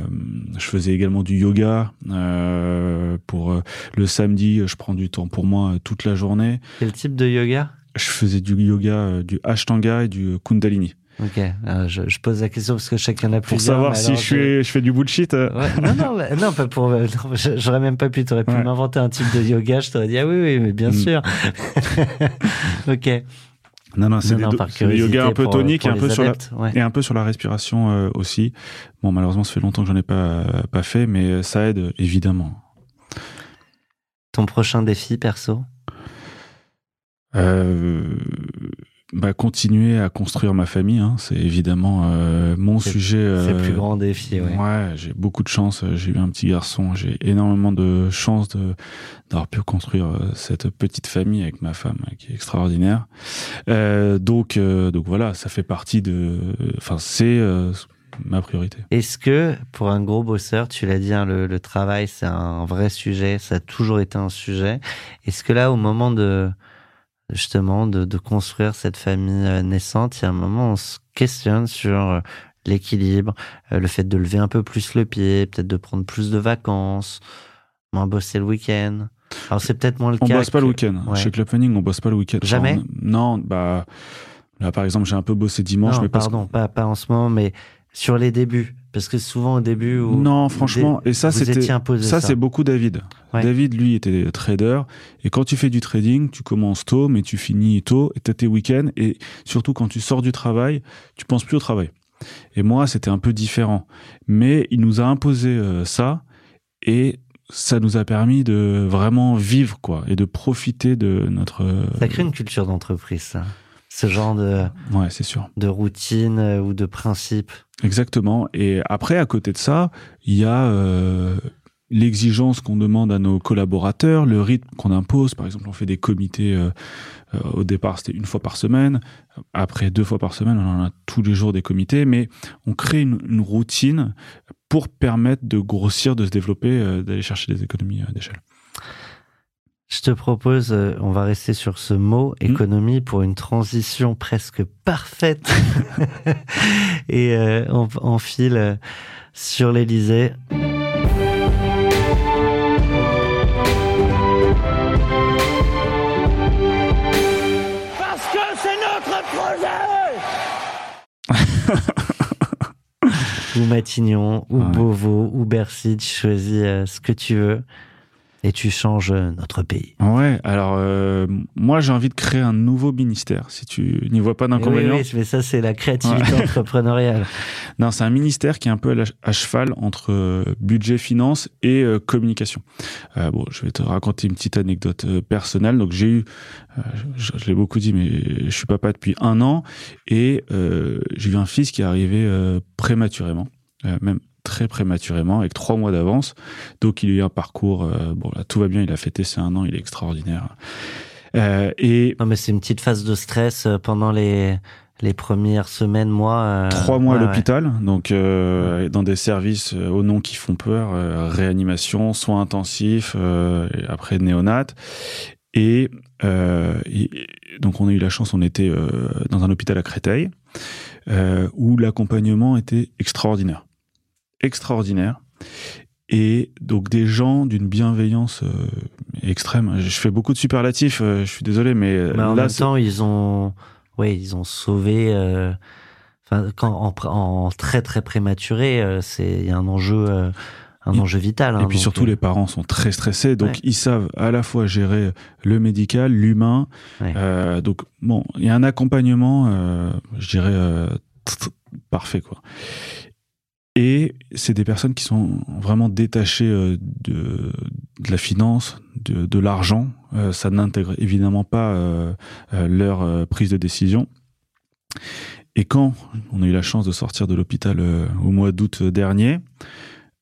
je faisais également du yoga euh, pour le samedi. Je prends du temps pour moi toute la journée. Quel type de yoga? Je faisais du yoga, du Ashtanga et du Kundalini. Ok, euh, je, je pose la question parce que chacun a Pour plusieurs. savoir mais si je, suis, je fais du bullshit. euh, Ouais, non, non, bah, non, pas pour. euh, J'aurais même pas pu. T'aurais pu Ouais. m'inventer un type de yoga. Je t'aurais dit ah oui, oui, mais bien Mm. sûr. ok. Non, non, c'est curiosité yoga un peu pour- et pour un peu sur la, ouais. et un peu sur la respiration euh, aussi. Bon, malheureusement, ça fait longtemps que j'en ai pas pas fait, mais ça aide évidemment. Ton prochain défi perso? Euh, bah, continuer à construire ma famille, hein, c'est évidemment euh, mon sujet. C'est le euh, plus grand défi, ouais. Ouais, j'ai beaucoup de chance. J'ai eu un petit garçon. J'ai énormément de chance de d'avoir pu construire euh, cette petite famille avec ma femme, euh, qui est extraordinaire. Euh, donc, euh, donc voilà, ça fait partie de. Enfin, c'est euh, ma priorité. Est-ce que pour un gros bosseur, tu l'as dit, hein, le, le travail c'est un vrai sujet, ça a toujours été un sujet. Est-ce que là, au moment de justement de, de construire cette famille euh, naissante, il y a un moment on se questionne sur euh, l'équilibre, euh, le fait de lever un peu plus le pied, peut-être de prendre plus de vacances, moins bosser le week-end. Alors c'est peut-être moins le On cas. bosse pas le week-end. Ouais. Chez Club Fanning, on bosse pas le week-end. Jamais on- Non, bah là par exemple, j'ai un peu bossé dimanche, non, mais parce pardon, pas, pas en ce moment, mais sur les débuts. Parce que souvent au début... où Non, franchement, et ça c'était ça, ça. c'est beaucoup David. Ouais. David, lui, était trader. Et quand tu fais du trading, tu commences tôt, mais tu finis tôt. Et t'as tes week-ends. Et surtout, quand tu sors du travail, tu penses plus au travail. Et moi, c'était un peu différent. Mais il nous a imposé euh, ça. Et ça nous a permis de vraiment vivre, quoi. Et de profiter de notre. euh, Ça crée une culture d'entreprise, ça. Ce genre de, Ouais, c'est sûr. de routine euh, ou de principe. Exactement. Et après, à côté de ça, il y a euh, l'exigence qu'on demande à nos collaborateurs, le rythme qu'on impose. Par exemple, on fait des comités. euh, euh, au départ, c'était une fois par semaine. Après, deux fois par semaine, on en a tous les jours des comités. Mais on crée une, une routine pour permettre de grossir, de se développer, d'aller chercher des économies d'échelle. Je te propose, euh, on va rester sur ce mot Hmm. économie pour une transition presque parfaite. Et euh, on, on file euh, sur l'Elysée. Parce que c'est notre projet ou Matignon, ou Ouais. Beauvau, ou Bercy, tu choisis euh, ce que tu veux et tu changes notre pays. Ouais, alors euh, moi j'ai envie de créer un nouveau ministère, si tu n'y vois pas oui, d'inconvénient. oui, mais ça c'est la créativité entrepreneuriale. Non, c'est un ministère qui est un peu à, cheval entre euh, budget, finance et euh, communication. Euh, bon, je vais te raconter une petite anecdote personnelle. Donc, j'ai eu, je, je l'ai beaucoup dit, mais je suis papa depuis un an et j'ai eu un fils qui est arrivé prématurément, euh, même très prématurément, avec trois mois d'avance. Donc, il a eu un parcours. euh, bon, là, tout va bien. Il a fêté ses un an. Il est extraordinaire. Euh, et Non, mais c'est une petite phase de stress euh, pendant les, les premières semaines, mois. euh, trois mois à ouais. l'hôpital, donc euh, dans des services euh, aux noms qui font peur, réanimation, soins intensifs, et après néonat. Et, donc on a eu la chance, on était dans un hôpital à Créteil, où l'accompagnement était extraordinaire. Extraordinaire. Et donc des gens d'une bienveillance euh, extrême. Je fais beaucoup de superlatifs, euh, je suis désolé, mais, euh, Mais en là, même temps, ils ont, ouais, ils ont sauvé. euh, Enfin, quand en, très très prématuré, c'est il y a un enjeu, un enjeu vital. hein, Et puis surtout, euh, les parents sont très stressés, donc Ouais. ils savent à la fois gérer le médical, l'humain. Ouais. Euh, donc bon, il y a un accompagnement, euh, je dirais parfait quoi. Et c'est des personnes qui sont vraiment détachées euh, de, la finance, de, l'argent. Euh, ça n'intègre évidemment pas euh, leur prise de décision. Et quand on a eu la chance de sortir de l'hôpital au mois d'août dernier,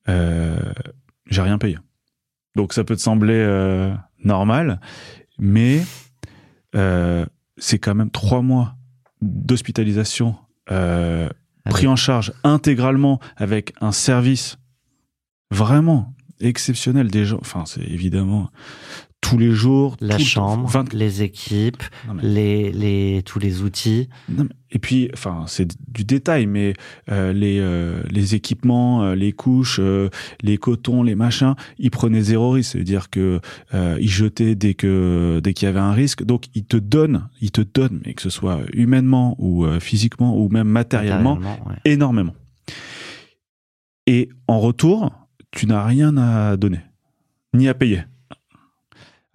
j'ai rien payé. Donc ça peut te sembler normal, mais c'est quand même trois mois d'hospitalisation pris en charge intégralement avec un service vraiment exceptionnel des gens. Enfin, c'est évidemment tous les jours. la chambre, 20 les équipes, mais- les, les, tous les outils. mais- et puis, enfin, c'est du détail, mais euh, les, euh, les équipements, euh, les couches, euh, les cotons, les machins, ils prenaient zéro risque. C'est-à-dire que euh, ils jetaient dès que dès qu'il y avait un risque. Donc, ils te donnent, ils te donnent, mais que ce soit humainement ou euh, physiquement ou même matériellement, matériellement, ouais. énormément. Et en retour, tu n'as rien à donner, ni à payer.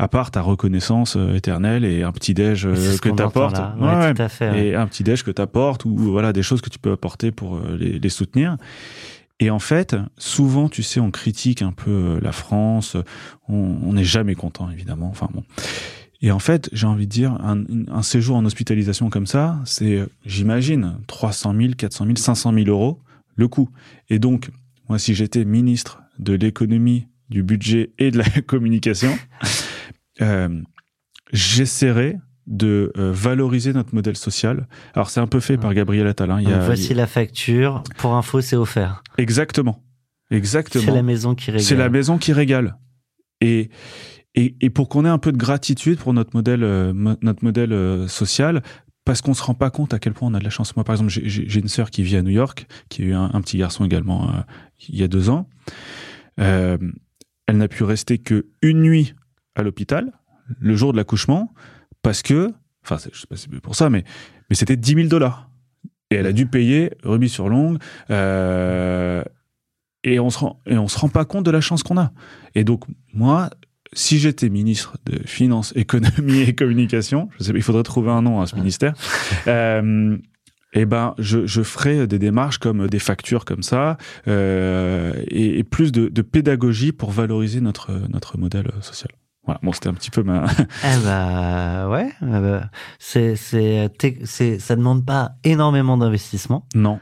À part ta reconnaissance euh, éternelle et un petit déj euh, que qu'on tu entend apportes. là. Ouais, tout à fait, ouais. Et un petit déj que tu apportes ou voilà des choses que tu peux apporter pour euh, les, les soutenir. Et en fait, souvent, tu sais, on critique un peu la France. On n'est jamais content, évidemment. Enfin bon. Et en fait, j'ai envie de dire, un, un séjour en hospitalisation comme ça, c'est, j'imagine, 300 000, 400 000, 500 000 euros le coût. Et donc, moi, si j'étais ministre de l'économie, du budget et de la communication, euh, j'essaierais de euh, valoriser notre modèle social. Alors, c'est un peu fait par Gabriel Attal. hein. Il y Donc, a- voici la facture. Pour info, c'est offert. Exactement. Exactement. C'est la maison qui régale. C'est la maison qui régale. Et, et, et pour qu'on ait un peu de gratitude pour notre modèle, euh, notre modèle euh, social, parce qu'on se rend pas compte à quel point on a de la chance. Moi, par exemple, j'ai une sœur qui vit à New York, qui a eu un, petit garçon également euh, il y a deux ans. Elle n'a pu rester que une nuit à l'hôpital, le jour de l'accouchement, parce que, enfin, je sais pas si c'est pour ça, mais, mais c'était 10 000 dollars. Et elle a dû payer rubis sur longue. Euh, et on se rend, et on se rend pas compte de la chance qu'on a. Et donc, moi, si j'étais ministre de Finances, Économie et Communication, je sais, il faudrait trouver un nom à ce ministère. Euh, eh ben, je, je ferai des démarches comme des factures comme ça euh, et, et, plus de, de, pédagogie pour valoriser notre notre modèle social. Voilà, bon, c'était un petit peu ma. eh bah ouais, eh bah, c'est c'est c'est ça demande pas énormément d'investissement. Non.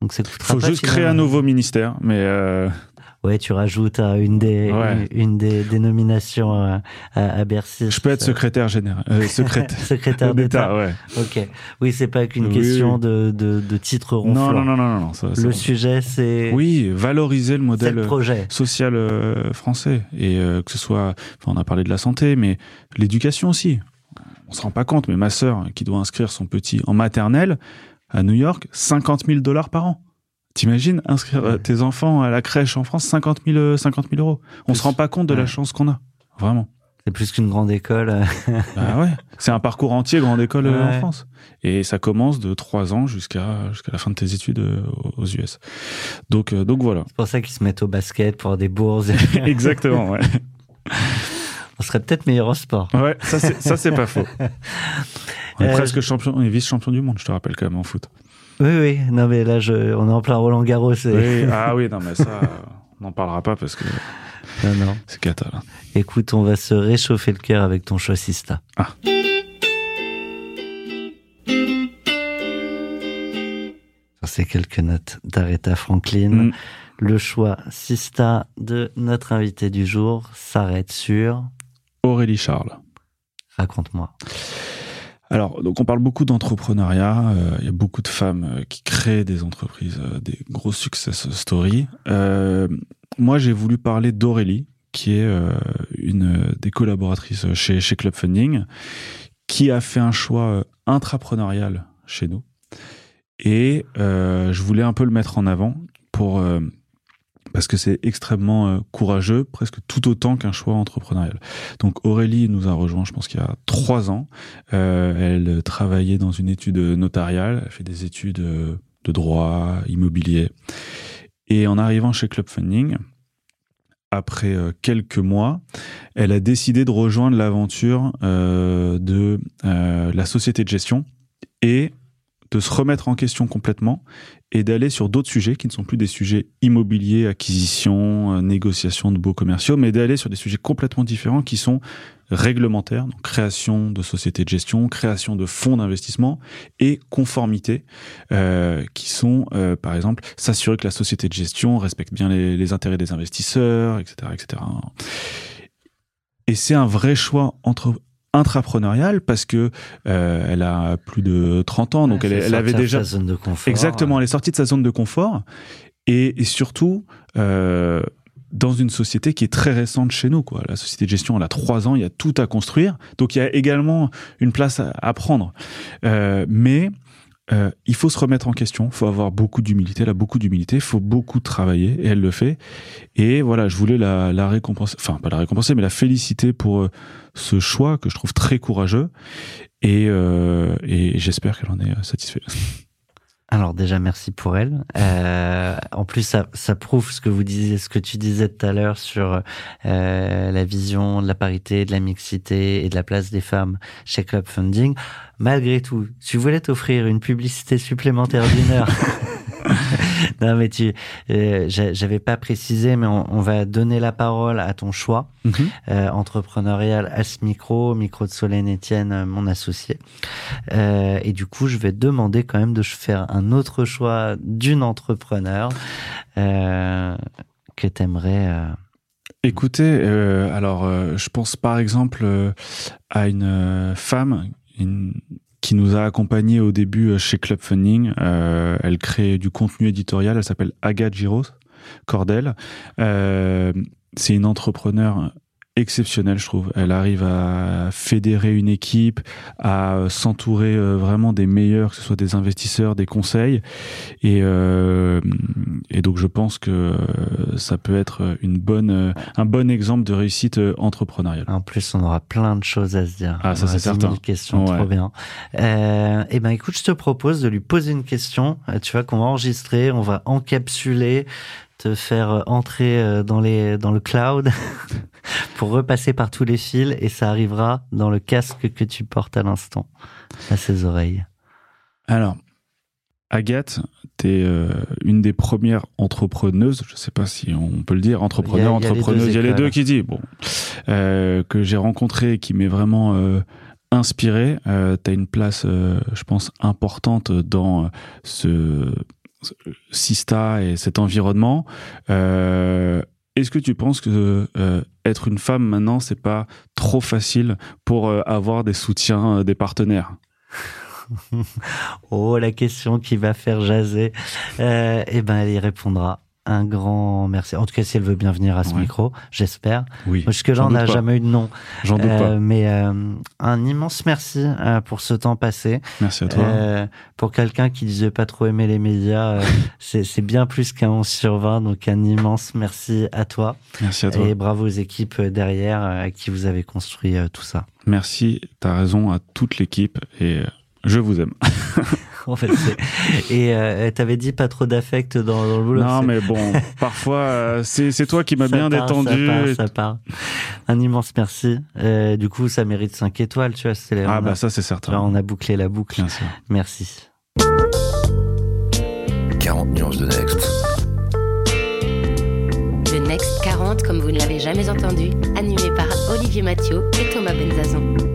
Donc ça Faut juste créer un nouveau ministère, mais. Euh... Ouais, tu rajoutes euh, une des une, des dénominations euh, à, à, Bercy. Je peux être secrétaire général, euh, secrétaire, secrétaire d'État. Ouais. Ok. Oui, c'est pas qu'une question de, de, de titre ronflant. Non, non, non, non, non. Ça, le sujet, c'est. Oui, valoriser le modèle social français et que ce soit. Enfin, on a parlé de la santé, mais l'éducation aussi. On se rend pas compte, mais ma sœur qui doit inscrire son petit en maternelle à New York, 50 000 dollars par an. T'imagines inscrire tes enfants à la crèche en France 50 000, 50 000 euros. On se rend pas compte de la chance qu'on a. Vraiment. C'est plus qu'une grande école. bah ouais. C'est un parcours entier grande école euh, en France. Et ça commence de 3 ans jusqu'à jusqu'à la fin de tes études euh, aux US. Donc euh, donc voilà. C'est pour ça qu'ils se mettent au basket pour des bourses. Exactement, ouais. On serait peut-être meilleur au sport. Ouais, ça c'est ça c'est pas faux. On est presque champion, on est vice-champion du monde, je te rappelle quand même en foot. Oui, oui. Non, mais là, je, on est en plein Roland Garros. Oui. Ah oui, non, mais ça, on n'en parlera pas parce que. Non, non. C'est cata, là. Écoute, on va se réchauffer le cœur avec ton choix Sista. Ah. C'est quelques notes d'Aretha Franklin. Mm. Le choix Sista de notre invité du jour s'arrête sur Aurélie Charles. Raconte-moi. Alors, donc on parle beaucoup d'entrepreneuriat. Euh, il y a beaucoup de femmes euh, qui créent des entreprises, euh, des gros success stories. moi, j'ai voulu parler d'Aurélie, qui est une des collaboratrices chez, chez Club Funding, qui a fait un choix intrapreneurial chez nous. Et je voulais un peu le mettre en avant pour parce que c'est extrêmement euh, courageux, presque tout autant qu'un choix entrepreneurial. Donc Aurélie nous a rejoint, je pense qu'il y a trois ans. Euh, elle travaillait dans une étude notariale, elle fait des études euh, de droit, immobilier. Et en arrivant chez Club Funding, après quelques mois, elle a décidé de rejoindre l'aventure de la société de gestion et de se remettre en question complètement et d'aller sur d'autres sujets qui ne sont plus des sujets immobiliers, acquisition, euh, négociation de beaux commerciaux, mais d'aller sur des sujets complètement différents qui sont réglementaires, donc création de sociétés de gestion, création de fonds d'investissement et conformité, euh, qui sont euh, par exemple s'assurer que la société de gestion respecte bien les, les intérêts des investisseurs, etc., etc. Et c'est un vrai choix entre intrapreneuriale parce que euh, elle a plus de 30 ans, donc elle, elle avait déjà sa zone de confort. Exactement, elle est sortie de sa zone de confort et, et surtout euh, dans une société qui est très récente chez nous. Quoi. La société de gestion, elle a trois ans, il y a tout à construire, donc il y a également une place à, à prendre. Euh, mais euh, il faut se remettre en question, il faut avoir beaucoup d'humilité, elle a beaucoup d'humilité, il faut beaucoup travailler, et elle le fait. Et voilà, je voulais la, la récompenser, enfin pas la récompenser, mais la féliciter pour euh, ce choix que je trouve très courageux, et, euh, et j'espère qu'elle en est satisfaite. Alors déjà merci pour elle. Euh, en plus ça, ça, prouve ce que vous disiez, ce que tu disais tout à l'heure sur euh, la vision de la parité, de la mixité et de la place des femmes chez Club Funding. Malgré tout, tu voulais t'offrir une publicité supplémentaire d'une heure. non, mais tu, euh, j'avais pas précisé, mais on, va donner la parole à ton choix mhm. euh, entrepreneurial à ce micro, micro de Solène Etienne, euh, mon associé. Euh, et du coup, je vais demander quand même de faire un autre choix d'une entrepreneur que t'aimerais. Écoutez, alors je pense par exemple à une femme, une qui nous a accompagnés au début euh, chez Club Funding. Euh, elle crée du contenu éditorial. Elle s'appelle Agathe Giros Cordel. Euh, c'est une entrepreneur exceptionnelle, je trouve. Elle arrive à fédérer une équipe, à s'entourer euh, vraiment des meilleurs, que ce soit des investisseurs, des conseils. Et, euh, et donc, je pense que ça peut être une bonne, un bon exemple de réussite entrepreneuriale. En plus, on aura plein de choses à se dire. Ah, ça, c'est certain. questions, trop bien. Euh, eh ben, écoute, je te propose de lui poser une question. Tu vois qu'on va enregistrer, on va encapsuler te faire entrer dans les dans le cloud pour repasser par tous les fils et ça arrivera dans le casque que tu portes à l'instant, à ses oreilles. Alors, Agathe, tu es euh, une des premières entrepreneuses, je ne sais pas si on peut le dire, entrepreneur, entrepreneuse, il y a les deux qui disent, bon, euh, que j'ai rencontré et qui m'est vraiment euh, inspiré. tu as une place, je pense, importante dans ce Sista et cet environnement. Est-ce que tu penses que euh, être une femme maintenant, c'est pas trop facile pour euh, avoir des soutiens euh, des partenaires? Oh, la question qui va faire jaser. eh ben, elle y répondra un grand merci. En tout cas, si elle veut bien venir à ce micro, j'espère. Oui. Jusque-là, on n'a jamais eu de nom. J'en doute pas. Mais un immense merci pour ce temps passé. Merci à toi. pour quelqu'un qui disait pas trop aimer les médias, c'est bien plus qu'un 11 sur 20. Donc, un immense merci à toi. Merci à toi. Et bravo aux équipes derrière à qui vous avez construit tout ça. Merci, tu as raison, à toute l'équipe. Et je vous aime. en fait, et euh, t'avais dit pas trop d'affect dans, dans, le boulot. Non, mais bon, parfois euh, c'est toi qui m'as bien détendu. Ça part, ça part. Un immense merci. Euh, du coup, ça mérite 5 étoiles, tu vois. ah bah ça c'est certain. on a bouclé la boucle. Bien sûr. Merci. 40 nuances de Next. The Next 40, comme vous ne l'avez jamais entendu, animé par Olivier Mathieu et Thomas Benzazon.